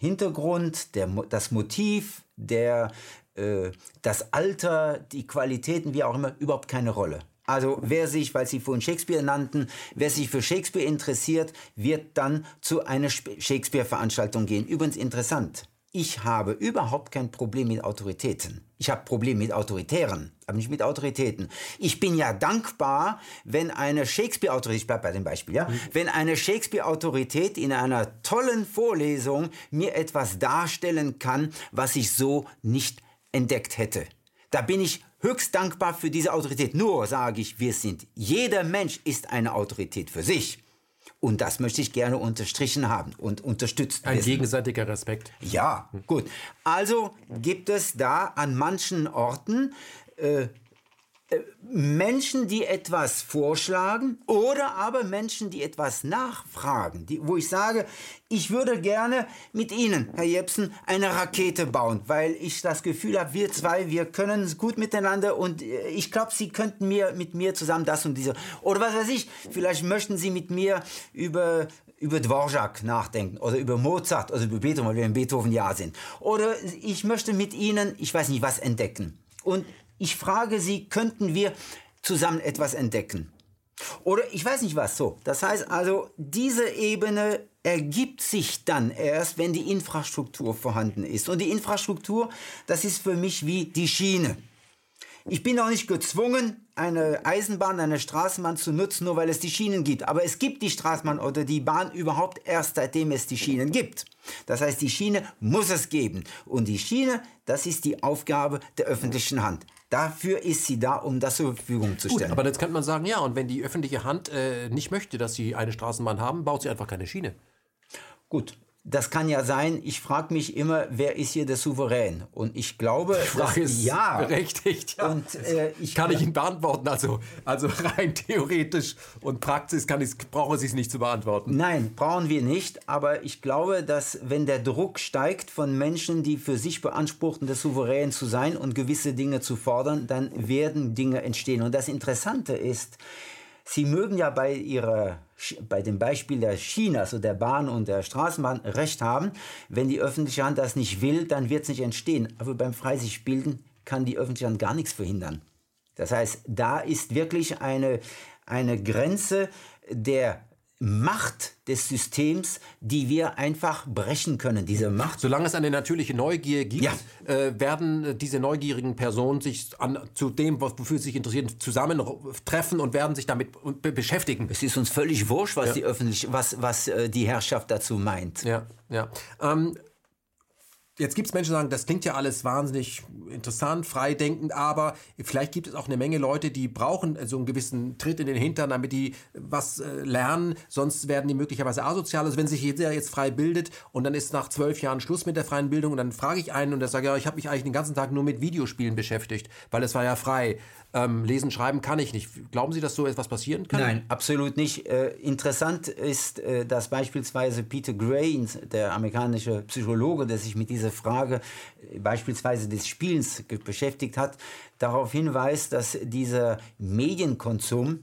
Hintergrund, der, das Motiv, der, äh, das Alter, die Qualitäten, wie auch immer, überhaupt keine Rolle. Also wer sich, weil Sie vorhin Shakespeare nannten, wer sich für Shakespeare interessiert, wird dann zu einer Shakespeare-Veranstaltung gehen. Übrigens interessant ich habe überhaupt kein Problem mit Autoritäten. Ich habe Probleme mit Autoritären, aber nicht mit Autoritäten. Ich bin ja dankbar, wenn eine Shakespeare-Autorität, ich bleibe bei dem Beispiel, ja, mhm. wenn eine Shakespeare-Autorität in einer tollen Vorlesung mir etwas darstellen kann, was ich so nicht entdeckt hätte. Da bin ich höchst dankbar für diese Autorität. Nur sage ich, wir sind, jeder Mensch ist eine Autorität für sich. Und das möchte ich gerne unterstrichen haben und unterstützt Ein wissen. gegenseitiger Respekt. Ja, gut. Also gibt es da an manchen Orten äh, Menschen, die etwas vorschlagen oder aber Menschen, die etwas nachfragen, die, wo ich sage, ich würde gerne mit Ihnen, Herr Jepsen, eine Rakete bauen, weil ich das Gefühl habe, wir zwei, wir können gut miteinander und äh, ich glaube, Sie könnten mir mit mir zusammen das und diese oder was weiß ich, vielleicht möchten Sie mit mir über über Dvorak nachdenken oder über Mozart oder über Beethoven, weil wir in Beethoven ja sind. Oder ich möchte mit Ihnen, ich weiß nicht was entdecken. Und ich frage Sie, könnten wir zusammen etwas entdecken? Oder ich weiß nicht was so. Das heißt also, diese Ebene ergibt sich dann erst, wenn die Infrastruktur vorhanden ist. Und die Infrastruktur, das ist für mich wie die Schiene. Ich bin auch nicht gezwungen, eine Eisenbahn, eine Straßenbahn zu nutzen, nur weil es die Schienen gibt. Aber es gibt die Straßenbahn oder die Bahn überhaupt erst seitdem es die Schienen gibt. Das heißt, die Schiene muss es geben. Und die Schiene, das ist die Aufgabe der öffentlichen Hand. Dafür ist sie da, um das zur Verfügung zu stellen. Gut, aber jetzt könnte man sagen, ja, und wenn die öffentliche Hand äh, nicht möchte, dass sie eine Straßenbahn haben, baut sie einfach keine Schiene. Gut, das kann ja sein, ich frage mich immer, wer ist hier der Souverän? Und ich glaube, die Frage ist ja. berechtigt. Ja. Und, äh, ich kann ich Ihnen beantworten. Also, also rein theoretisch und praktisch kann ich, brauche ich es nicht zu beantworten. Nein, brauchen wir nicht. Aber ich glaube, dass wenn der Druck steigt von Menschen, die für sich beanspruchten, der Souverän zu sein und gewisse Dinge zu fordern, dann werden Dinge entstehen. Und das Interessante ist, Sie mögen ja bei, ihrer, bei dem Beispiel der Schiene, also der Bahn und der Straßenbahn, recht haben. Wenn die öffentliche Hand das nicht will, dann wird es nicht entstehen. Aber beim Freisichtbilden kann die öffentliche Hand gar nichts verhindern. Das heißt, da ist wirklich eine, eine Grenze der Macht des Systems, die wir einfach brechen können. Diese Macht. Solange es eine natürliche Neugier gibt, ja. äh, werden diese neugierigen Personen sich an, zu dem, wofür sie sich interessieren, zusammentreffen und werden sich damit beschäftigen. Es ist uns völlig wurscht, was ja. die öffentlich, was, was äh, die Herrschaft dazu meint. Ja, ja. Ähm, Jetzt gibt es Menschen, die sagen, das klingt ja alles wahnsinnig interessant, freidenkend, aber vielleicht gibt es auch eine Menge Leute, die brauchen so einen gewissen Tritt in den Hintern, damit die was äh, lernen, sonst werden die möglicherweise asozial. Also wenn sich jeder jetzt frei bildet und dann ist nach zwölf Jahren Schluss mit der freien Bildung und dann frage ich einen und der sagt, ja, ich habe mich eigentlich den ganzen Tag nur mit Videospielen beschäftigt, weil es war ja frei. Ähm, lesen, schreiben kann ich nicht. Glauben Sie, dass so etwas passieren kann? Nein, absolut nicht. Äh, interessant ist, äh, dass beispielsweise Peter Gray, der amerikanische Psychologe, der sich mit dieser Frage äh, beispielsweise des Spielens beschäftigt hat, darauf hinweist, dass dieser Medienkonsum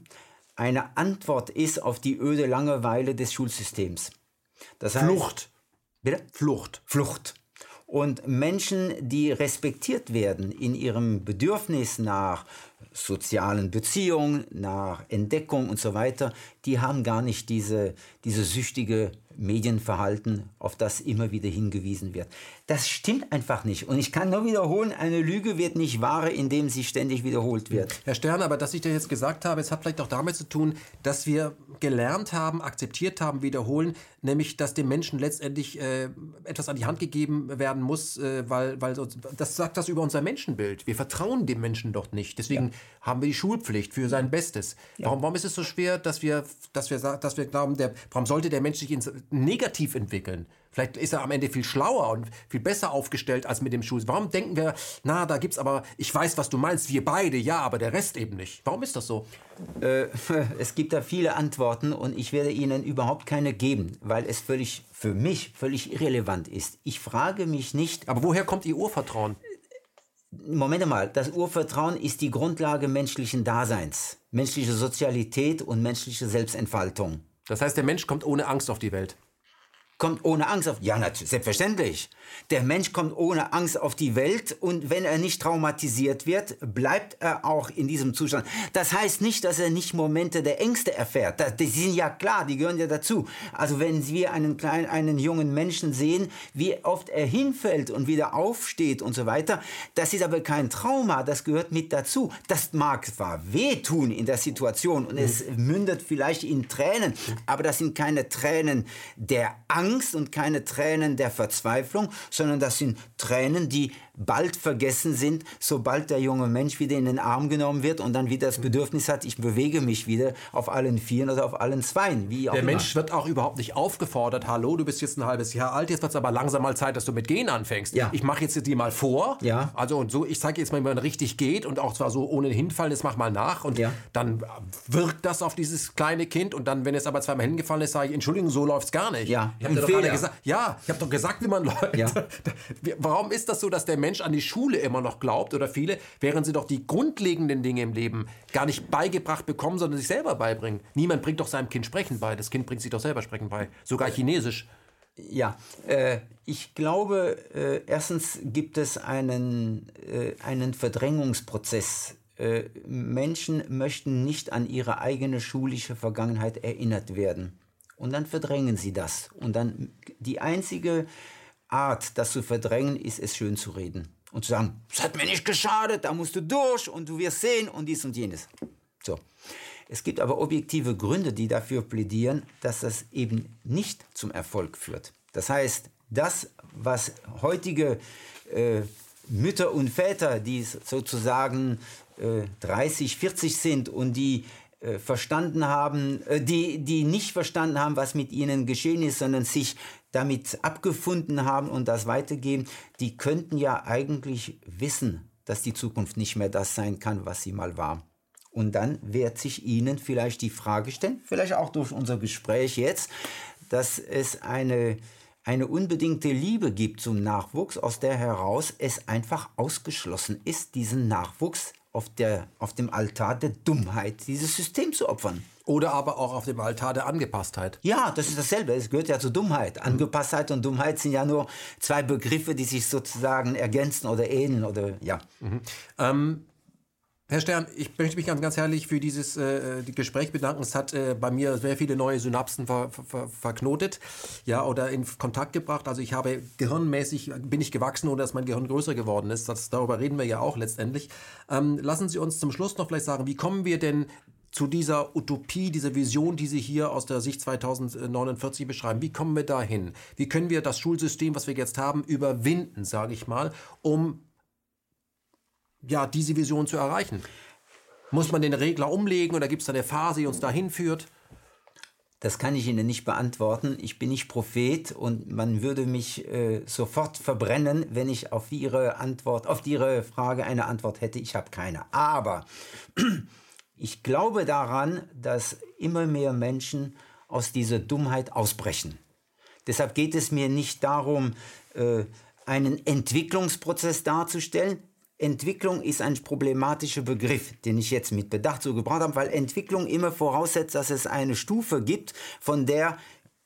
eine Antwort ist auf die öde Langeweile des Schulsystems. Das heißt, Flucht. Bitte? Flucht. Flucht. Und Menschen, die respektiert werden in ihrem Bedürfnis nach sozialen Beziehungen, nach Entdeckung und so weiter, die haben gar nicht diese, diese süchtige Medienverhalten, auf das immer wieder hingewiesen wird. Das stimmt einfach nicht. Und ich kann nur wiederholen, eine Lüge wird nicht wahre, indem sie ständig wiederholt wird. Herr Stern, aber dass ich dir jetzt gesagt habe, es hat vielleicht auch damit zu tun, dass wir gelernt haben, akzeptiert haben, wiederholen, nämlich, dass dem Menschen letztendlich äh, etwas an die Hand gegeben werden muss, äh, weil, weil das sagt das über unser Menschenbild. Wir vertrauen dem Menschen doch nicht. Deswegen ja. haben wir die Schulpflicht für sein Bestes. Ja. Warum, warum ist es so schwer, dass wir, dass wir, dass wir glauben, der, warum sollte der Mensch sich ins negativ entwickeln? Vielleicht ist er am Ende viel schlauer und viel besser aufgestellt als mit dem Schul. Warum denken wir, na, da gibt's aber, ich weiß, was du meinst, wir beide, ja, aber der Rest eben nicht. Warum ist das so? Äh, es gibt da viele Antworten und ich werde Ihnen überhaupt keine geben, weil es völlig, für mich völlig irrelevant ist. Ich frage mich nicht. Aber woher kommt Ihr Urvertrauen? Moment mal, das Urvertrauen ist die Grundlage menschlichen Daseins, menschliche Sozialität und menschliche Selbstentfaltung. Das heißt, der Mensch kommt ohne Angst auf die Welt kommt ohne Angst auf. Ja, natürlich, selbstverständlich. Der Mensch kommt ohne Angst auf die Welt und wenn er nicht traumatisiert wird, bleibt er auch in diesem Zustand. Das heißt nicht, dass er nicht Momente der Ängste erfährt. Die sind ja klar, die gehören ja dazu. Also wenn wir einen kleinen, einen jungen Menschen sehen, wie oft er hinfällt und wieder aufsteht und so weiter, das ist aber kein Trauma, das gehört mit dazu. Das mag zwar wehtun in der Situation und es mündet vielleicht in Tränen, aber das sind keine Tränen der Angst und keine Tränen der Verzweiflung, sondern das sind Tränen, die bald vergessen sind, sobald der junge Mensch wieder in den Arm genommen wird und dann wieder das Bedürfnis hat, ich bewege mich wieder auf allen Vieren oder auf allen Zweien. Der immer. Mensch wird auch überhaupt nicht aufgefordert, hallo, du bist jetzt ein halbes Jahr alt, jetzt wird es aber langsam mal Zeit, dass du mit Gehen anfängst. Ja. Ich mache jetzt dir mal vor. Ja. Also und so, ich zeige jetzt mal, wie man richtig geht und auch zwar so ohne hinfallen, jetzt mach mal nach und ja. dann wirkt das auf dieses kleine Kind und dann, wenn es aber zweimal hingefallen ist, sage ich, Entschuldigung, so läuft es gar nicht. Ja. Ich habe doch gesagt, ja, ich habe doch gesagt, wie man läuft. Ja. Warum ist das so, dass der Mensch Mensch an die Schule immer noch glaubt oder viele, während sie doch die grundlegenden Dinge im Leben gar nicht beigebracht bekommen, sondern sich selber beibringen. Niemand bringt doch seinem Kind Sprechen bei. Das Kind bringt sich doch selber Sprechen bei. Sogar Chinesisch. Ja, äh, ich glaube, äh, erstens gibt es einen, äh, einen Verdrängungsprozess. Äh, Menschen möchten nicht an ihre eigene schulische Vergangenheit erinnert werden. Und dann verdrängen sie das. Und dann die einzige Art, das zu verdrängen, ist es schön zu reden. Und zu sagen, es hat mir nicht geschadet, da musst du durch und du wirst sehen und dies und jenes. So. Es gibt aber objektive Gründe, die dafür plädieren, dass das eben nicht zum Erfolg führt. Das heißt, das, was heutige äh, Mütter und Väter, die sozusagen äh, 30, 40 sind und die äh, verstanden haben, äh, die, die nicht verstanden haben, was mit ihnen geschehen ist, sondern sich damit abgefunden haben und das weitergeben, die könnten ja eigentlich wissen, dass die Zukunft nicht mehr das sein kann, was sie mal war. Und dann wird sich ihnen vielleicht die Frage stellen, vielleicht auch durch unser Gespräch jetzt, dass es eine, eine unbedingte Liebe gibt zum Nachwuchs, aus der heraus es einfach ausgeschlossen ist, diesen Nachwuchs auf, der, auf dem Altar der Dummheit dieses System zu opfern. Oder aber auch auf dem Altar der Angepasstheit. Ja, das ist dasselbe. Es gehört ja zur Dummheit. Angepasstheit und Dummheit sind ja nur zwei Begriffe, die sich sozusagen ergänzen oder ähneln oder ja. Mhm. Ähm, Herr Stern, ich möchte mich ganz, ganz herzlich für dieses äh, Gespräch bedanken. Es hat äh, bei mir sehr viele neue Synapsen ver, ver, verknotet, ja, oder in Kontakt gebracht. Also ich habe gehirnmäßig bin ich gewachsen, ohne dass mein Gehirn größer geworden ist. Das, darüber reden wir ja auch letztendlich. Ähm, lassen Sie uns zum Schluss noch vielleicht sagen, wie kommen wir denn zu dieser Utopie, dieser Vision, die Sie hier aus der Sicht 2049 beschreiben. Wie kommen wir dahin? Wie können wir das Schulsystem, was wir jetzt haben, überwinden, sage ich mal, um ja, diese Vision zu erreichen? Muss man den Regler umlegen oder gibt es da eine Phase, die uns dahin führt? Das kann ich Ihnen nicht beantworten. Ich bin nicht Prophet und man würde mich äh, sofort verbrennen, wenn ich auf Ihre Antwort, auf Ihre Frage eine Antwort hätte. Ich habe keine. Aber ich glaube daran, dass immer mehr Menschen aus dieser Dummheit ausbrechen. Deshalb geht es mir nicht darum, äh, einen Entwicklungsprozess darzustellen. Entwicklung ist ein problematischer Begriff, den ich jetzt mit Bedacht so gebraucht habe, weil Entwicklung immer voraussetzt, dass es eine Stufe gibt, von der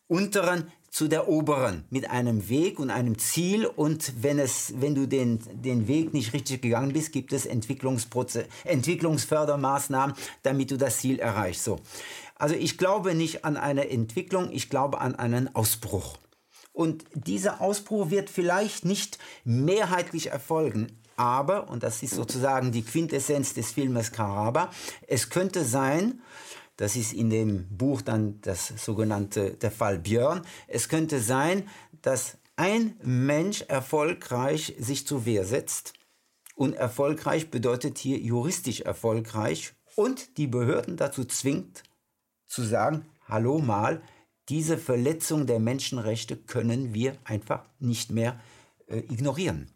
unteren zu der oberen mit einem Weg und einem Ziel und wenn es wenn du den den Weg nicht richtig gegangen bist, gibt es Entwicklungsprozess Entwicklungsfördermaßnahmen, damit du das Ziel erreichst. So. Also ich glaube nicht an eine Entwicklung, ich glaube an einen Ausbruch. Und dieser Ausbruch wird vielleicht nicht mehrheitlich erfolgen, aber, und das ist sozusagen die Quintessenz des Filmes Karaba, es könnte sein, das ist in dem Buch dann das sogenannte der Fall Björn, es könnte sein, dass ein Mensch erfolgreich sich zur Wehr setzt. Und erfolgreich bedeutet hier juristisch erfolgreich und die Behörden dazu zwingt, zu sagen, hallo mal, diese Verletzung der Menschenrechte können wir einfach nicht mehr äh, ignorieren.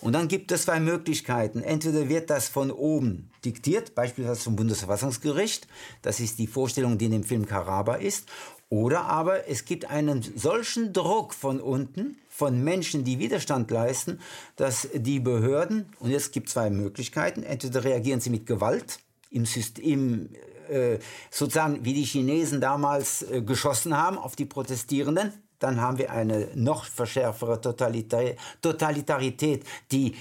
Und dann gibt es zwei Möglichkeiten. Entweder wird das von oben diktiert, beispielsweise vom Bundesverfassungsgericht, das ist die Vorstellung, die in dem Film Karaba ist, oder aber es gibt einen solchen Druck von unten, von Menschen, die Widerstand leisten, dass die Behörden, und jetzt gibt es zwei Möglichkeiten, entweder reagieren sie mit Gewalt im System, äh, sozusagen wie die Chinesen damals äh, geschossen haben auf die Protestierenden, dann haben wir eine noch verschärfere Totalitarität, die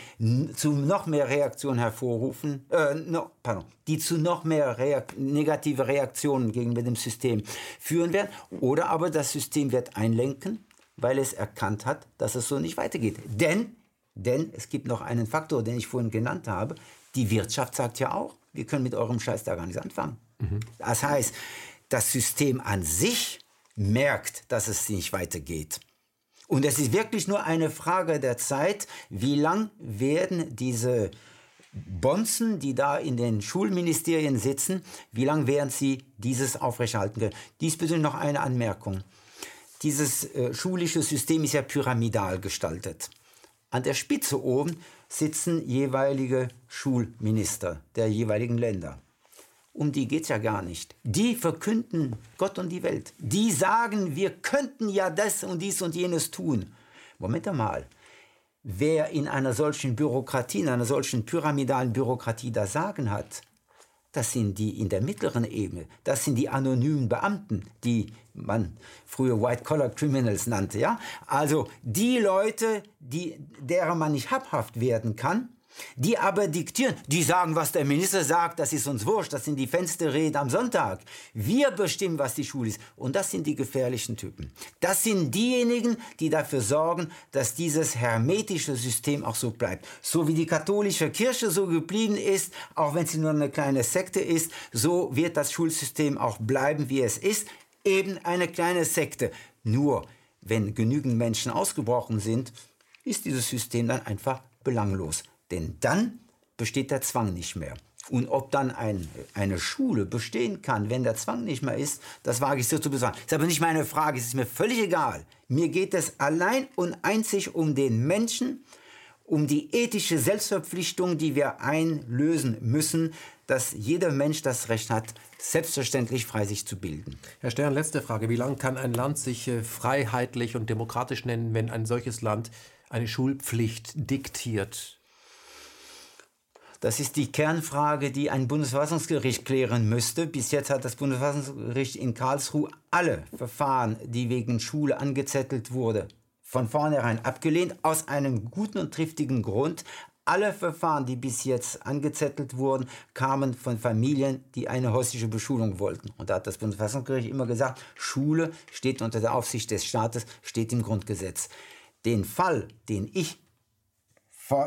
zu noch mehr Reaktionen hervorrufen, äh, no, pardon, die zu noch mehr Reak negative Reaktionen gegenüber dem System führen werden. Oder aber das System wird einlenken, weil es erkannt hat, dass es so nicht weitergeht. Denn, denn es gibt noch einen Faktor, den ich vorhin genannt habe. Die Wirtschaft sagt ja auch, wir können mit eurem Scheiß da gar nichts anfangen. Mhm. Das heißt, das System an sich merkt, dass es nicht weitergeht. Und es ist wirklich nur eine Frage der Zeit, wie lang werden diese Bonzen, die da in den Schulministerien sitzen, wie lange werden sie dieses aufrechterhalten können. Diesbezüglich noch eine Anmerkung. Dieses äh, schulische System ist ja pyramidal gestaltet. An der Spitze oben sitzen jeweilige Schulminister der jeweiligen Länder um die geht es ja gar nicht. Die verkünden Gott und die Welt. Die sagen, wir könnten ja das und dies und jenes tun. Moment einmal. Wer in einer solchen Bürokratie, in einer solchen pyramidalen Bürokratie das Sagen hat, das sind die in der mittleren Ebene. Das sind die anonymen Beamten, die man früher White-Collar-Criminals nannte. Ja? Also die Leute, die, derer man nicht habhaft werden kann, die aber diktieren, die sagen, was der Minister sagt, das ist uns wurscht, das sind die Fensterreden am Sonntag. Wir bestimmen, was die Schule ist. Und das sind die gefährlichen Typen. Das sind diejenigen, die dafür sorgen, dass dieses hermetische System auch so bleibt. So wie die katholische Kirche so geblieben ist, auch wenn sie nur eine kleine Sekte ist, so wird das Schulsystem auch bleiben, wie es ist. Eben eine kleine Sekte. Nur, wenn genügend Menschen ausgebrochen sind, ist dieses System dann einfach belanglos. Denn dann besteht der Zwang nicht mehr. Und ob dann ein, eine Schule bestehen kann, wenn der Zwang nicht mehr ist, das wage ich so zu besagen. Das ist aber nicht meine Frage, es ist mir völlig egal. Mir geht es allein und einzig um den Menschen, um die ethische Selbstverpflichtung, die wir einlösen müssen, dass jeder Mensch das Recht hat, selbstverständlich frei sich zu bilden. Herr Stern, letzte Frage. Wie lange kann ein Land sich äh, freiheitlich und demokratisch nennen, wenn ein solches Land eine Schulpflicht diktiert? Das ist die Kernfrage, die ein Bundesverfassungsgericht klären müsste. Bis jetzt hat das Bundesverfassungsgericht in Karlsruhe alle Verfahren, die wegen Schule angezettelt wurde, von vornherein abgelehnt, aus einem guten und triftigen Grund. Alle Verfahren, die bis jetzt angezettelt wurden, kamen von Familien, die eine häusliche Beschulung wollten. Und da hat das Bundesverfassungsgericht immer gesagt, Schule steht unter der Aufsicht des Staates, steht im Grundgesetz. Den Fall, den ich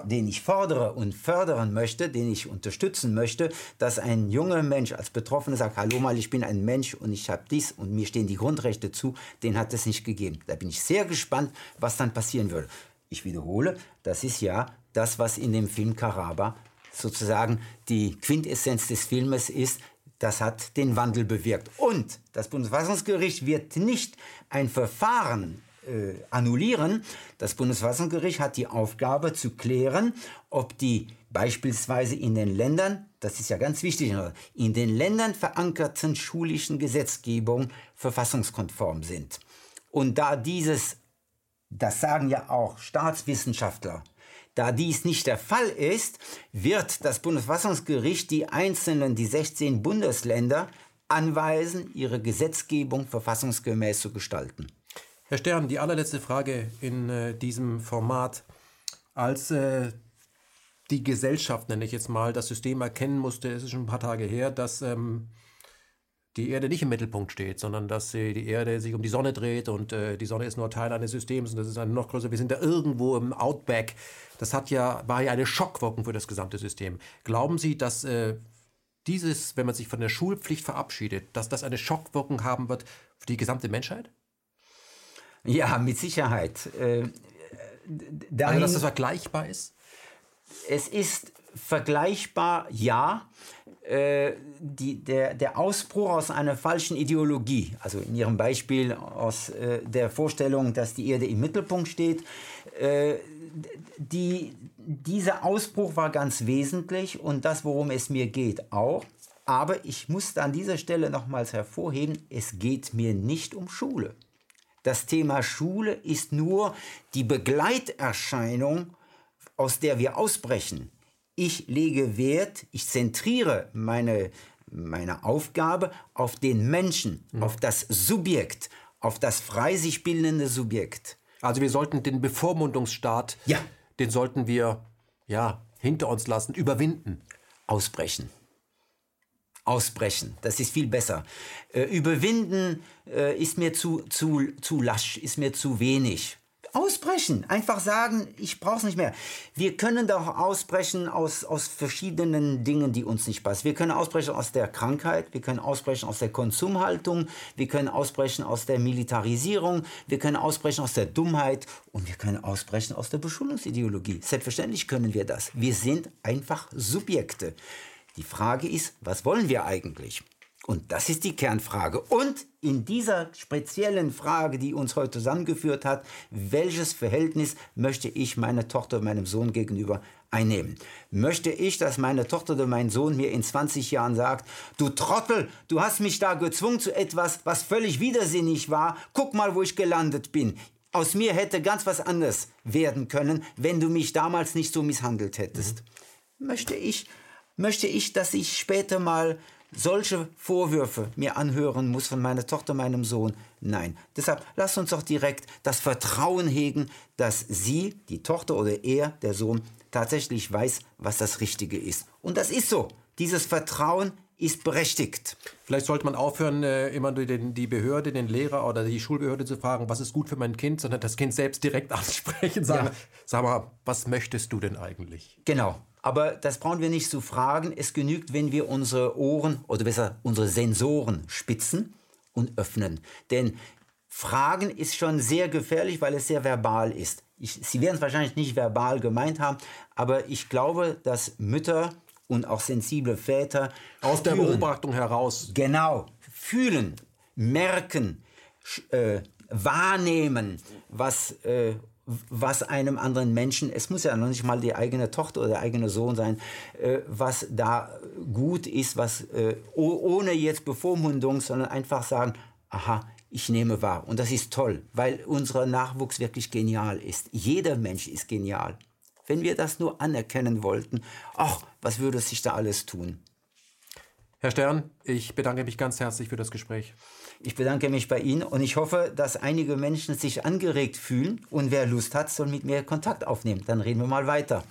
den ich fordere und fördern möchte, den ich unterstützen möchte, dass ein junger Mensch als Betroffener sagt, hallo mal, ich bin ein Mensch und ich habe dies und mir stehen die Grundrechte zu, den hat es nicht gegeben. Da bin ich sehr gespannt, was dann passieren würde. Ich wiederhole, das ist ja das, was in dem Film Karaba sozusagen die Quintessenz des Filmes ist, das hat den Wandel bewirkt. Und das Bundesverfassungsgericht wird nicht ein Verfahren äh, annullieren. Das Bundesverfassungsgericht hat die Aufgabe zu klären, ob die beispielsweise in den Ländern, das ist ja ganz wichtig, in den Ländern verankerten schulischen Gesetzgebungen verfassungskonform sind. Und da dieses, das sagen ja auch Staatswissenschaftler, da dies nicht der Fall ist, wird das Bundesverfassungsgericht die einzelnen, die 16 Bundesländer anweisen, ihre Gesetzgebung verfassungsgemäß zu gestalten. Herr Stern, die allerletzte Frage in äh, diesem Format. Als äh, die Gesellschaft, nenne ich jetzt mal, das System erkennen musste, es ist schon ein paar Tage her, dass ähm, die Erde nicht im Mittelpunkt steht, sondern dass äh, die Erde sich um die Sonne dreht und äh, die Sonne ist nur Teil eines Systems und das ist eine noch größer. Wir sind da irgendwo im Outback. Das hat ja, war ja eine Schockwirkung für das gesamte System. Glauben Sie, dass äh, dieses, wenn man sich von der Schulpflicht verabschiedet, dass das eine Schockwirkung haben wird für die gesamte Menschheit? Ja, mit Sicherheit. Äh, dahin, also, dass das vergleichbar ist? Es ist vergleichbar, ja. Äh, die, der, der Ausbruch aus einer falschen Ideologie, also in Ihrem Beispiel aus äh, der Vorstellung, dass die Erde im Mittelpunkt steht, äh, die, dieser Ausbruch war ganz wesentlich und das, worum es mir geht, auch. Aber ich muss an dieser Stelle nochmals hervorheben, es geht mir nicht um Schule. Das Thema Schule ist nur die Begleiterscheinung, aus der wir ausbrechen. Ich lege Wert, ich zentriere meine, meine Aufgabe auf den Menschen, mhm. auf das Subjekt, auf das frei sich bildende Subjekt. Also wir sollten den Bevormundungsstaat, ja. den sollten wir ja, hinter uns lassen, überwinden. Ausbrechen. Ausbrechen, das ist viel besser. Äh, überwinden äh, ist mir zu, zu, zu lasch, ist mir zu wenig. Ausbrechen. Einfach sagen, ich brauche es nicht mehr. Wir können doch ausbrechen aus, aus verschiedenen Dingen, die uns nicht passen. Wir können ausbrechen aus der Krankheit, wir können ausbrechen aus der Konsumhaltung, wir können ausbrechen aus der Militarisierung, wir können ausbrechen aus der Dummheit und wir können ausbrechen aus der Beschulungsideologie. Selbstverständlich können wir das. Wir sind einfach Subjekte. Die Frage ist, was wollen wir eigentlich? Und das ist die Kernfrage. Und in dieser speziellen Frage, die uns heute zusammengeführt hat, welches Verhältnis möchte ich meiner Tochter, meinem Sohn gegenüber einnehmen? Möchte ich, dass meine Tochter oder mein Sohn mir in 20 Jahren sagt, du Trottel, du hast mich da gezwungen zu etwas, was völlig widersinnig war, guck mal, wo ich gelandet bin. Aus mir hätte ganz was anderes werden können, wenn du mich damals nicht so misshandelt hättest. Mhm. Möchte ich, möchte ich, dass ich später mal solche Vorwürfe mir anhören muss von meiner Tochter, meinem Sohn. Nein. Deshalb lasst uns doch direkt das Vertrauen hegen, dass sie, die Tochter oder er, der Sohn, tatsächlich weiß, was das Richtige ist. Und das ist so. Dieses Vertrauen ist berechtigt. Vielleicht sollte man aufhören, äh, immer den, die Behörde, den Lehrer oder die Schulbehörde zu fragen, was ist gut für mein Kind, sondern das Kind selbst direkt ansprechen, sagen, ja. sag mal, was möchtest du denn eigentlich? Genau. Aber das brauchen wir nicht zu fragen. Es genügt, wenn wir unsere Ohren oder besser unsere Sensoren spitzen und öffnen. Denn Fragen ist schon sehr gefährlich, weil es sehr verbal ist. Ich, Sie werden es wahrscheinlich nicht verbal gemeint haben, aber ich glaube, dass Mütter und auch sensible Väter aus der Beobachtung heraus genau fühlen, merken, äh, wahrnehmen, was äh, was einem anderen Menschen, es muss ja noch nicht mal die eigene Tochter oder der eigene Sohn sein, äh, was da gut ist, was äh, ohne jetzt Bevormundung, sondern einfach sagen, aha, ich nehme wahr. Und das ist toll, weil unser Nachwuchs wirklich genial ist. Jeder Mensch ist genial. wenn wir das nur anerkennen wollten. Ach, was würde sich da alles tun? Herr Stern, ich bedanke mich ganz herzlich für das Gespräch. Ich bedanke mich bei Ihnen und ich hoffe, dass einige Menschen sich angeregt fühlen und wer Lust hat, soll mit mir Kontakt aufnehmen. Dann reden wir mal weiter.